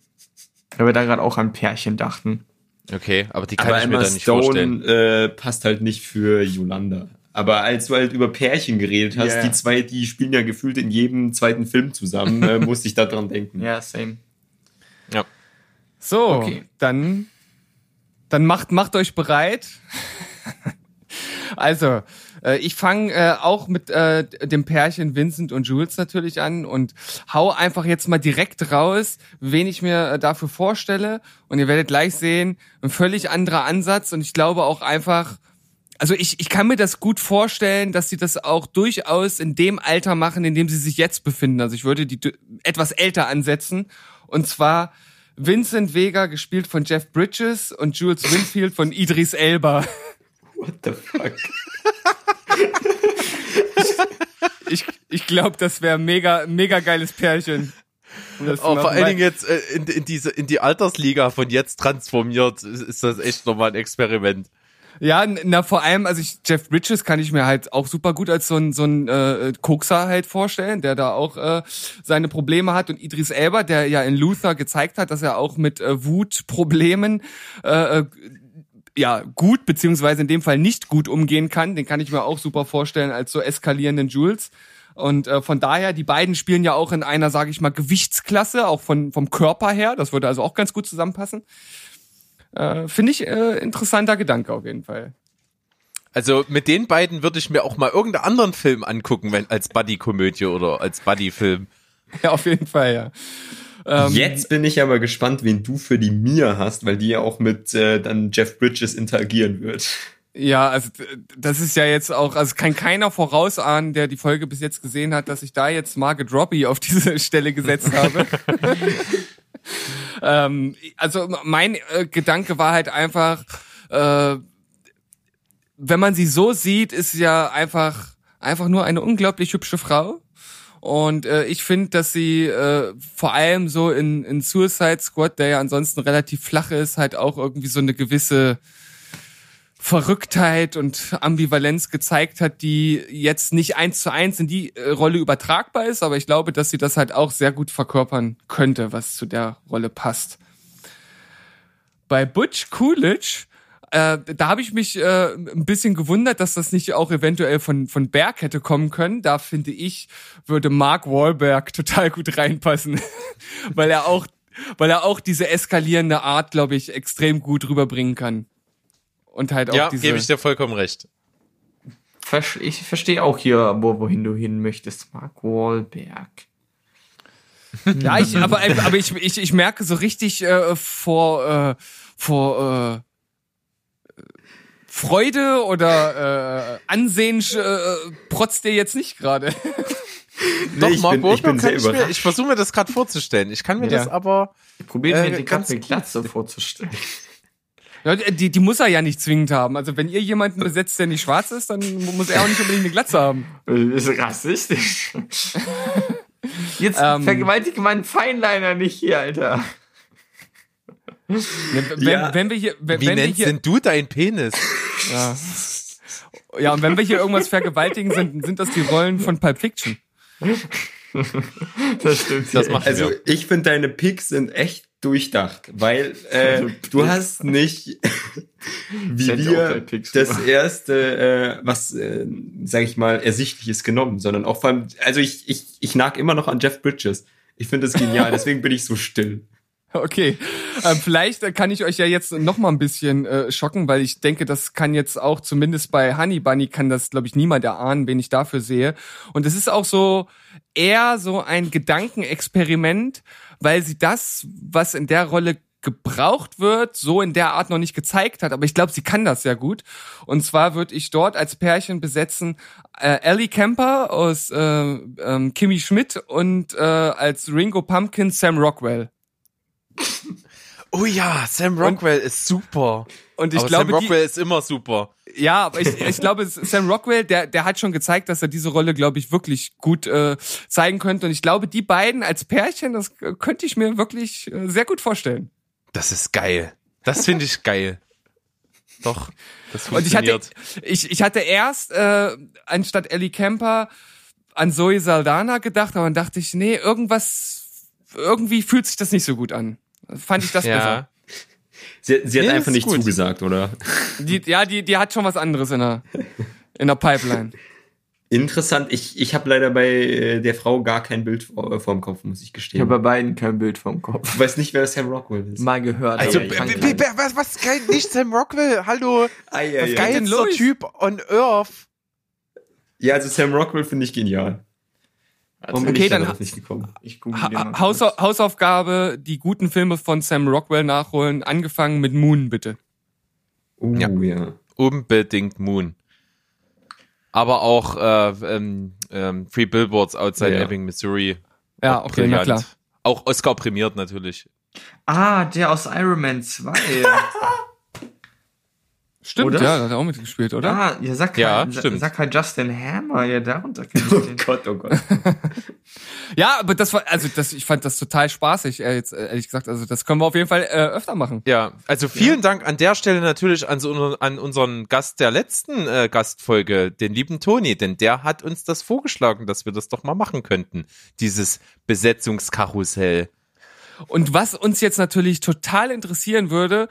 Speaker 1: Weil wir da gerade auch an Pärchen dachten.
Speaker 2: Okay, aber die kann
Speaker 5: aber
Speaker 2: ich mir
Speaker 5: Emma
Speaker 2: da nicht vorstellen.
Speaker 5: Stone äh, passt halt nicht für Yolanda. Aber als du halt über Pärchen geredet hast,
Speaker 1: Ja.
Speaker 5: die zwei, die spielen ja gefühlt in jedem zweiten Film zusammen, äh, [laughs] musste ich da dran denken.
Speaker 1: Ja, same.
Speaker 2: Ja.
Speaker 4: So,
Speaker 1: Okay.
Speaker 4: dann, dann macht, macht euch bereit. also, äh, ich fange äh, auch mit äh, dem Pärchen Vincent und Jules natürlich an und hau einfach jetzt mal direkt raus, wen ich mir äh, dafür vorstelle. Und ihr werdet gleich sehen, ein völlig anderer Ansatz. Und ich glaube auch einfach, also ich, ich kann mir das gut vorstellen, dass sie das auch durchaus in dem Alter machen, in dem sie sich jetzt befinden. Also ich würde die etwas älter ansetzen. Und zwar Vincent Vega, gespielt von Jeff Bridges und Jules Winfield von Idris Elba.
Speaker 5: What the fuck? [laughs]
Speaker 4: Ich, ich glaube, das wäre mega, mega geiles Pärchen.
Speaker 2: Oh, vor allen Dingen jetzt äh, in, in diese in die Altersliga von jetzt transformiert, ist, ist das echt nochmal ein Experiment.
Speaker 4: Ja, na vor allem, also ich, Jeff Bridges kann ich mir halt auch super gut als so ein so ein äh, Kokser halt vorstellen, der da auch äh, seine Probleme hat und Idris Elba, der ja in Luther gezeigt hat, dass er auch mit äh, Wutproblemen äh, äh, ja gut beziehungsweise in dem Fall nicht gut umgehen kann, den kann ich mir auch super vorstellen als so eskalierenden Jules. Und äh, von daher, die beiden spielen ja auch in einer, sage ich mal, Gewichtsklasse, auch von vom Körper her. Das würde also auch ganz gut zusammenpassen. Äh, Finde ich äh, interessanter Gedanke auf jeden Fall.
Speaker 2: Also mit den beiden würde ich mir auch mal irgendeinen anderen Film angucken, wenn als Buddy-Komödie oder als Buddy-Film. [laughs]
Speaker 4: Ja, auf jeden Fall, ja. Ähm,
Speaker 5: Jetzt bin ich aber gespannt, wen du für die Mia hast, weil die ja auch mit äh, dann Jeff Bridges interagieren wird.
Speaker 4: Ja, also das ist ja jetzt auch, also kann keiner vorausahnen, der die Folge bis jetzt gesehen hat, dass ich da jetzt Margaret Robbie auf diese [laughs] Stelle gesetzt habe. [laughs] ähm, also mein äh, Gedanke war halt einfach, äh, wenn man sie so sieht, ist sie ja einfach einfach nur eine unglaublich hübsche Frau. Und äh, ich finde, dass sie äh, vor allem so in, in Suicide Squad, der ja ansonsten relativ flach ist, halt auch irgendwie so eine gewisse Verrücktheit und Ambivalenz gezeigt hat, die jetzt nicht eins zu eins in die äh, Rolle übertragbar ist, aber ich glaube, dass sie das halt auch sehr gut verkörpern könnte, was zu der Rolle passt. Bei Butch Coolidge, äh, da habe ich mich äh, ein bisschen gewundert, dass das nicht auch eventuell von, von Berg hätte kommen können. Da finde ich, würde Mark Wahlberg [laughs] total gut reinpassen, [laughs] weil er auch, weil er auch diese eskalierende Art, glaube ich, extrem gut rüberbringen kann. Und halt auch
Speaker 2: Ja,
Speaker 4: diese.
Speaker 2: gebe ich dir vollkommen recht.
Speaker 1: Ich verstehe auch hier, wo, wohin du hin möchtest. Mark Wahlberg. [laughs]
Speaker 4: Ja, ich, aber, aber ich, ich, ich merke so richtig äh, vor, äh, vor äh, Freude oder äh, Ansehen äh, protzt dir jetzt nicht gerade. [laughs]
Speaker 2: Doch,
Speaker 5: ich
Speaker 2: Mark
Speaker 5: bin- ich bin sehr
Speaker 2: ich mir, ich versuche mir das gerade vorzustellen. Ich kann mir
Speaker 4: Ja.
Speaker 2: das aber,
Speaker 1: Probiert
Speaker 2: Äh,
Speaker 1: mir die
Speaker 2: ganz
Speaker 1: ganze Glatze vorzustellen.
Speaker 4: Ja, die, die muss er ja nicht zwingend haben. Also wenn ihr jemanden besetzt, der nicht schwarz ist, dann muss er auch nicht unbedingt eine Glatze haben.
Speaker 1: Das ist rassistisch. [laughs] Jetzt
Speaker 4: Ähm.
Speaker 1: vergewaltige meinen Feinliner nicht hier, Alter.
Speaker 4: Wenn,
Speaker 5: Ja.
Speaker 4: wenn wir hier, wenn,
Speaker 2: wie
Speaker 4: wenn wir
Speaker 2: nennst
Speaker 4: hier,
Speaker 2: denn du deinen Penis?
Speaker 4: ja. ja, und wenn wir hier irgendwas vergewaltigen, sind, sind das die Rollen von Pulp Fiction.
Speaker 1: Das stimmt.
Speaker 2: Das macht
Speaker 5: Also
Speaker 2: wir.
Speaker 5: ich finde deine Picks sind echt durchdacht, weil äh, [laughs] du hast nicht [laughs] wie wir das erste, äh, was äh, sage ich mal ersichtliches genommen, sondern auch vor allem, also ich ich ich nag immer noch an Jeff Bridges. Ich finde das genial, deswegen bin ich so still. [laughs]
Speaker 4: Okay, ähm, vielleicht äh, kann ich euch ja jetzt noch mal ein bisschen äh, schocken, weil ich denke, das kann jetzt auch zumindest bei Honey Bunny kann das, glaube ich, niemand erahnen, wen ich dafür sehe. Und es ist auch so eher so ein Gedankenexperiment, weil sie das, was in der Rolle gebraucht wird, so in der Art noch nicht gezeigt hat. Aber ich glaube, sie kann das sehr gut. Und zwar würde ich dort als Pärchen besetzen äh, Ellie Kemper aus äh, ähm, Kimmy Schmidt und äh, als Ringo Pumpkin Sam Rockwell. [laughs]
Speaker 2: Oh ja, Sam Rockwell ist super.
Speaker 4: Und ich
Speaker 2: aber
Speaker 4: glaube,
Speaker 2: Sam
Speaker 4: die,
Speaker 2: Rockwell ist immer super.
Speaker 4: ja, aber ich, ich glaube, Sam Rockwell, der, der hat schon gezeigt, dass er diese Rolle, glaube ich, wirklich gut äh, zeigen könnte. Und ich glaube, die beiden als Pärchen, das könnte ich mir wirklich äh, sehr gut vorstellen.
Speaker 2: Das ist geil. Das finde ich geil. Doch, das
Speaker 4: Und ich hatte,
Speaker 2: funktioniert.
Speaker 4: ich, ich hatte erst äh, anstatt Ellie Kemper an Zoe Saldana gedacht, aber dann dachte ich, nee, irgendwas, irgendwie fühlt sich das nicht so gut an. Fand ich das
Speaker 2: ja.
Speaker 4: besser.
Speaker 5: Sie, sie hat
Speaker 2: Nee,
Speaker 5: einfach nicht
Speaker 2: gut.
Speaker 5: zugesagt, oder?
Speaker 4: Die, ja, die, die hat schon was anderes in der, in der Pipeline.
Speaker 5: Interessant. Ich, ich habe leider bei äh, der Frau gar kein Bild vor, vor dem Kopf, muss ich
Speaker 1: Ich
Speaker 5: gestehen.
Speaker 1: habe bei beiden kein Bild vom Kopf.
Speaker 5: ich weiß nicht, wer Sam Rockwell ist.
Speaker 1: Mal gehört.
Speaker 2: Also, was, was, kein, nicht Sam Rockwell, hallo,
Speaker 5: ja.
Speaker 4: geil. denn
Speaker 2: geilster? Typ on Earth.
Speaker 5: ja, also Sam Rockwell finde ich genial. Warum bin
Speaker 4: Okay,
Speaker 5: ich
Speaker 4: dann
Speaker 5: nicht gekommen?
Speaker 1: Ich
Speaker 4: Ha Haus
Speaker 1: kurz.
Speaker 4: Hausaufgabe, die guten Filme von Sam Rockwell nachholen, angefangen mit Moon, bitte.
Speaker 5: Oh,
Speaker 2: Ja.
Speaker 5: ja.
Speaker 2: Unbedingt Moon. Aber auch äh, ähm, ähm, Free Billboards Outside
Speaker 5: Ja.
Speaker 2: Ebbing, Missouri.
Speaker 4: Ja,
Speaker 2: Auch
Speaker 4: okay, na klar.
Speaker 2: Auch Oscar prämiert natürlich.
Speaker 1: Ah, der aus Iron Man 2. [laughs]
Speaker 4: Stimmt,
Speaker 1: Oder?
Speaker 4: ja, da hat er auch mitgespielt, oder?
Speaker 1: Ah, ja, sag
Speaker 2: Ja,
Speaker 1: halt,
Speaker 2: stimmt.
Speaker 1: sag halt Justin Hammer, ja, darunter [laughs] kenn ich
Speaker 5: Oh. Gott, oh Gott. [laughs]
Speaker 4: Ja, aber das war, also das, ich fand das total spaßig, äh, jetzt, äh, ehrlich gesagt. Also das können wir auf jeden Fall äh, öfter machen.
Speaker 2: Ja, also vielen Dank an der Stelle natürlich an, so, an unseren Gast der letzten äh, Gastfolge, den lieben Toni, denn der hat uns das vorgeschlagen, dass wir das doch mal machen könnten, dieses Besetzungskarussell.
Speaker 4: Und was uns jetzt natürlich total interessieren würde,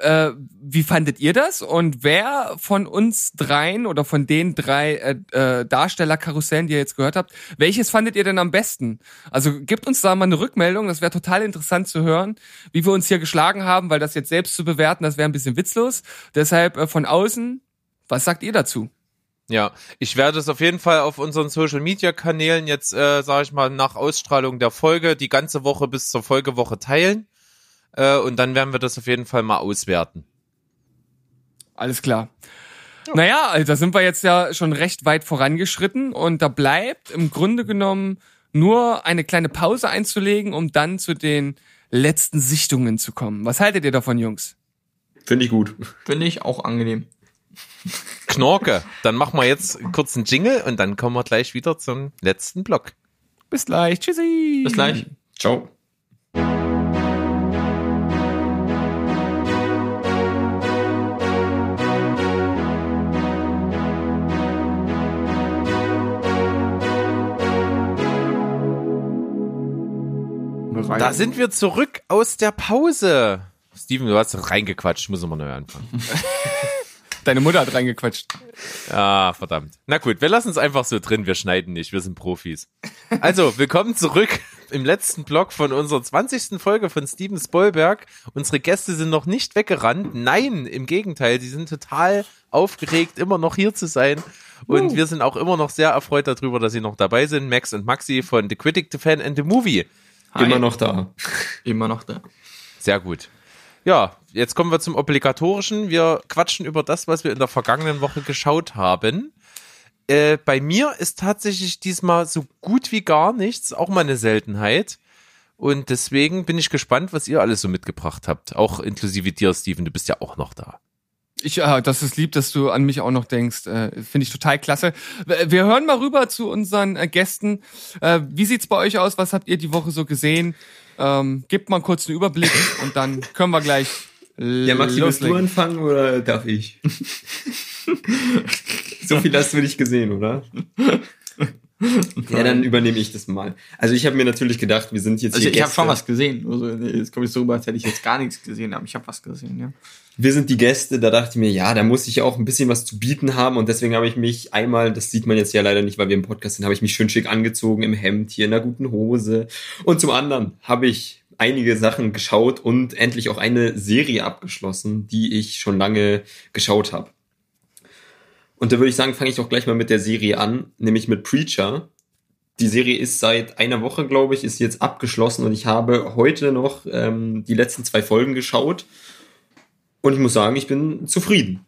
Speaker 4: äh, wie fandet ihr das? Und wer von uns dreien oder von den drei äh, äh, Darstellerkarussellen, die ihr jetzt gehört habt, welches fandet ihr denn am besten? Also gebt uns da mal eine Rückmeldung, das wäre total interessant zu hören, wie wir uns hier geschlagen haben, weil das jetzt selbst zu bewerten, das wäre ein bisschen witzlos. Deshalb äh, von außen, was sagt ihr dazu?
Speaker 2: Ja, ich werde es auf jeden Fall auf unseren Social Media Kanälen jetzt, äh, sage ich mal, nach Ausstrahlung der Folge die ganze Woche bis zur Folgewoche teilen. Äh, und dann werden wir das auf jeden Fall mal auswerten.
Speaker 4: Alles klar. Naja, also da sind wir jetzt ja schon recht weit vorangeschritten und da bleibt im Grunde genommen nur eine kleine Pause einzulegen, um dann zu den letzten Sichtungen zu kommen. Was haltet ihr davon, Jungs?
Speaker 5: Finde ich gut.
Speaker 1: Finde ich auch angenehm.
Speaker 2: Knorke, dann machen wir jetzt kurz einen Jingle und dann kommen wir gleich wieder zum letzten Block.
Speaker 4: Bis gleich. Tschüssi.
Speaker 1: Bis gleich.
Speaker 5: Ciao.
Speaker 2: Da sind wir zurück aus der Pause. Steven, du hast reingequatscht, ich muss immer neu anfangen. [laughs]
Speaker 4: Deine Mutter hat reingequatscht.
Speaker 2: Ah, verdammt. Na gut, wir lassen es einfach so drin, wir schneiden nicht, wir sind Profis. Also, willkommen zurück im letzten Blog von unserer 20. Folge von Steven Spoilberg. Unsere Gäste sind noch nicht weggerannt. Nein, im Gegenteil, sie sind total aufgeregt, immer noch hier zu sein. Und wir sind auch immer noch sehr erfreut darüber, dass sie noch dabei sind. Max und Maxi von The Critic, The Fan and The Movie.
Speaker 1: Hi.
Speaker 5: Immer noch da.
Speaker 1: Immer noch da.
Speaker 2: Sehr gut. Ja, jetzt kommen wir zum Obligatorischen. Wir quatschen über das, was wir in der vergangenen Woche geschaut haben. Äh, bei mir ist tatsächlich diesmal so gut wie gar nichts, auch mal eine Seltenheit. Und deswegen bin ich gespannt, was ihr alles so mitgebracht habt. Auch inklusive dir, Steven, du bist ja auch noch da.
Speaker 4: Ich, äh, das ist lieb, dass du an mich auch noch denkst. Äh, Finde ich total klasse. Wir wir hören mal rüber zu unseren äh, Gästen. Äh, wie sieht's bei euch aus? Was habt ihr die Woche so gesehen? Ähm, gebt mal kurz einen Überblick [laughs] und dann können wir gleich
Speaker 5: Ja, Maxi, willst du anfangen oder darf ich? [laughs] so viel hast du nicht gesehen, oder? Ja, dann übernehme ich das mal. Also ich habe mir natürlich gedacht, wir sind jetzt
Speaker 1: Also
Speaker 5: hier
Speaker 1: ich habe schon was gesehen. Also jetzt komme ich so rüber, als hätte ich jetzt gar nichts gesehen, aber ich habe was gesehen, ja.
Speaker 5: Wir sind die Gäste, da dachte ich mir, ja, da muss ich auch ein bisschen was zu bieten haben und deswegen habe ich mich einmal, das sieht man jetzt ja leider nicht, weil wir im Podcast sind, habe ich mich schön schick angezogen im Hemd, hier in einer guten Hose und zum anderen habe ich einige Sachen geschaut und endlich auch eine Serie abgeschlossen, die ich schon lange geschaut habe. Und da würde ich sagen, fange ich doch gleich mal mit der Serie an, nämlich mit Preacher. Die Serie ist seit einer Woche, glaube ich, ist jetzt abgeschlossen und ich habe heute noch ähm, die letzten zwei Folgen geschaut. Und ich muss sagen, ich bin zufrieden.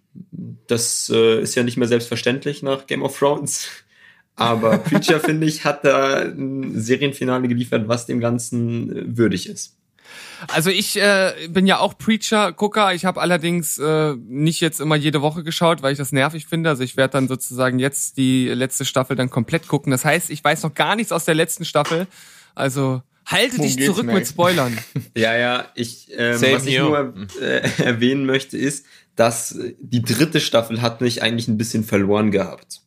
Speaker 5: Das äh, ist ja nicht mehr selbstverständlich nach Game of Thrones. Aber Preacher, finde ich, hat da ein Serienfinale geliefert, was dem Ganzen äh, würdig ist.
Speaker 4: Also ich äh, bin ja auch Preacher-Gucker. Ich habe allerdings äh, nicht jetzt immer jede Woche geschaut, weil ich das nervig finde. Also ich werde dann sozusagen jetzt die letzte Staffel dann komplett gucken. Das heißt, ich weiß noch gar nichts aus der letzten Staffel. Also halte
Speaker 1: Worum
Speaker 4: dich zurück mit Spoilern. [laughs]
Speaker 5: Ja, ja, ich, ähm, was ich nur äh, erwähnen möchte, ist, dass äh, die dritte Staffel hat mich eigentlich ein bisschen verloren gehabt.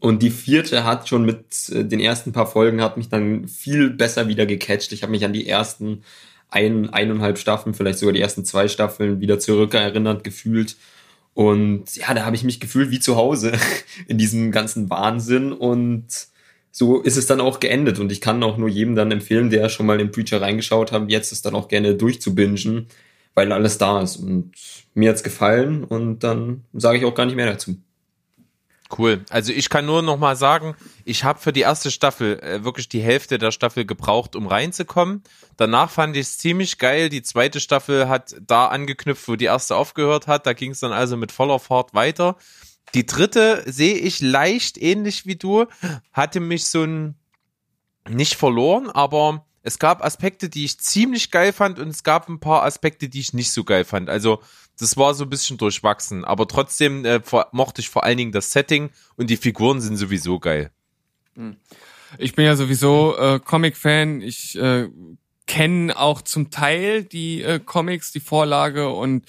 Speaker 5: Und die vierte hat schon mit äh, den ersten paar Folgen hat mich dann viel besser wieder gecatcht. Ich habe mich an die ersten ein, eineinhalb Staffeln, vielleicht sogar die ersten zwei Staffeln wieder zurückerinnert gefühlt. Und ja, da habe ich mich gefühlt wie zu Hause [laughs] in diesem ganzen Wahnsinn und so ist es dann auch geendet und ich kann auch nur jedem dann empfehlen, der schon mal den Preacher reingeschaut hat, jetzt es dann auch gerne durchzubingen, weil alles da ist und mir hat's gefallen und dann sage ich auch gar nicht mehr dazu.
Speaker 2: Cool. Also ich kann nur noch mal sagen, ich habe für die erste Staffel äh, wirklich die Hälfte der Staffel gebraucht, um reinzukommen. Danach fand ich es ziemlich geil. Die zweite Staffel hat da angeknüpft, wo die erste aufgehört hat. Da ging es dann also mit voller Fahrt weiter. Die dritte sehe ich leicht ähnlich wie du. Hatte mich so ein nicht verloren, aber es gab Aspekte, die ich ziemlich geil fand und es gab ein paar Aspekte, die ich nicht so geil fand. Also das war so ein bisschen durchwachsen, aber trotzdem äh, mochte ich vor allen Dingen das Setting und die Figuren sind sowieso geil.
Speaker 4: Ich bin ja sowieso äh, Comic-Fan. Ich äh, kenne auch zum Teil die äh, Comics, die Vorlage und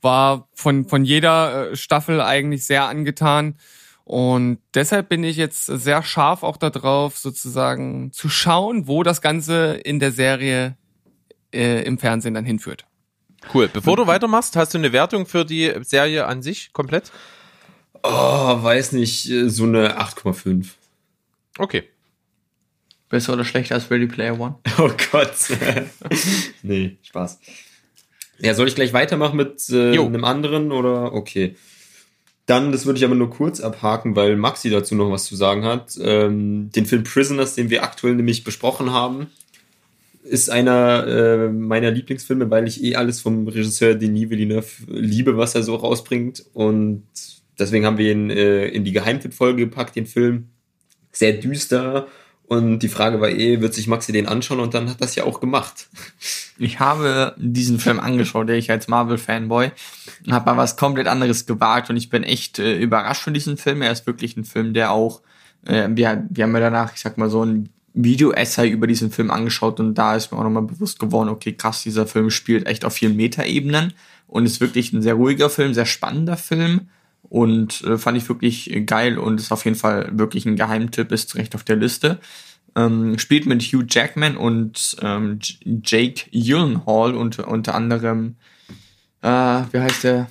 Speaker 4: war von, von jeder äh, Staffel eigentlich sehr angetan. Und deshalb bin ich jetzt sehr scharf auch darauf, sozusagen zu schauen, wo das Ganze in der Serie äh, im Fernsehen dann hinführt.
Speaker 2: Cool. Bevor du weitermachst, hast du eine Wertung für die Serie an sich komplett?
Speaker 5: Oh, weiß nicht, so eine 8,5.
Speaker 2: Okay.
Speaker 1: Besser oder schlechter als Ready Player One? [laughs]
Speaker 5: Oh Gott. nee, Spaß. Ja, soll ich gleich weitermachen mit äh, einem anderen oder okay? Dann, das würde ich aber nur kurz abhaken, weil Maxi dazu noch was zu sagen hat. Ähm, den Film Prisoners, den wir aktuell nämlich besprochen haben, ist einer äh, meiner Lieblingsfilme, weil ich eh alles vom Regisseur Denis Villeneuve liebe, was er so rausbringt. Und deswegen haben wir ihn äh, in die Geheimtipp-Folge gepackt, den Film. Sehr düster. Und die Frage war eh, wird sich Maxi den anschauen? Und dann hat das ja auch gemacht.
Speaker 1: Ich habe diesen Film angeschaut, der ich als Marvel-Fanboy, habe mal was komplett anderes gewagt und ich bin echt äh, überrascht von diesem Film. Er ist wirklich ein Film, der auch, äh, wir, wir haben ja danach, ich sag mal, so ein Video-Essay über diesen Film angeschaut und da ist mir auch nochmal bewusst geworden, okay, krass, dieser Film spielt echt auf vielen Metaebenen und ist wirklich ein sehr ruhiger Film, sehr spannender Film und äh, fand ich wirklich geil und ist auf jeden Fall wirklich ein Geheimtipp, ist zu Recht auf der Liste. Ähm, spielt mit Hugh Jackman und ähm, Jake Gyllenhaal und unter anderem, äh, wie heißt der?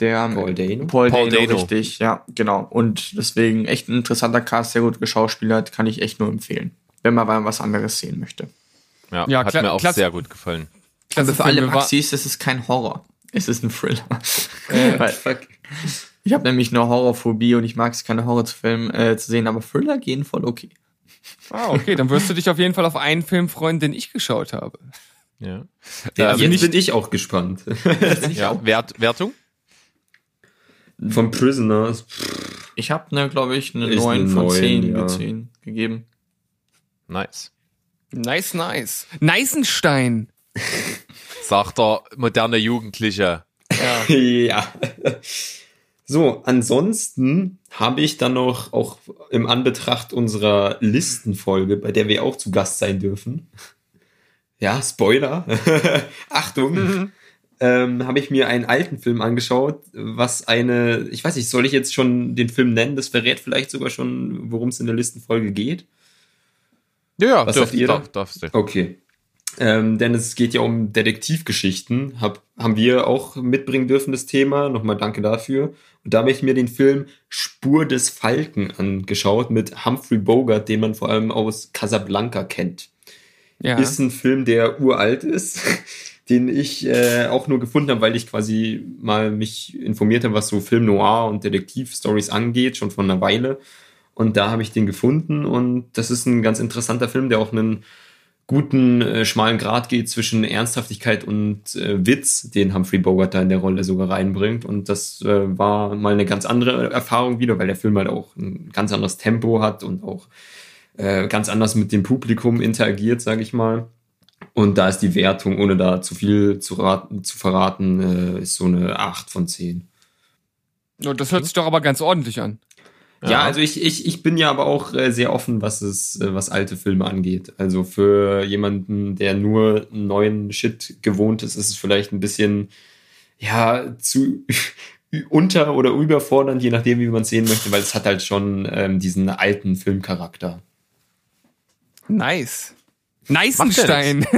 Speaker 1: Der
Speaker 5: Paul Dano?
Speaker 1: Paul,
Speaker 2: Paul
Speaker 1: Dano,
Speaker 2: Dano.
Speaker 1: richtig, ja, genau. Und deswegen echt ein interessanter Cast, sehr gut geschauspielert, kann ich echt nur empfehlen, wenn man mal was anderes sehen möchte.
Speaker 2: Ja,
Speaker 4: Ja,
Speaker 2: hat mir auch
Speaker 4: klasse-
Speaker 2: sehr gut gefallen.
Speaker 4: Klasse
Speaker 1: Also für alle Maxis, es ist kein Horror. Es ist ein Thriller.
Speaker 4: Äh, [laughs]
Speaker 5: Fuck.
Speaker 1: Ich habe nämlich eine Horrorphobie und ich mag es keine Horrorfilme äh, zu sehen, aber Thriller gehen voll okay.
Speaker 4: Ah, okay, dann wirst du dich auf jeden Fall auf einen Film freuen, den ich geschaut habe.
Speaker 2: Ja.
Speaker 5: Ja,
Speaker 2: Ähm,
Speaker 5: jetzt
Speaker 4: nicht-
Speaker 5: bin ich auch gespannt. [laughs]
Speaker 2: ja. Wert, Wertung?
Speaker 5: Vom Prisoners.
Speaker 1: Ich habe, ne, glaube ich, eine
Speaker 5: Ist
Speaker 1: 9
Speaker 5: eine
Speaker 1: von
Speaker 5: 9,
Speaker 1: 10
Speaker 5: ja.
Speaker 1: mit 10 gegeben.
Speaker 2: Nice.
Speaker 4: Nice, nice. Neisenstein.
Speaker 2: Sagt der moderne Jugendliche.
Speaker 5: ja. [laughs] So, ansonsten habe ich dann noch auch im Anbetracht unserer Listenfolge, bei der wir auch zu Gast sein dürfen. [laughs] Ja, Spoiler. [laughs] Achtung. Ähm, habe ich mir einen alten Film angeschaut, was eine, ich weiß nicht, soll ich jetzt schon den Film nennen? Das verrät vielleicht sogar schon, worum es in der Listenfolge geht.
Speaker 2: Ja, ja,
Speaker 5: Was
Speaker 2: dürf,
Speaker 5: sagt ihr da?
Speaker 2: darf, darfst du.
Speaker 5: Okay. Ähm, denn es geht ja um Detektivgeschichten. Hab, haben wir auch mitbringen dürfen, das Thema. Nochmal danke dafür. Und da habe ich mir den Film Spur des Falken angeschaut mit Humphrey Bogart, den man vor allem aus Casablanca kennt.
Speaker 4: Ja.
Speaker 5: Ist ein Film, der uralt ist, [laughs] den ich äh, auch nur gefunden habe, weil ich quasi mal mich informiert habe, was so Film Noir und Detektivstories angeht, schon vor einer Weile. Und da habe ich den gefunden und das ist ein ganz interessanter Film, der auch einen guten, äh, schmalen Grad geht zwischen Ernsthaftigkeit und äh, Witz, den Humphrey Bogart da in der Rolle sogar reinbringt. Und das äh, war mal eine ganz andere Erfahrung wieder, weil der Film halt auch ein ganz anderes Tempo hat und auch äh, ganz anders mit dem Publikum interagiert, sage ich mal. Und da ist die Wertung, ohne da zu viel zu, raten, zu verraten, äh, ist so eine 8 von 10.
Speaker 4: Oh, das hört sich doch aber ganz ordentlich an.
Speaker 5: Ja, also ich, ich, ich bin ja aber auch äh, sehr offen, was es, äh, was alte Filme angeht. Also für jemanden, der nur neuen Shit gewohnt ist, ist es vielleicht ein bisschen ja zu [laughs] unter oder überfordernd, je nachdem, wie man es sehen möchte, weil es hat halt schon ähm, diesen alten Filmcharakter.
Speaker 4: Nice. Neisenstein. [laughs]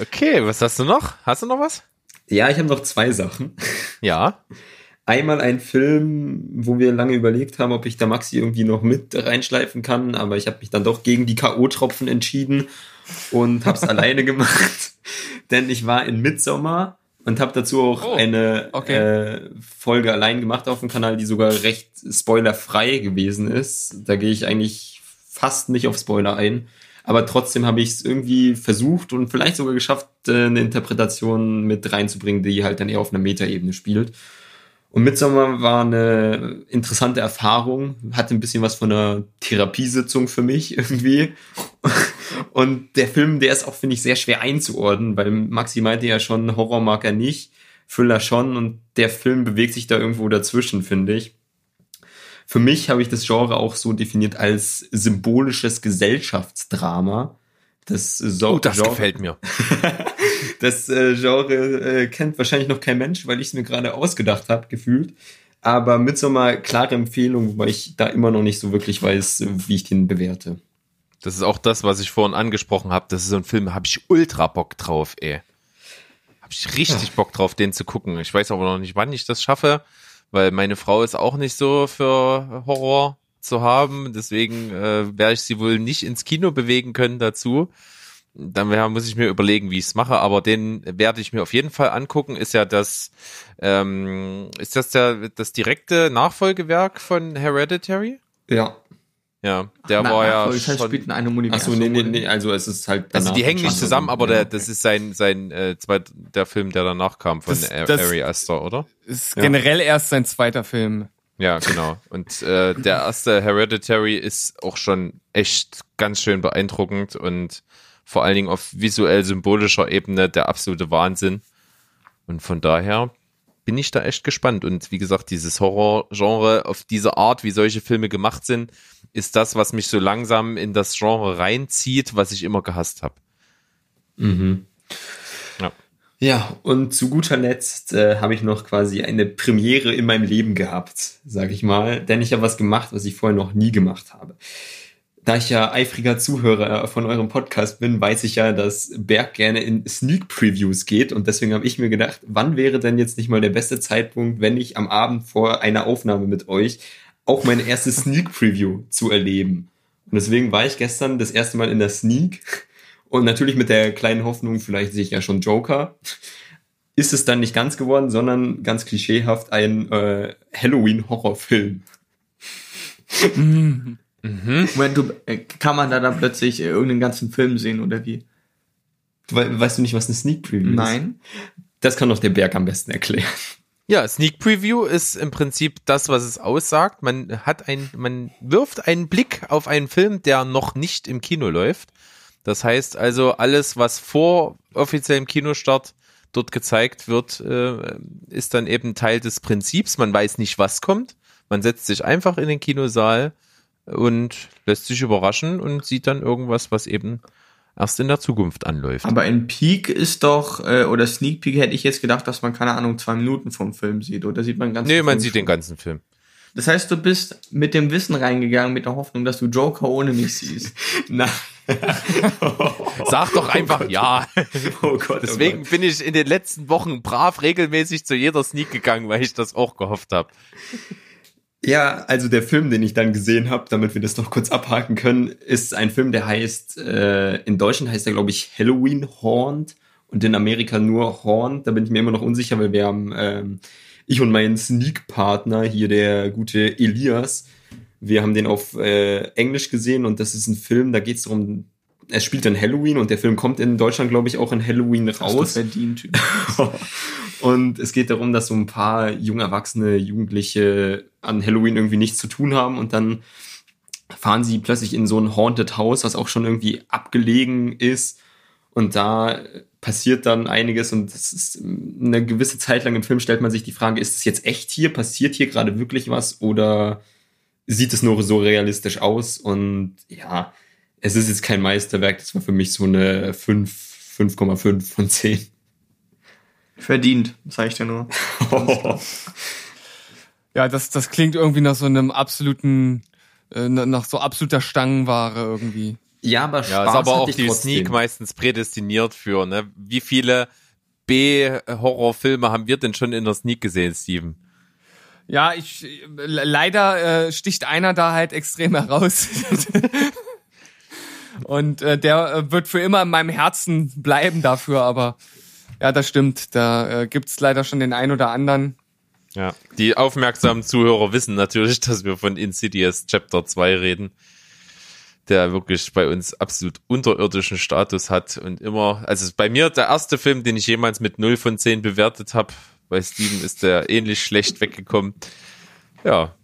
Speaker 2: Okay, was hast du noch? Hast du noch was?
Speaker 5: Ja, ich habe noch zwei Sachen.
Speaker 2: Ja.
Speaker 5: Einmal ein Film, wo wir lange überlegt haben, ob ich da Maxi irgendwie noch mit reinschleifen kann, aber ich habe mich dann doch gegen die K.O.-Tropfen entschieden und habe es [laughs] alleine gemacht. Denn ich war in Midsommer und habe dazu auch
Speaker 4: Oh,
Speaker 5: eine
Speaker 4: okay.
Speaker 5: äh, Folge allein gemacht auf dem Kanal, die sogar recht spoilerfrei gewesen ist. Da gehe ich eigentlich fast nicht auf Spoiler ein. Aber trotzdem habe ich es irgendwie versucht und vielleicht sogar geschafft, äh, eine Interpretation mit reinzubringen, die halt dann eher auf einer Metaebene spielt. Und Midsommar war eine interessante Erfahrung, hatte ein bisschen was von einer Therapiesitzung für mich [laughs] irgendwie. Und der Film, der ist auch, finde ich, sehr schwer einzuordnen, weil Maxi meinte ja schon, Horror mag er nicht, Thriller schon und der Film bewegt sich da irgendwo dazwischen, finde ich. Für mich habe ich das Genre auch so definiert als symbolisches Gesellschaftsdrama. Das, so
Speaker 2: Oh, das
Speaker 5: Genre,
Speaker 2: gefällt mir. [laughs]
Speaker 5: das äh, Genre äh, kennt wahrscheinlich noch kein Mensch, weil ich es mir gerade ausgedacht habe, gefühlt. Aber Midsommar, klare Empfehlung, wobei ich da immer noch nicht so wirklich weiß, wie ich den bewerte.
Speaker 2: Das ist auch das, was ich vorhin angesprochen habe. Das ist so ein Film, habe ich ultra Bock drauf, ey. Habe ich richtig Bock drauf, den zu gucken. Ich weiß aber noch nicht, wann ich das schaffe, weil meine Frau ist auch nicht so für Horror zu haben. Deswegen äh, werde ich sie wohl nicht ins Kino bewegen können dazu. Dann muss ich mir überlegen, wie ich es mache, aber den werde ich mir auf jeden Fall angucken. Ist ja das, ähm, ist das der, das direkte Nachfolgewerk von Hereditary?
Speaker 5: Ja.
Speaker 2: Ja, der
Speaker 1: Na,
Speaker 2: war ja schon,
Speaker 1: spielt in einem
Speaker 5: Achso,
Speaker 1: Universum.
Speaker 5: nee, nee,
Speaker 1: oder?
Speaker 5: nee, also es ist halt.
Speaker 2: Also die hängen nicht zusammen, aber der, das ist sein sein äh, zweit, der Film, der danach kam von
Speaker 4: Das- das-
Speaker 2: Ari Aster, oder?
Speaker 4: Ist
Speaker 5: Ja.
Speaker 4: generell erst sein zweiter Film.
Speaker 2: Ja, genau. Und äh, der erste Hereditary ist auch schon echt ganz schön beeindruckend und vor allen Dingen auf visuell symbolischer Ebene der absolute Wahnsinn. Und von daher bin ich da echt gespannt. Und wie gesagt, dieses Horror-Genre auf diese Art, wie solche Filme gemacht sind, ist das, was mich so langsam in das Genre reinzieht, was ich immer gehasst habe.
Speaker 5: Mhm.
Speaker 2: Ja.
Speaker 5: Und zu guter Letzt äh, habe ich noch quasi eine Premiere in meinem Leben gehabt, sage ich mal. Denn ich habe was gemacht, was ich vorher noch nie gemacht habe. Da ich ja eifriger Zuhörer von eurem Podcast bin, weiß ich ja, dass Berg gerne in Sneak Previews geht. Und deswegen habe ich mir gedacht, wann wäre denn jetzt nicht mal der beste Zeitpunkt, wenn ich am Abend vor einer Aufnahme mit euch auch meine erste Sneak Preview zu erleben. Und deswegen war ich gestern das erste Mal in der Sneak und natürlich mit der kleinen Hoffnung, vielleicht sehe ich ja schon Joker. Ist es dann nicht ganz geworden, sondern ganz klischeehaft ein äh, Halloween-Horrorfilm.
Speaker 1: Moment, du, äh, kann man da dann plötzlich äh, irgendeinen ganzen Film sehen oder wie?
Speaker 5: Du, wei- weißt du nicht, was eine Sneak Preview ist?
Speaker 1: Nein.
Speaker 5: Das kann doch der Berg am besten erklären.
Speaker 2: Ja, Sneak Preview ist im Prinzip das, was es aussagt. Man hat ein, man wirft einen Blick auf einen Film, der noch nicht im Kino läuft. Das heißt also, alles, was vor offiziellem Kinostart dort gezeigt wird, äh, ist dann eben Teil des Prinzips. Man weiß nicht, was kommt. Man setzt sich einfach in den Kinosaal und lässt sich überraschen und sieht dann irgendwas, was eben erst in der Zukunft anläuft.
Speaker 1: Aber in Peak ist doch, äh, oder Sneak Peek hätte ich jetzt gedacht, dass man, keine Ahnung, zwei Minuten vom Film sieht. Oder sieht man ganz
Speaker 2: nee, man sieht den ganzen Film.
Speaker 1: Das heißt, du bist mit dem Wissen reingegangen, mit der Hoffnung, dass du Joker ohne mich siehst. [laughs]
Speaker 5: Na. [laughs]
Speaker 2: Sag doch einfach ja.
Speaker 5: Oh Gott.
Speaker 2: Deswegen bin ich in den letzten Wochen brav regelmäßig zu jeder Sneak gegangen, weil ich das auch gehofft habe.
Speaker 5: Ja, also der Film, den ich dann gesehen habe, damit wir das noch kurz abhaken können, ist ein Film, der heißt, äh, in Deutschland heißt er, glaube ich, Halloween Haunt und in Amerika nur Haunt. Da bin ich mir immer noch unsicher, weil wir haben, ähm, ich und mein Sneak-Partner, hier der gute Elias, wir haben den auf äh, Englisch gesehen und das ist ein Film, da geht es darum, es spielt dann Halloween und der Film kommt in Deutschland, glaube ich, auch in Halloween raus.
Speaker 1: verdient. [laughs]
Speaker 5: Und es geht darum, dass so ein paar junge Erwachsene, Jugendliche an Halloween irgendwie nichts zu tun haben und dann fahren sie plötzlich in so ein Haunted House, was auch schon irgendwie abgelegen ist. Und da passiert dann einiges und das ist eine gewisse Zeit lang im Film stellt man sich die Frage, ist es jetzt echt hier? Passiert hier gerade wirklich was oder sieht es nur so realistisch aus? Und ja, es ist jetzt kein Meisterwerk, das war für mich so eine 5, 5,5 von 10.
Speaker 1: Verdient, sag ich dir nur. [laughs]
Speaker 4: Ja, das, das klingt irgendwie nach so einem absoluten, äh, nach so absoluter Stangenware irgendwie.
Speaker 5: Ja, aber Spaß
Speaker 2: Ja, ist aber
Speaker 5: hatte
Speaker 2: auch
Speaker 5: ich
Speaker 2: die
Speaker 5: trotzdem.
Speaker 2: Sneak meistens prädestiniert für, ne? Wie viele B-Horrorfilme haben wir denn schon in der Sneak gesehen, Steven?
Speaker 4: Ja, ich leider äh, sticht einer da halt extrem [laughs] heraus. Und äh, der äh, wird für immer in meinem Herzen bleiben dafür, aber ja, das stimmt. Da äh, gibt's leider schon den ein oder anderen.
Speaker 2: Ja, die aufmerksamen Zuhörer wissen natürlich, dass wir von Insidious Chapter 2 reden, der wirklich bei uns absolut unterirdischen Status hat und immer, also bei mir der erste Film, den ich jemals mit 0 von 10 bewertet habe, bei Steven ist der ähnlich schlecht weggekommen. Ja.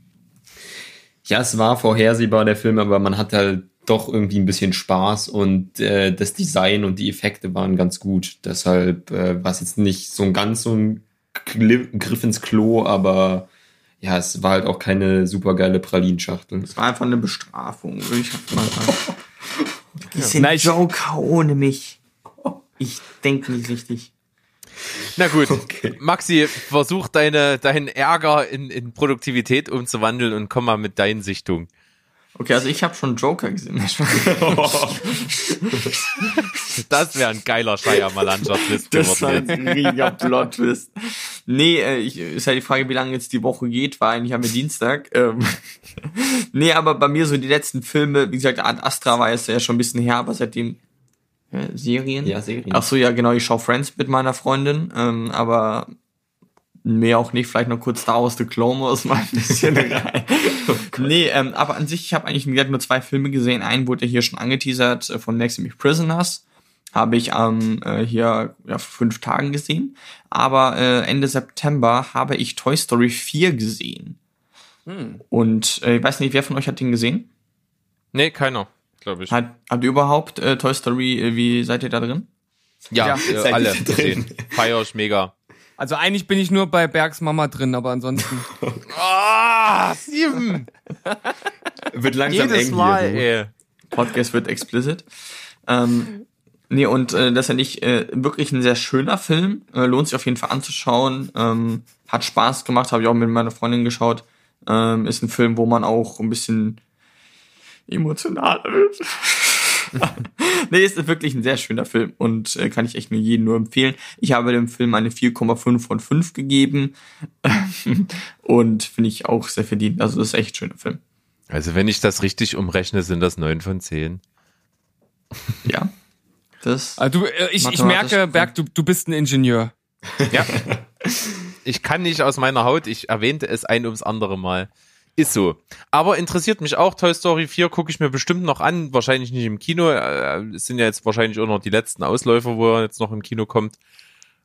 Speaker 5: Ja, es war vorhersehbar, der Film, aber man hat halt doch irgendwie ein bisschen Spaß und äh, das Design und die Effekte waren ganz gut. Deshalb äh, war es jetzt nicht so ein ganz so ein Griff ins Klo, aber ja, es war halt auch keine supergeile Pralinschachtel.
Speaker 1: Das war einfach eine Bestrafung, würde ich jetzt mal sagen. [laughs] Die sind
Speaker 4: ich-
Speaker 1: Joker ohne mich. Ich denke nicht richtig.
Speaker 2: Na gut,
Speaker 5: Okay.
Speaker 2: Maxi, versuch deine, deinen Ärger in, in Produktivität umzuwandeln und komm mal mit deinen Sichtungen.
Speaker 1: Okay, also ich habe schon Joker gesehen. [laughs]
Speaker 2: Das wäre ein geiler Scheier-Malanscher-Twist
Speaker 1: Das war ein riesiger Plot-Twist. Nee, äh, ich, ist halt die Frage, wie lange jetzt die Woche geht, weil eigentlich haben wir Dienstag. Ähm, [laughs] nee, aber bei mir so die letzten Filme, wie gesagt, Ad Astra war jetzt ja schon ein bisschen her, aber seitdem äh, Serien?
Speaker 5: Ja, Serien.
Speaker 1: Ach so, ja, genau, ich schaue Friends mit meiner Freundin, ähm, aber mehr auch nicht, vielleicht noch kurz Star Wars The Clone Wars [laughs] mal ein bisschen [laughs] rein. nee, ähm, aber an sich, ich habe eigentlich gesagt, nur zwei Filme gesehen. Einen wurde hier schon angeteasert äh, von Next nämlich Prisoners. Habe ich am äh, hier ja, vor fünf Tagen gesehen. Aber äh, Ende September habe ich Toy Story 4 gesehen. Und äh, ich weiß nicht, wer von euch hat den gesehen?
Speaker 2: Nee, keiner, glaube ich.
Speaker 1: Hat, habt ihr überhaupt äh, Toy Story, äh, wie seid ihr da drin?
Speaker 2: Ja,
Speaker 4: Ja.
Speaker 2: äh,
Speaker 5: Seid
Speaker 2: alle
Speaker 5: ihr drin?
Speaker 2: gesehen. Feier ich mega.
Speaker 4: Also eigentlich bin ich nur bei Bergs Mama drin, aber ansonsten. [laughs]
Speaker 2: Ah, Steven!
Speaker 5: Wird langsam
Speaker 2: Jedes
Speaker 5: eng
Speaker 2: Mal,
Speaker 5: hier.
Speaker 2: ey.
Speaker 1: Podcast wird explicit. Ähm, nee, und äh, das ist ja nicht äh, wirklich ein sehr schöner Film. Äh, lohnt sich auf jeden Fall anzuschauen. Ähm, hat Spaß gemacht, habe ich auch mit meiner Freundin geschaut. Ähm, ist ein Film, wo man auch ein bisschen emotionaler wird. [laughs] nee, ist wirklich ein sehr schöner Film und äh, kann ich echt nur jedem nur empfehlen. Ich habe dem Film eine 4,5 von 5 gegeben [laughs] und finde ich auch sehr verdient. Also das ist echt ein schöner Film.
Speaker 2: Also wenn ich das richtig umrechne, sind das neun von zehn.
Speaker 1: Ja. Das
Speaker 4: Also du, äh, ich, ich merke, Berg, du, du bist ein Ingenieur.
Speaker 2: Ja. [laughs] ich kann nicht aus meiner Haut, ich erwähnte es ein ums andere Mal. Ist so. Aber interessiert mich auch, Toy Story 4 gucke ich mir bestimmt noch an, wahrscheinlich nicht im Kino. Äh, Es sind ja jetzt wahrscheinlich auch noch die letzten Ausläufer, wo er jetzt noch im Kino kommt.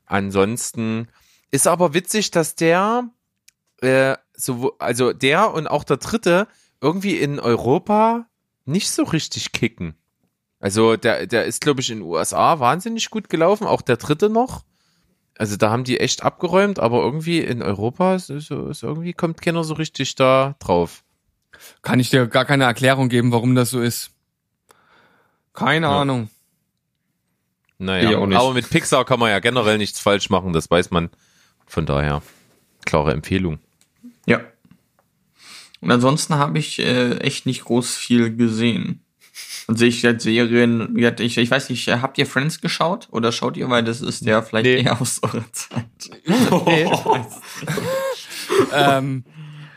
Speaker 2: Ansonsten ist aber witzig, dass der, äh, so, also der und auch der dritte irgendwie in Europa nicht so richtig kicken. Also der, der ist, glaube ich, in den USA wahnsinnig gut gelaufen, auch der dritte noch. Also da haben die echt abgeräumt, aber irgendwie in Europa ist, ist, ist irgendwie kommt keiner so richtig da drauf.
Speaker 4: Kann ich dir gar keine Erklärung geben, warum das so ist. Keine
Speaker 2: Ja.
Speaker 4: Ahnung.
Speaker 2: Naja,
Speaker 5: Ich auch nicht.
Speaker 2: aber mit Pixar kann man ja generell nichts falsch machen, das weiß man. Von daher, klare Empfehlung.
Speaker 1: Ja. Und ansonsten habe ich äh, echt nicht groß viel gesehen. Und sehe ich jetzt Serien, ich, ich weiß nicht, äh, habt ihr Friends geschaut oder schaut ihr, weil das ist ja vielleicht
Speaker 2: Nee.
Speaker 1: eher aus eurer Zeit. [laughs]
Speaker 4: ähm,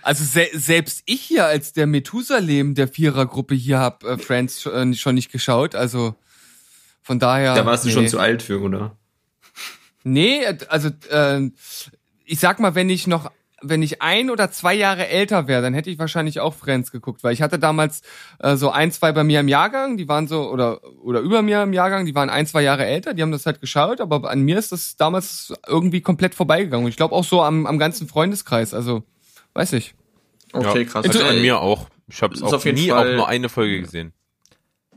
Speaker 4: also se selbst ich hier als der Methusalem der Vierergruppe hier hab äh, Friends äh, schon nicht geschaut. Also von daher.
Speaker 5: Da warst du
Speaker 4: nee.
Speaker 5: schon zu alt für, oder?
Speaker 4: Nee, also äh, ich sag mal, wenn ich noch, wenn ich ein oder zwei Jahre älter wäre, dann hätte ich wahrscheinlich auch Friends geguckt, weil ich hatte damals äh, so ein, zwei bei mir im Jahrgang, die waren so oder oder über mir im Jahrgang, die waren ein, zwei Jahre älter, die haben das halt geschaut, aber an mir ist das damals irgendwie komplett vorbeigegangen. Und ich glaube auch so am, am ganzen Freundeskreis, also weiß ich.
Speaker 1: Okay,
Speaker 2: ja,
Speaker 1: krass.
Speaker 2: Also
Speaker 1: Also,
Speaker 2: an mir auch. Ich habe es
Speaker 1: ist
Speaker 2: auch
Speaker 1: auf jeden
Speaker 2: nie
Speaker 1: Fall-
Speaker 2: auch nur eine Folge gesehen.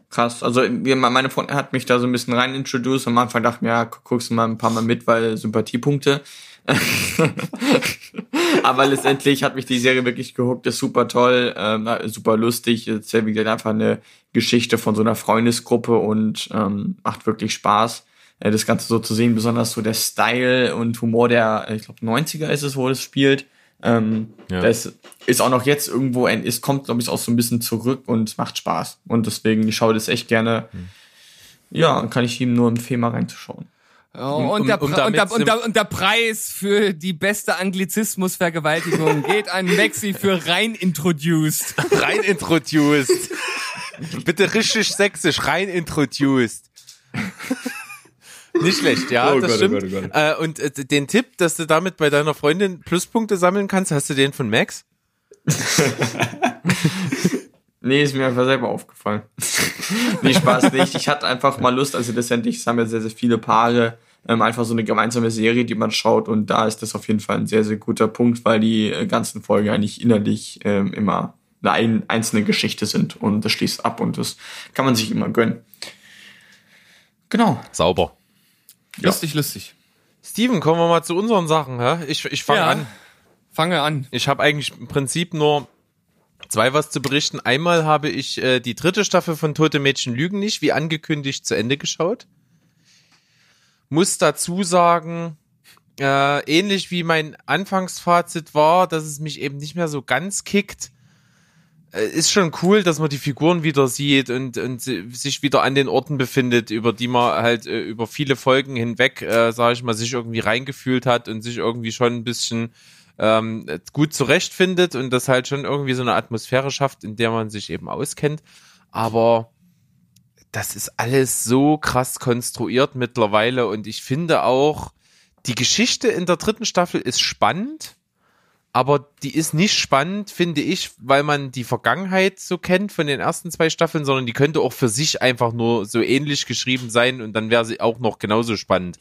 Speaker 1: Krass. Also meine Freundin hat mich da so ein bisschen rein introduced. Am Anfang dachte ich mir, ja, gu- guckst du mal ein paar Mal mit, weil Sympathiepunkte. [laughs] Aber letztendlich hat mich die Serie wirklich gehuckt, ist super toll, ähm, super lustig. Ist ja wie einfach eine Geschichte von so einer Freundesgruppe und ähm, macht wirklich Spaß, äh, das Ganze so zu sehen. Besonders so der Style und Humor der, ich glaube 90er ist es, wo es spielt. Ähm,
Speaker 2: Ja.
Speaker 1: Das ist auch noch jetzt irgendwo, ein, es kommt glaube ich auch so ein bisschen zurück und macht Spaß. Und deswegen, ich schaue das echt gerne. Ja, kann ich ihm nur empfehlen, mal reinzuschauen.
Speaker 4: Und, der,
Speaker 2: um
Speaker 4: Pre- und, der,
Speaker 2: damit-
Speaker 4: und, der, und der Preis für die beste Anglizismusvergewaltigung [laughs] geht an Maxi für rein introduced. [laughs]
Speaker 2: rein introduced. Bitte richtig sächsisch, rein introduced. Nicht schlecht, ja,
Speaker 5: Oh
Speaker 2: das
Speaker 5: Gott, oh
Speaker 2: stimmt.
Speaker 5: Gott, oh Gott.
Speaker 2: Äh, und äh, den Tipp, dass du damit bei deiner Freundin Pluspunkte sammeln kannst, hast du den von Max? [laughs]
Speaker 1: Nee, ist mir einfach selber aufgefallen. nee, Spaß nicht. Ich hatte einfach mal Lust, also letztendlich haben ja sehr, sehr viele Paare ähm, einfach so eine gemeinsame Serie, die man schaut und da ist das auf jeden Fall ein sehr, sehr guter Punkt, weil die äh, ganzen Folgen eigentlich innerlich ähm, immer eine ein, einzelne Geschichte sind und das schließt ab und das kann man sich immer gönnen. Genau.
Speaker 2: Sauber.
Speaker 1: Ja.
Speaker 4: Lustig, lustig.
Speaker 2: Steven, kommen wir mal zu unseren Sachen. Hä? Ich, ich fange
Speaker 4: Ja.
Speaker 2: an.
Speaker 4: Fange an.
Speaker 2: Ich habe eigentlich im Prinzip nur zwei was zu berichten. Einmal habe ich äh, die dritte Staffel von Tote Mädchen lügen nicht, wie angekündigt, zu Ende geschaut. Muss dazu sagen, äh, ähnlich wie mein Anfangsfazit war, dass es mich eben nicht mehr so ganz kickt. Äh, ist schon cool, dass man die Figuren wieder sieht und, und si- sich wieder an den Orten befindet, über die man halt äh, über viele Folgen hinweg, äh, sage ich mal, sich irgendwie reingefühlt hat und sich irgendwie schon ein bisschen ähm, gut zurechtfindet und das halt schon irgendwie so eine Atmosphäre schafft, in der man sich eben auskennt. Aber das ist alles so krass konstruiert mittlerweile und ich finde auch, die Geschichte in der dritten Staffel ist spannend, aber die ist nicht spannend, finde ich, weil man die Vergangenheit so kennt von den ersten zwei Staffeln, sondern die könnte auch für sich einfach nur so ähnlich geschrieben sein und dann wäre sie auch noch genauso spannend.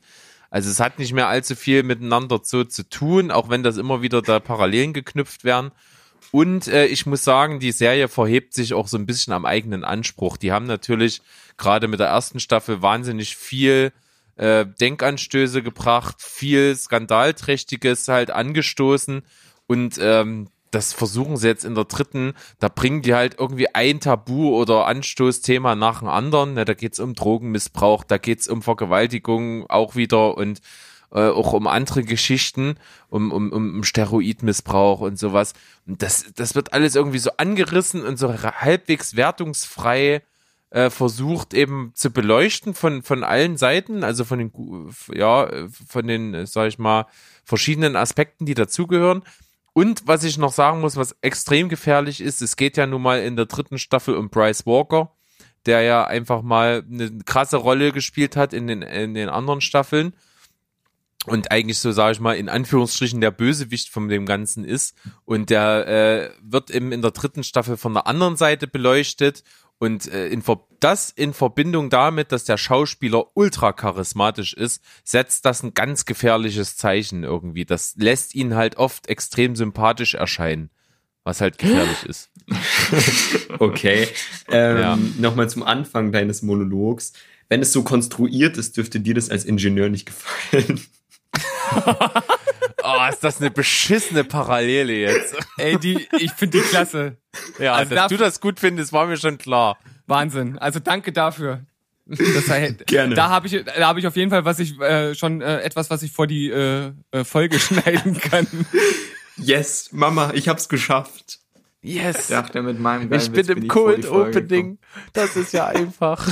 Speaker 2: Also es hat nicht mehr allzu viel miteinander so zu tun, auch wenn das immer wieder da Parallelen geknüpft werden. Und äh, ich muss sagen, die Serie verhebt sich auch so ein bisschen am eigenen Anspruch. Die haben natürlich gerade mit der ersten Staffel wahnsinnig viel äh, Denkanstöße gebracht, viel Skandalträchtiges halt angestoßen und ähm, das versuchen sie jetzt in der dritten, da bringen die halt irgendwie ein Tabu oder Anstoßthema nach dem anderen. Ne, da geht's um Drogenmissbrauch, da geht's um Vergewaltigung auch wieder und äh, auch um andere Geschichten, um, um, um Steroidmissbrauch und sowas. Und das, das wird alles irgendwie so angerissen und so halbwegs wertungsfrei äh, versucht eben zu beleuchten von, von allen Seiten, also von den, ja, von den, äh, sag ich mal, verschiedenen Aspekten, die dazugehören. Und was ich noch sagen muss, was extrem gefährlich ist, es geht ja nun mal in der dritten Staffel um Bryce Walker, der ja einfach mal eine krasse Rolle gespielt hat in den, in den anderen Staffeln und eigentlich so, sage ich mal, in Anführungsstrichen der Bösewicht von dem Ganzen ist. Und der äh, wird eben in der dritten Staffel von der anderen Seite beleuchtet. Und äh, in Ver das in Verbindung damit, dass der Schauspieler ultra charismatisch ist, setzt das ein ganz gefährliches Zeichen irgendwie. Das lässt ihn halt oft extrem sympathisch erscheinen, was halt gefährlich ist. [laughs]
Speaker 5: Okay. Ähm,
Speaker 2: Ja.
Speaker 5: Nochmal zum Anfang deines Monologs. Wenn es so konstruiert ist, dürfte dir das als Ingenieur nicht gefallen. [laughs]
Speaker 2: Oh, ist das eine beschissene Parallele jetzt.
Speaker 4: Ey, die, ich finde die klasse.
Speaker 2: Ja,
Speaker 4: Also
Speaker 2: dass
Speaker 4: dafür-
Speaker 2: du das gut findest, war mir schon klar.
Speaker 4: Wahnsinn. Also danke dafür. Das heißt,
Speaker 5: Gerne.
Speaker 4: Da habe ich, da habe ich auf jeden Fall, was ich äh, schon äh, etwas, was ich vor die äh, äh, Folge [laughs] schneiden kann.
Speaker 5: Yes, Mama, ich hab's geschafft.
Speaker 2: Yes.
Speaker 1: dachte mit meinem
Speaker 2: Ich bin im Cold Opening. Das ist ja einfach.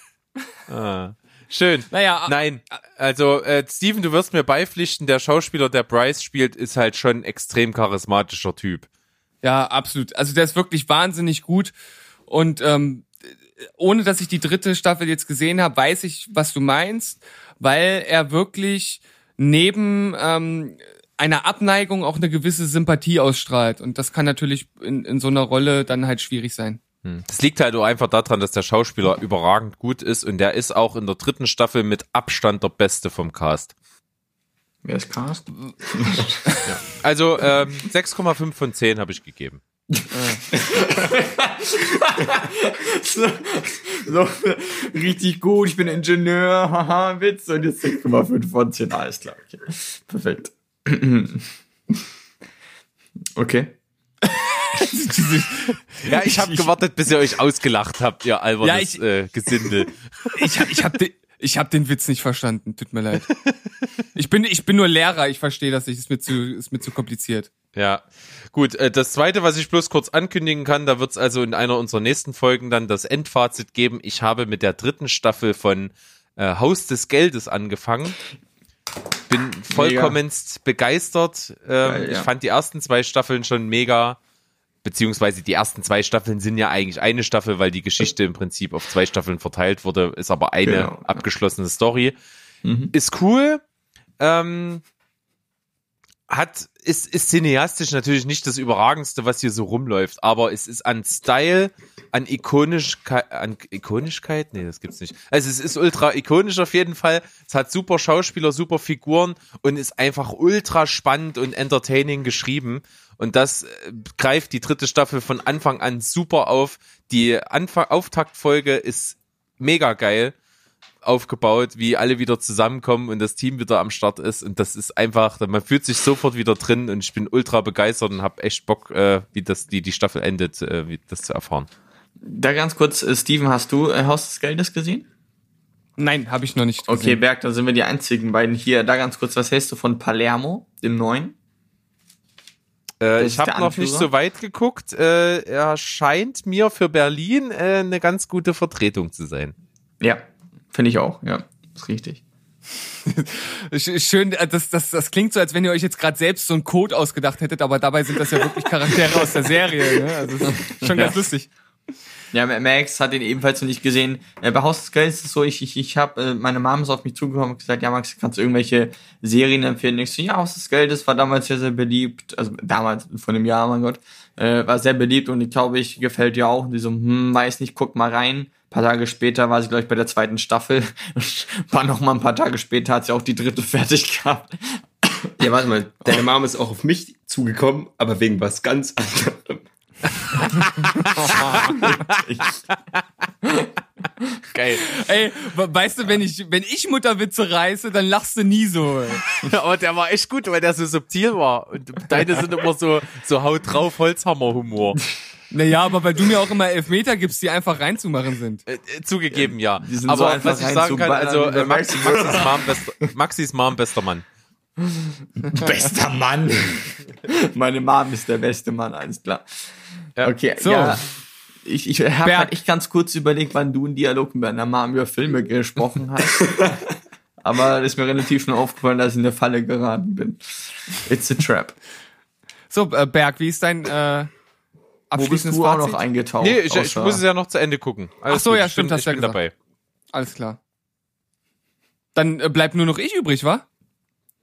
Speaker 2: [laughs] ah. Schön.
Speaker 4: Naja,
Speaker 2: Nein, also äh, Steven, du wirst mir beipflichten, der Schauspieler, der Bryce spielt, ist halt schon ein extrem charismatischer Typ.
Speaker 4: Ja, absolut. Also der ist wirklich wahnsinnig gut und ähm, ohne dass ich die dritte Staffel jetzt gesehen habe, weiß ich, was du meinst, weil er wirklich neben ähm, einer Abneigung auch eine gewisse Sympathie ausstrahlt und das kann natürlich in, in so einer Rolle dann halt schwierig sein.
Speaker 2: Das liegt halt auch einfach daran, dass der Schauspieler überragend gut ist und der ist auch in der dritten Staffel mit Abstand der Beste vom Cast.
Speaker 1: Wer ist Cast? [laughs]
Speaker 2: Also ähm, 6,5 von 10 habe ich gegeben.
Speaker 1: so, [laughs] so, richtig gut, ich bin Ingenieur, haha, Witz. Und jetzt 6,5 von 10, alles klar. Okay. Perfekt. [clears throat] Okay. [laughs]
Speaker 2: Ja, ich habe gewartet, bis ihr euch ausgelacht habt, ihr albernes
Speaker 4: Ja, ich-
Speaker 2: äh, Gesindel. [laughs]
Speaker 4: Ich, hab- ich habe den, ich hab den Witz nicht verstanden, tut mir leid. Ich bin, ich bin nur Lehrer, ich verstehe das nicht, ist mir zu, ist mir zu kompliziert.
Speaker 2: Ja, gut. Äh, das Zweite, was ich bloß kurz ankündigen kann, da wird es also in einer unserer nächsten Folgen dann das Endfazit geben. Ich habe mit der dritten Staffel von äh, Haus des Geldes angefangen. Bin vollkommenst begeistert. Ähm,
Speaker 1: Geil, ja.
Speaker 2: Ich fand die ersten zwei Staffeln schon mega. Beziehungsweise die ersten zwei Staffeln sind ja eigentlich eine Staffel, weil die Geschichte im Prinzip auf zwei Staffeln verteilt wurde, ist aber eine
Speaker 1: Genau,
Speaker 2: abgeschlossene Story.
Speaker 1: Mhm.
Speaker 2: Ist cool. Ähm, hat, ist, ist cineastisch natürlich nicht das Überragendste, was hier so rumläuft, aber es ist an Style, an Ikonischkeit, an Ikonischkeit? Nee, das gibt's nicht. Also es ist ultra ikonisch auf jeden Fall. Es hat super Schauspieler, super Figuren und ist einfach ultra spannend und entertaining geschrieben. Und das äh, greift die dritte Staffel von Anfang an super auf. Die Anfang Auftaktfolge ist mega geil aufgebaut, wie alle wieder zusammenkommen und das Team wieder am Start ist und das ist einfach, man fühlt sich sofort wieder drin und ich bin ultra begeistert und habe echt Bock, äh, wie das die die Staffel endet, äh, wie das zu erfahren.
Speaker 1: Da ganz kurz, äh, Steven, hast du äh, Haus des Geldes gesehen?
Speaker 4: Nein, habe ich noch nicht.
Speaker 1: Okay,
Speaker 4: gesehen.
Speaker 1: Berg, da sind wir die einzigen beiden hier. Da ganz kurz, was hältst du von Palermo, dem neuen?
Speaker 2: Äh, ich habe noch nicht so weit geguckt. Äh, er scheint mir für Berlin äh, eine ganz gute Vertretung zu sein.
Speaker 1: Ja, finde ich auch, ja. Ist richtig.
Speaker 4: Sch- Schön, äh, das, das, das klingt so, als wenn ihr euch jetzt gerade selbst so einen Code ausgedacht hättet, aber dabei sind das ja wirklich Charaktere aus der Serie. Ne? Also das ist schon ganz
Speaker 1: Ja.
Speaker 4: lustig.
Speaker 1: Ja, Max hat ihn ebenfalls noch nicht gesehen. Äh, bei Haus des Geldes ist es so, ich, ich, ich habe, äh, meine Mom ist auf mich zugekommen und gesagt, ja Max, kannst du irgendwelche Serien empfehlen? Ich so, ja, Haus des Geldes war damals sehr, sehr beliebt. Also damals, vor einem Jahr, mein Gott. Äh, war sehr beliebt und ich glaube, ich gefällt dir auch. Und die so, hm, weiß nicht, guck mal rein. Ein paar Tage später war sie, glaube ich, bei der zweiten Staffel. [laughs] war noch mal ein paar Tage später, hat sie auch die dritte [laughs] fertig gehabt.
Speaker 5: Ja, warte mal, deine Mom ist auch auf mich zugekommen, aber wegen was ganz anderem. [laughs]
Speaker 2: Geil.
Speaker 4: Ey, we- weißt du, wenn ich, wenn ich Mutterwitze reiße, dann lachst du nie so.
Speaker 2: Aber der war echt gut, weil der so subtil war. Und deine sind immer so, so haut drauf Holzhammer-Humor.
Speaker 4: Naja, aber weil du mir auch immer Elfmeter gibst, die einfach reinzumachen sind.
Speaker 2: Äh, äh, zugegeben, ja.
Speaker 1: Die sind
Speaker 2: Aber
Speaker 1: so einfach
Speaker 2: was ich sagen kann, also
Speaker 1: reinzuballern,
Speaker 2: äh, Maxi, Maxis, [laughs] Mom, bester, Maxis Mom, bester Mann.
Speaker 1: Bester Mann. Meine Mom ist der beste Mann, alles klar.
Speaker 2: Ja.
Speaker 1: Okay,
Speaker 4: So.
Speaker 1: ja. Ich, ich habe halt echt ganz kurz überlegt, wann du einen Dialog mit deiner Mom über Filme gesprochen hast. [laughs] Aber ist mir relativ schnell aufgefallen, dass ich in der Falle geraten bin. It's a trap.
Speaker 4: So, äh, Berg, wie ist dein äh,
Speaker 1: Wo bist
Speaker 4: abschließendes
Speaker 1: du auch
Speaker 4: Fazit?
Speaker 1: noch eingetaucht?
Speaker 2: Nee, ich, ich muss es ja noch zu Ende gucken. Alles
Speaker 4: Ach so,
Speaker 2: gut,
Speaker 4: ja, stimmt, hast
Speaker 2: ich
Speaker 4: du ja
Speaker 2: bin
Speaker 4: gesagt.
Speaker 2: dabei.
Speaker 4: Alles klar. Dann äh, bleibt nur noch ich übrig, wa?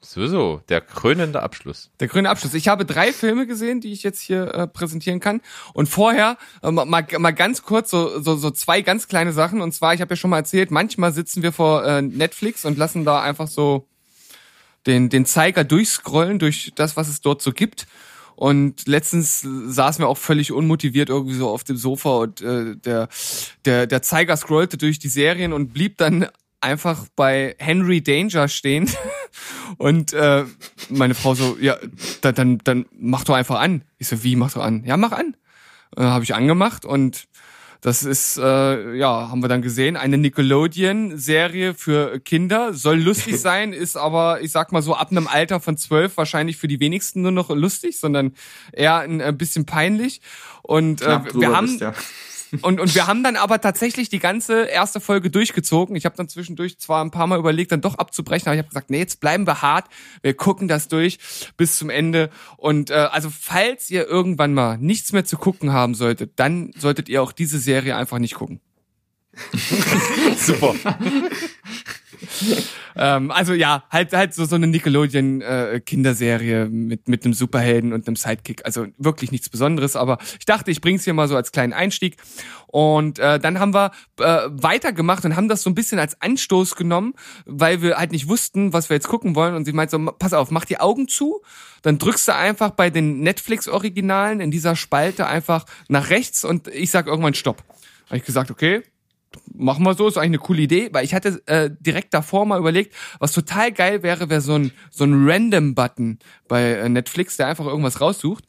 Speaker 2: Sowieso, der krönende Abschluss.
Speaker 4: Der grüne Abschluss. Ich habe drei Filme gesehen, die ich jetzt hier äh, präsentieren kann. Und vorher äh, mal, mal ganz kurz so, so, so zwei ganz kleine Sachen. Und zwar, ich habe ja schon mal erzählt, manchmal sitzen wir vor äh, Netflix und lassen da einfach so den, den Zeiger durchscrollen durch das, was es dort so gibt. Und letztens saßen wir auch völlig unmotiviert irgendwie so auf dem Sofa und äh, der, der, der Zeiger scrollte durch die Serien und blieb dann einfach bei Henry Danger stehen. [laughs] Und äh, meine Frau so, ja, dann, dann, dann mach doch einfach an. Ich so, wie mach doch an? Ja, mach an. Äh, Habe ich angemacht und das ist, äh, ja, haben wir dann gesehen, eine Nickelodeon-Serie für Kinder. Soll lustig [laughs] sein, ist aber, ich sag mal so, ab einem Alter von zwölf wahrscheinlich für die wenigsten nur noch lustig, sondern eher ein, ein bisschen peinlich. Und äh, wir haben
Speaker 1: bist, ja.
Speaker 4: Und, und wir haben dann aber tatsächlich die ganze erste Folge durchgezogen. Ich habe dann zwischendurch zwar ein paar Mal überlegt, dann doch abzubrechen, aber ich habe gesagt, nee, jetzt bleiben wir hart. Wir gucken das durch bis zum Ende. Und äh, also falls ihr irgendwann mal nichts mehr zu gucken haben solltet, dann solltet ihr auch diese Serie einfach nicht gucken. [laughs]
Speaker 2: Super. [laughs]
Speaker 4: Ähm, also ja, halt halt so so eine Nickelodeon äh, Kinderserie mit mit einem Superhelden und einem Sidekick. Also wirklich nichts Besonderes, aber ich dachte, ich bring's hier mal so als kleinen Einstieg. Und äh, dann haben wir äh, weitergemacht und haben das so ein bisschen als Anstoß genommen, weil wir halt nicht wussten, was wir jetzt gucken wollen. Und sie meint so, pass auf, mach die Augen zu, dann drückst du einfach bei den Netflix-Originalen in dieser Spalte einfach nach rechts und ich sag irgendwann Stopp. Habe ich gesagt, okay, machen wir so, ist eigentlich eine coole Idee, weil ich hatte äh, direkt davor mal überlegt, was total geil wäre, wäre so ein so ein Random-Button bei äh, Netflix, der einfach irgendwas raussucht.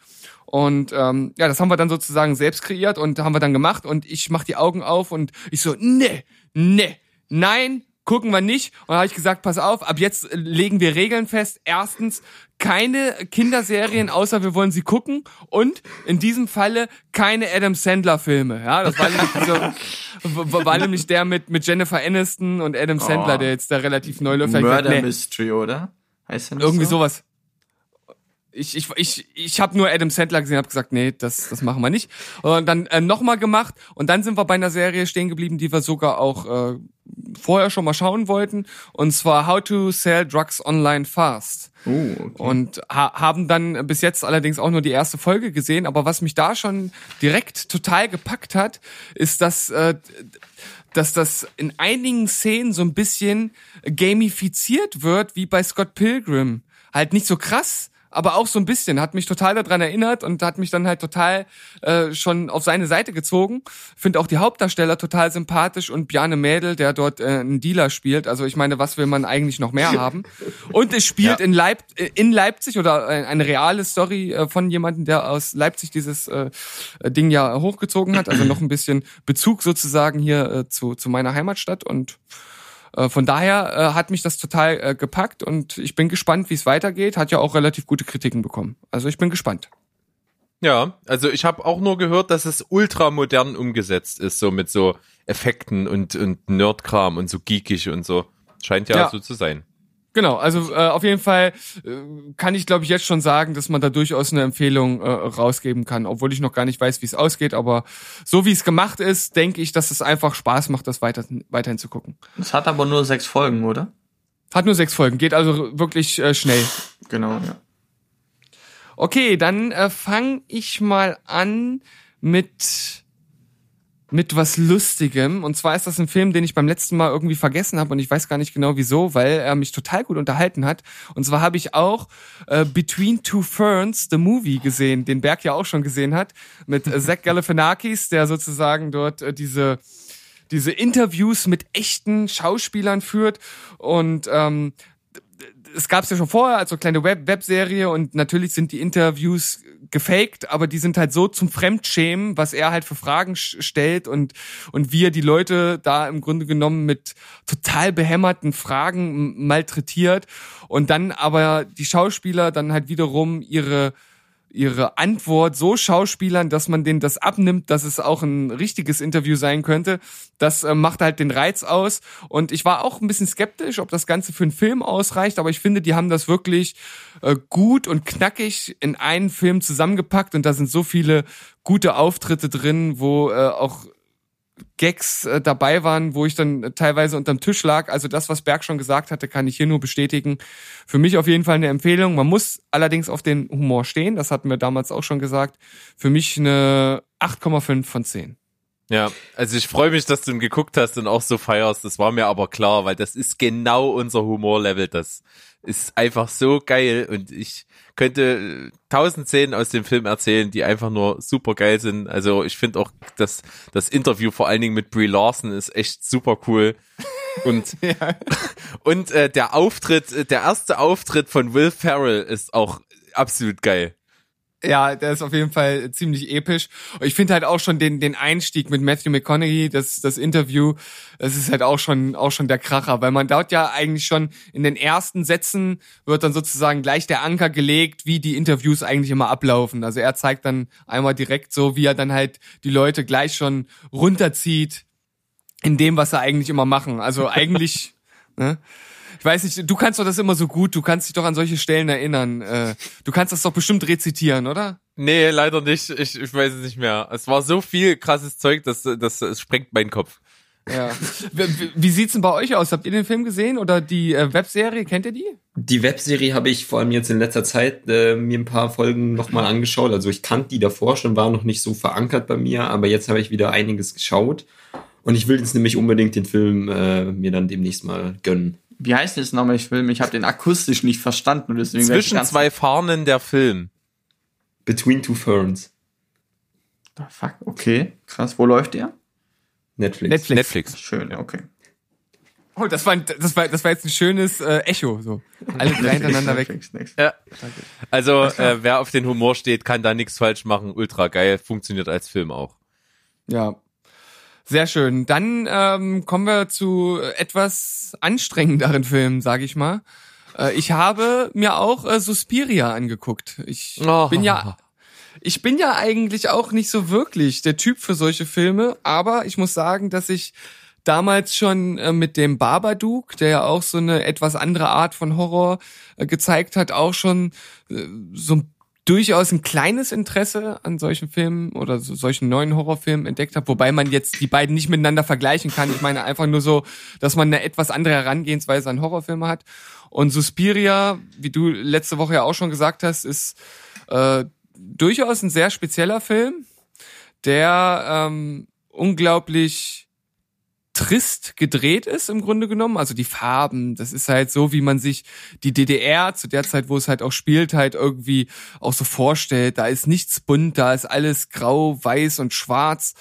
Speaker 4: Und ähm, ja, das haben wir dann sozusagen selbst kreiert und haben wir dann gemacht und ich mach die Augen auf und ich so, ne, ne, nein, gucken wir nicht. Und da habe ich gesagt, pass auf, ab jetzt legen wir Regeln fest. Erstens, keine Kinderserien, außer wir wollen sie gucken. Und in diesem Falle keine Adam Sandler-Filme. Ja, das war nämlich, so, [laughs] war nämlich der mit, mit Jennifer Aniston und Adam Sandler,
Speaker 1: Oh.
Speaker 4: der jetzt da relativ neu läuft.
Speaker 1: Murder
Speaker 4: nee.
Speaker 1: Mystery, oder? Heißt der nicht
Speaker 4: Irgendwie
Speaker 1: so?
Speaker 4: sowas. Ich, ich, ich, ich habe nur Adam Sandler gesehen, habe gesagt, nee, das, das machen wir nicht. Und dann äh, nochmal gemacht und dann sind wir bei einer Serie stehen geblieben, die wir sogar auch äh, vorher schon mal schauen wollten. Und zwar How to Sell Drugs Online Fast.
Speaker 1: Oh, okay.
Speaker 4: Und ha haben dann bis jetzt allerdings auch nur die erste Folge gesehen. Aber was mich da schon direkt total gepackt hat, ist, dass, äh, dass das in einigen Szenen so ein bisschen gamifiziert wird, wie bei Scott Pilgrim. Halt nicht so krass, aber auch so ein bisschen. Hat mich total daran erinnert und hat mich dann halt total äh, schon auf seine Seite gezogen. Finde auch die Hauptdarsteller total sympathisch und Bjarne Mädel, der dort äh, einen Dealer spielt. Also ich meine, was will man eigentlich noch mehr haben? Und es spielt
Speaker 2: Ja.
Speaker 4: in, Leip in Leipzig oder eine reale Story äh, von jemandem, der aus Leipzig dieses äh, Ding ja hochgezogen hat. Also noch ein bisschen Bezug sozusagen hier äh, zu, zu meiner Heimatstadt und von daher äh, hat mich das total äh, gepackt und ich bin gespannt, wie es weitergeht. Hat ja auch relativ gute Kritiken bekommen. Also ich bin gespannt.
Speaker 2: Ja, also ich habe auch nur gehört, dass es ultramodern umgesetzt ist, so mit so Effekten und, und Nerdkram und so geekig und so. Scheint ja,
Speaker 4: Ja.
Speaker 2: so zu sein.
Speaker 4: Genau, also äh, auf jeden Fall äh, kann ich glaube ich jetzt schon sagen, dass man da durchaus eine Empfehlung äh, rausgeben kann, obwohl ich noch gar nicht weiß, wie es ausgeht, aber so wie es gemacht ist, denke ich, dass es einfach Spaß macht, das weiter, weiterhin zu gucken.
Speaker 1: Das hat aber nur sechs Folgen, oder?
Speaker 4: Hat nur sechs Folgen, geht also wirklich äh, schnell.
Speaker 1: Genau, ja.
Speaker 4: Okay, dann äh, fange ich mal an mit mit was Lustigem. Und zwar ist das ein Film, den ich beim letzten Mal irgendwie vergessen habe und ich weiß gar nicht genau wieso, weil er mich total gut unterhalten hat. Und zwar habe ich auch äh, Between Two Ferns, the Movie, gesehen, den Berg ja auch schon gesehen hat, mit äh, Zach Galifianakis, der sozusagen dort äh, diese diese Interviews mit echten Schauspielern führt und ähm, es gab es ja schon vorher als so kleine Web Webserie und natürlich sind die Interviews gefaked, aber die sind halt so zum Fremdschämen, was er halt für Fragen stellt und und wie er die Leute da im Grunde genommen mit total behämmerten Fragen malträtiert und dann aber die Schauspieler dann halt wiederum ihre ihre Antwort so schauspielern, dass man denen das abnimmt, dass es auch ein richtiges Interview sein könnte. Das äh, macht halt den Reiz aus. Und ich war auch ein bisschen skeptisch, ob das Ganze für einen Film ausreicht, aber ich finde, die haben das wirklich äh, gut und knackig in einen Film zusammengepackt und da sind so viele gute Auftritte drin, wo äh, auch Gags äh, dabei waren, wo ich dann äh, teilweise unterm Tisch lag. Also das, was Berg schon gesagt hatte, kann ich hier nur bestätigen. Für mich auf jeden Fall eine Empfehlung. Man muss allerdings auf den Humor stehen. Das hatten wir damals auch schon gesagt. Für mich eine 8,5 von 10.
Speaker 2: Ja, also ich freue mich, dass du ihn geguckt hast und auch so feierst. Das war mir aber klar, weil das ist genau unser Humorlevel. Das ist einfach so geil und ich könnte äh, tausend Szenen aus dem Film erzählen, die einfach nur super geil sind. Also ich finde auch, dass das Interview vor allen Dingen mit Brie Larson ist echt super cool. Und, [laughs] und äh, der Auftritt, äh, der erste Auftritt von Will Ferrell ist auch absolut geil.
Speaker 4: Ja, der ist auf jeden Fall ziemlich episch. Und ich finde halt auch schon den, den Einstieg mit Matthew McConaughey, das, das Interview, das ist halt auch schon, auch schon der Kracher, weil man dort ja eigentlich schon in den ersten Sätzen wird dann sozusagen gleich der Anker gelegt, wie die Interviews eigentlich immer ablaufen. Also er zeigt dann einmal direkt so, wie er dann halt die Leute gleich schon runterzieht in dem, was er eigentlich immer machen. Also eigentlich, [laughs] ne? Ich weiß nicht, du kannst doch das immer so gut, du kannst dich doch an solche Stellen erinnern. Äh, du kannst das doch bestimmt rezitieren, oder?
Speaker 2: Nee, leider nicht. Ich, ich weiß es nicht mehr. Es war so viel krasses Zeug, dass das, sprengt meinen Kopf.
Speaker 4: Ja. wie, wie- wie sieht's denn bei euch aus? Habt ihr den Film gesehen oder die äh, Webserie? Kennt ihr die?
Speaker 5: Die Webserie habe ich vor allem jetzt in letzter Zeit äh, mir ein paar Folgen nochmal angeschaut. Also ich kannte die davor schon, war noch nicht so verankert bei mir, aber jetzt habe ich wieder einiges geschaut. Und ich will jetzt nämlich unbedingt den Film äh, mir dann demnächst mal gönnen.
Speaker 1: Wie heißt jetzt nochmal der Film? Ich habe den akustisch nicht verstanden und deswegen
Speaker 2: Zwischen
Speaker 1: ganz-
Speaker 2: zwei Fahnen der Film.
Speaker 5: Between Two Ferns.
Speaker 1: Ah, Fuck, okay. Krass, wo läuft der?
Speaker 5: Netflix.
Speaker 4: Netflix.
Speaker 2: Netflix.
Speaker 1: Schön, ja, okay.
Speaker 4: Oh, das war, ein- das war, das war jetzt ein schönes äh, Echo. So. Alle drei hintereinander weg.
Speaker 1: Netflix, Netflix.
Speaker 2: Ja. Also, äh, wer auf den Humor steht, kann da nichts falsch machen. Ultra geil. Funktioniert als Film auch.
Speaker 4: Ja. Sehr schön. Dann ähm, kommen wir zu etwas anstrengenderen Filmen, sage ich mal. Äh, ich habe mir auch äh, Suspiria angeguckt. Ich
Speaker 2: Oh.
Speaker 4: bin ja ich bin ja eigentlich auch nicht so wirklich der Typ für solche Filme, aber ich muss sagen, dass ich damals schon äh, mit dem Babadook, der ja auch so eine etwas andere Art von Horror äh, gezeigt hat, auch schon äh, so ein durchaus ein kleines Interesse an solchen Filmen oder so, solchen neuen Horrorfilmen entdeckt habe, wobei man jetzt die beiden nicht miteinander vergleichen kann. Ich meine einfach nur so, dass man eine etwas andere Herangehensweise an Horrorfilme hat. Und Suspiria, wie du letzte Woche ja auch schon gesagt hast, ist äh, durchaus ein sehr spezieller Film, der ähm, unglaublich trist gedreht ist im Grunde genommen. Also die Farben, das ist halt so, wie man sich die DDR zu der Zeit, wo es halt auch spielt, halt irgendwie auch so vorstellt. Da ist nichts bunt, da ist alles grau, weiß und schwarz.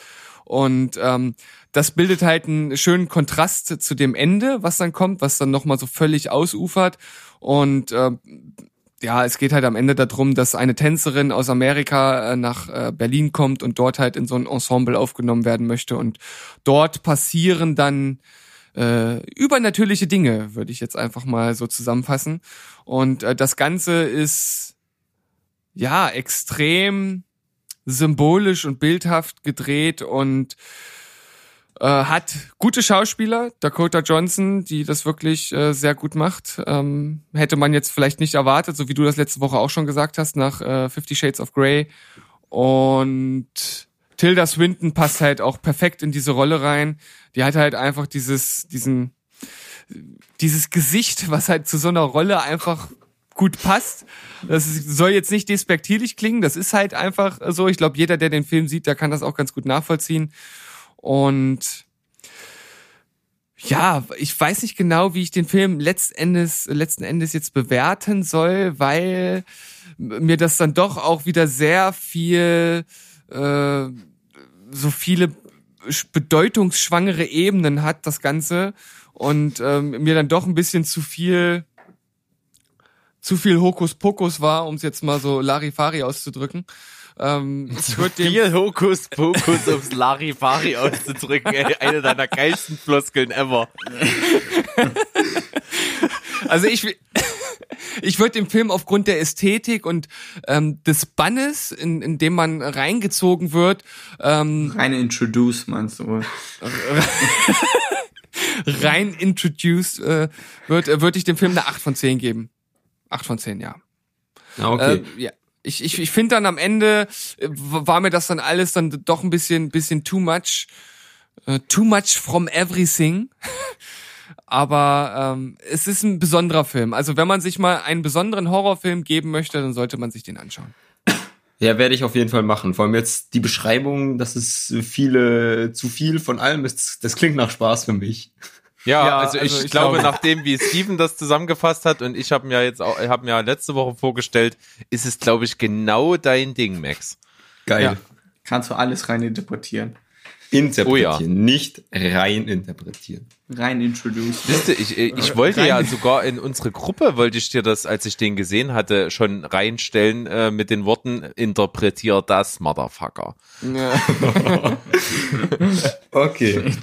Speaker 4: Und ähm, das bildet halt einen schönen Kontrast zu dem Ende, was dann kommt, was dann nochmal so völlig ausufert. Und ähm, ja, es geht halt am Ende darum, dass eine Tänzerin aus Amerika äh, nach äh, Berlin kommt und dort halt in so ein Ensemble aufgenommen werden möchte. Und dort passieren dann äh, übernatürliche Dinge, würde ich jetzt einfach mal so zusammenfassen. Und äh, das Ganze ist ja extrem symbolisch und bildhaft gedreht und äh, hat gute Schauspieler, Dakota Johnson, die das wirklich äh, sehr gut macht. Ähm, hätte man jetzt vielleicht nicht erwartet, so wie du das letzte Woche auch schon gesagt hast, nach äh, Fifty Shades of Grey. Und Tilda Swinton passt halt auch perfekt in diese Rolle rein. Die hat halt einfach dieses, diesen, dieses Gesicht, was halt zu so einer Rolle einfach gut passt. Das soll jetzt nicht despektierlich klingen, das ist halt einfach so. Ich glaube, jeder, der den Film sieht, der kann das auch ganz gut nachvollziehen. Und ja, ich weiß nicht genau, wie ich den Film letzten Endes, letzten Endes jetzt bewerten soll, weil mir das dann doch auch wieder sehr viel, äh, so viele bedeutungsschwangere Ebenen hat, das Ganze. Und ähm, mir dann doch ein bisschen zu viel, zu viel Hokuspokus war, um es jetzt mal so Larifari auszudrücken. Ähm, [laughs] dem,
Speaker 2: Viel Hokuspokus, ums Larifari auszudrücken, ey. Eine deiner geilsten Floskeln ever. [laughs]
Speaker 4: Also ich, ich würde dem Film aufgrund der Ästhetik und ähm, des Bannes, in, in dem man reingezogen wird, ähm,
Speaker 1: Rein introduce, meinst du? [laughs]
Speaker 4: rein introduced äh, wird, äh, würde ich dem Film eine 8 von 10 geben. 8 von 10, ja.
Speaker 5: Ah, okay.
Speaker 4: Äh, ja. Ich, ich, ich finde dann am Ende äh, war mir das dann alles dann doch ein bisschen, bisschen too much, äh, too much from everything. [laughs] Aber ähm, es ist ein besonderer Film. Also wenn man sich mal einen besonderen Horrorfilm geben möchte, dann sollte man sich den anschauen.
Speaker 5: Ja, werde ich auf jeden Fall machen. Vor allem jetzt die Beschreibung, dass es viele zu viel von allem ist, das klingt nach Spaß für mich.
Speaker 2: Ja,
Speaker 4: Ja,
Speaker 2: also,
Speaker 4: also
Speaker 2: ich,
Speaker 4: ich
Speaker 2: glaube,
Speaker 4: glaube-
Speaker 2: nachdem wie Steven das zusammengefasst hat und ich habe mir jetzt auch, habe mir letzte Woche vorgestellt, ist es glaube ich genau dein Ding, Max.
Speaker 5: Geil.
Speaker 4: Ja.
Speaker 1: Kannst du alles rein interpretieren.
Speaker 5: Interpretieren,
Speaker 2: Oh ja.
Speaker 5: nicht rein interpretieren.
Speaker 1: Rein introduce.
Speaker 2: Wisst ihr, ich, ich wollte ja sogar in unsere Gruppe, wollte ich dir das, als ich den gesehen hatte, schon reinstellen äh, mit den Worten, interpretier das, Motherfucker. [laughs]
Speaker 5: Okay. [laughs]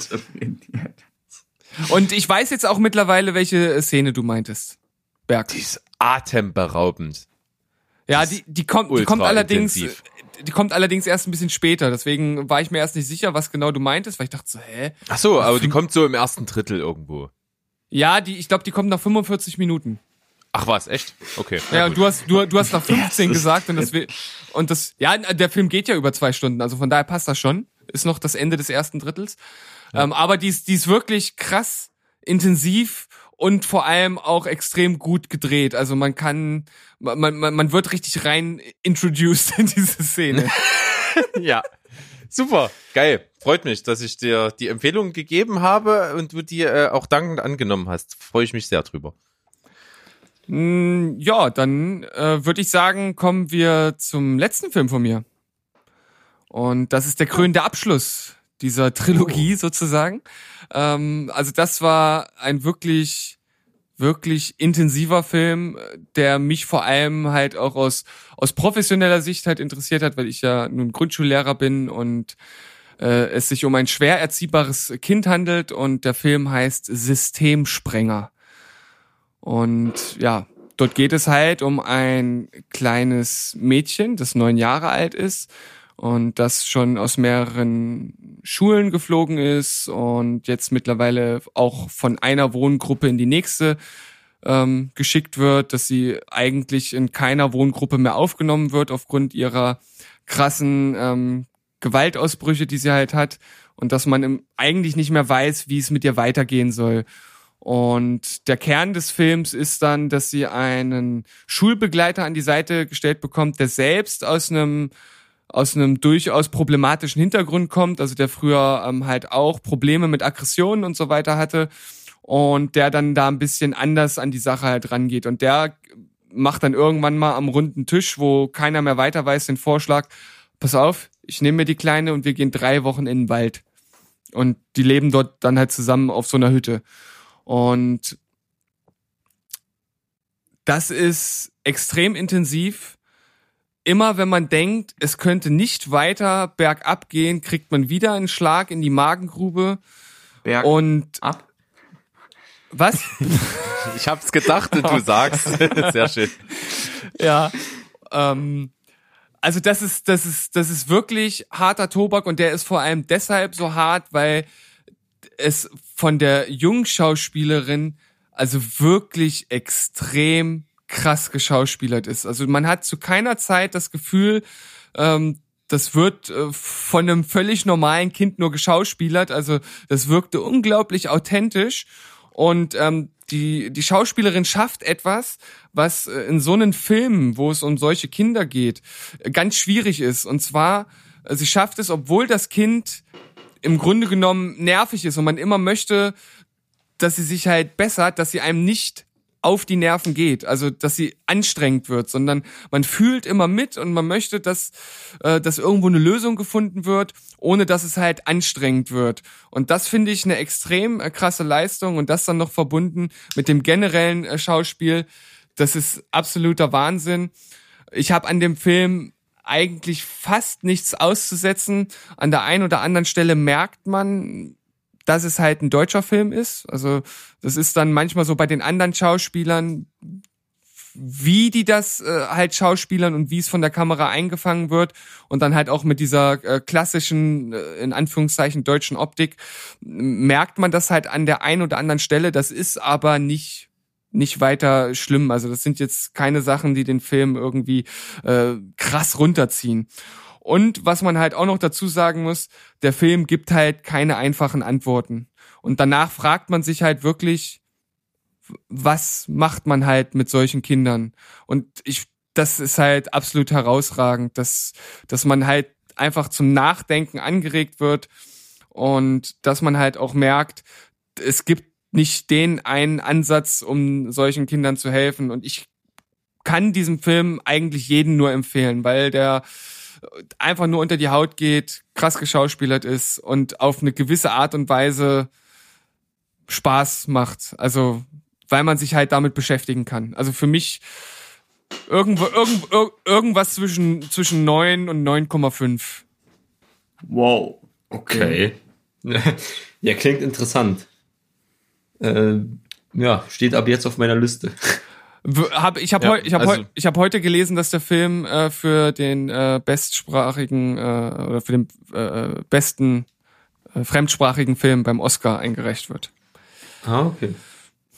Speaker 4: Und ich weiß jetzt auch mittlerweile, welche Szene du meintest. Berg.
Speaker 2: Die ist atemberaubend.
Speaker 4: Ja, die, die kommt, die kommt allerdings,
Speaker 2: intensiv.
Speaker 4: die kommt allerdings erst ein bisschen später. Deswegen war ich mir erst nicht sicher, was genau du meintest, weil ich dachte so, hä?
Speaker 2: Ach so, aber die kommt so im ersten Drittel irgendwo.
Speaker 4: Ja, die, ich glaube, die kommt nach 45 Minuten.
Speaker 2: Ach was, echt? Okay.
Speaker 4: Ja, und du hast, du, du hast nach [laughs] 15 gesagt und das, und das, ja, der Film geht ja über zwei Stunden, also von daher passt das schon. Ist noch das Ende des ersten Drittels. Ähm, aber die ist, die ist wirklich krass intensiv und vor allem auch extrem gut gedreht. Also man kann, man, man, man wird richtig rein introduced [laughs] in diese Szene. [laughs]
Speaker 2: Ja. Super, geil. Freut mich, dass ich dir die Empfehlung gegeben habe und du die äh, auch dankend angenommen hast. Freue ich mich sehr drüber.
Speaker 4: Mm, Ja, dann äh, würde ich sagen, kommen wir zum letzten Film von mir. Und das ist der krönende Abschluss dieser Trilogie sozusagen. Ähm, also das war ein wirklich, wirklich intensiver Film, der mich vor allem halt auch aus, aus professioneller Sicht halt interessiert hat, weil ich ja nun Grundschullehrer bin und äh, es sich um ein schwer erziehbares Kind handelt und der Film heißt Systemsprenger. Und ja, dort geht es halt um ein kleines Mädchen, das neun Jahre alt ist und das schon aus mehreren Schulen geflogen ist und jetzt mittlerweile auch von einer Wohngruppe in die nächste ähm, geschickt wird, dass sie eigentlich in keiner Wohngruppe mehr aufgenommen wird aufgrund ihrer krassen ähm, Gewaltausbrüche, die sie halt hat und dass man im, eigentlich nicht mehr weiß, wie es mit ihr weitergehen soll. Und der Kern des Films ist dann, dass sie einen Schulbegleiter an die Seite gestellt bekommt, der selbst aus einem aus einem durchaus problematischen Hintergrund kommt, also der früher ähm, halt auch Probleme mit Aggressionen und so weiter hatte und der dann da ein bisschen anders an die Sache halt rangeht und der macht dann irgendwann mal am runden Tisch, wo keiner mehr weiter weiß, den Vorschlag, pass auf, ich nehme mir die Kleine und wir gehen drei Wochen in den Wald. Und die leben dort dann halt zusammen auf so einer Hütte. Und das ist extrem intensiv. Immer wenn man denkt, es könnte nicht weiter bergab gehen, kriegt man wieder einen Schlag in die Magengrube.
Speaker 1: Berg
Speaker 4: Und
Speaker 1: ab.
Speaker 4: was? [laughs]
Speaker 2: Ich hab's gedacht und du sagst. Sehr schön.
Speaker 4: ja. Ähm, also das ist, das ist, das ist wirklich harter Tobak und der ist vor allem deshalb so hart, weil es von der jungen Schauspielerin also wirklich extrem krass geschauspielert ist. Also man hat zu keiner Zeit das Gefühl, ähm, das wird äh, von einem völlig normalen Kind nur geschauspielert. Also das wirkte unglaublich authentisch und ähm, die, die Schauspielerin schafft etwas, was äh, in so einem Film, wo es um solche Kinder geht, ganz schwierig ist. Und zwar, äh, sie schafft es, obwohl das Kind im Grunde genommen nervig ist und man immer möchte, dass sie sich halt bessert, dass sie einem nicht auf die Nerven geht, also dass sie anstrengend wird, sondern man fühlt immer mit und man möchte, dass, äh, dass irgendwo eine Lösung gefunden wird, ohne dass es halt anstrengend wird. Und das finde ich eine extrem äh, krasse Leistung und das dann noch verbunden mit dem generellen äh, Schauspiel, das ist absoluter Wahnsinn. Ich habe an dem Film eigentlich fast nichts auszusetzen. An der einen oder anderen Stelle merkt man, dass es halt ein deutscher Film ist. Also das ist dann manchmal so bei den anderen Schauspielern, wie die das äh, halt schauspielern und wie es von der Kamera eingefangen wird und dann halt auch mit dieser äh, klassischen, äh, in Anführungszeichen, deutschen Optik, merkt man das halt an der einen oder anderen Stelle. Das ist aber nicht nicht weiter schlimm. Also das sind jetzt keine Sachen, die den Film irgendwie äh, krass runterziehen. Und was man halt auch noch dazu sagen muss, der Film gibt halt keine einfachen Antworten. Und danach fragt man sich halt wirklich, was macht man halt mit solchen Kindern? Und ich, das ist halt absolut herausragend, dass, dass man halt einfach zum Nachdenken angeregt wird und dass man halt auch merkt, es gibt nicht den einen Ansatz, um solchen Kindern zu helfen. Und ich kann diesem Film eigentlich jeden nur empfehlen, weil der einfach nur unter die Haut geht, krass geschauspielert ist und auf eine gewisse Art und Weise Spaß macht. Also, weil man sich halt damit beschäftigen kann. Also für mich irgendwo, irgend, ir- irgendwas zwischen, zwischen 9 und 9,5.
Speaker 1: Wow.
Speaker 5: Okay. [laughs] ja, klingt interessant. Äh, ja, steht ab jetzt auf meiner Liste.
Speaker 4: Hab, ich habe
Speaker 2: Ja,
Speaker 4: heu, ich hab
Speaker 2: also-
Speaker 4: heu, ich hab heute gelesen, dass der Film äh, für den äh, bestsprachigen äh, oder für den äh, besten äh, fremdsprachigen Film beim Oscar eingereicht wird.
Speaker 5: Ah, okay.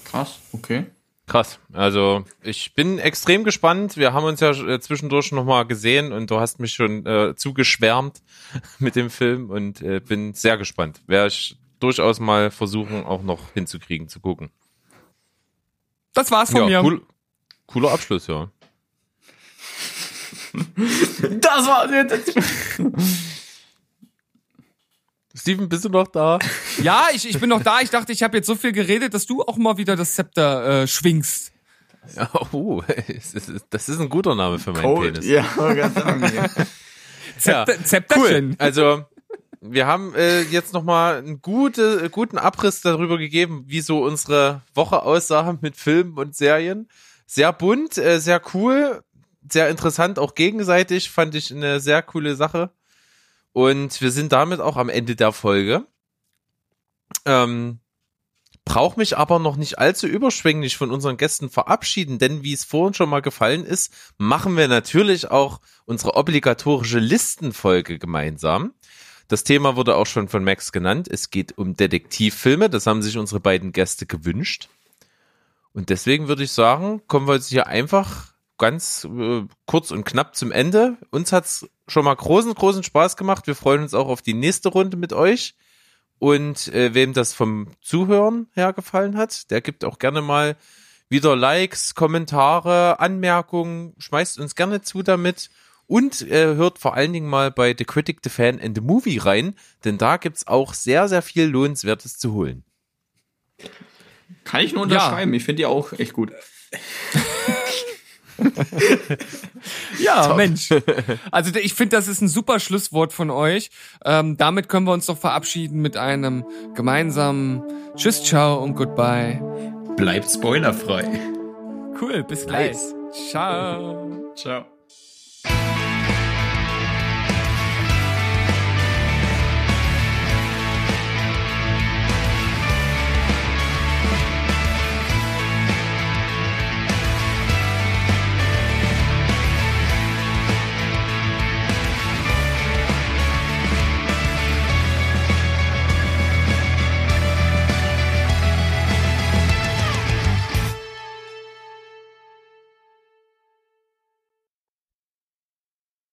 Speaker 1: Krass, okay.
Speaker 2: Krass. Also ich bin extrem gespannt. Wir haben uns ja äh, zwischendurch noch mal gesehen und du hast mich schon äh, zugeschwärmt [laughs] mit dem Film und äh, bin sehr gespannt. Werde ich durchaus mal versuchen, auch noch hinzukriegen, zu gucken.
Speaker 4: Das war's von
Speaker 2: ja,
Speaker 4: mir.
Speaker 2: cool, cooler Abschluss, ja. [laughs]
Speaker 1: Das war jetzt.
Speaker 2: Steven, bist du noch da?
Speaker 4: Ja, ich, ich bin noch da. Ich dachte, ich habe jetzt so viel geredet, dass du auch mal wieder das Zepter äh, schwingst.
Speaker 2: Ja, oh, [laughs] das ist ein guter Name für meinen
Speaker 1: Cold.
Speaker 2: Penis.
Speaker 1: Ja, ganz angenehm.
Speaker 2: Ja,
Speaker 4: Zepter, Zepterchen.
Speaker 2: cool. Also wir haben äh, jetzt noch mal einen gute, guten Abriss darüber gegeben, wie so unsere Woche aussah mit Filmen und Serien. Sehr bunt, äh, sehr cool, sehr interessant, auch gegenseitig fand ich eine sehr coole Sache. Und wir sind damit auch am Ende der Folge. Ähm, brauche mich aber noch nicht allzu überschwänglich von unseren Gästen verabschieden, denn wie es vorhin schon mal gefallen ist, machen wir natürlich auch unsere obligatorische Listenfolge gemeinsam. Das Thema wurde auch schon von Max genannt. Es geht um Detektivfilme. Das haben sich unsere beiden Gäste gewünscht. Und deswegen würde ich sagen, kommen wir jetzt hier einfach ganz äh, kurz und knapp zum Ende. Uns hat's schon mal großen, großen Spaß gemacht. Wir freuen uns auch auf die nächste Runde mit euch. Und äh, wem das vom Zuhören her gefallen hat, der gibt auch gerne mal wieder Likes, Kommentare, Anmerkungen, schmeißt uns gerne zu damit und äh, hört vor allen Dingen mal bei The Critic, The Fan and The Movie rein, denn da gibt's auch sehr, sehr viel Lohnenswertes zu holen.
Speaker 1: Kann ich nur unterschreiben. Ich finde die auch echt gut.
Speaker 4: Ja, [laughs] Mensch. Also ich finde, das ist ein super Schlusswort von euch. Ähm, damit können wir uns doch verabschieden mit einem gemeinsamen Tschüss, ciao und goodbye.
Speaker 5: Bleibt spoilerfrei.
Speaker 4: Cool, bis gleich. Ciao.
Speaker 1: Ciao.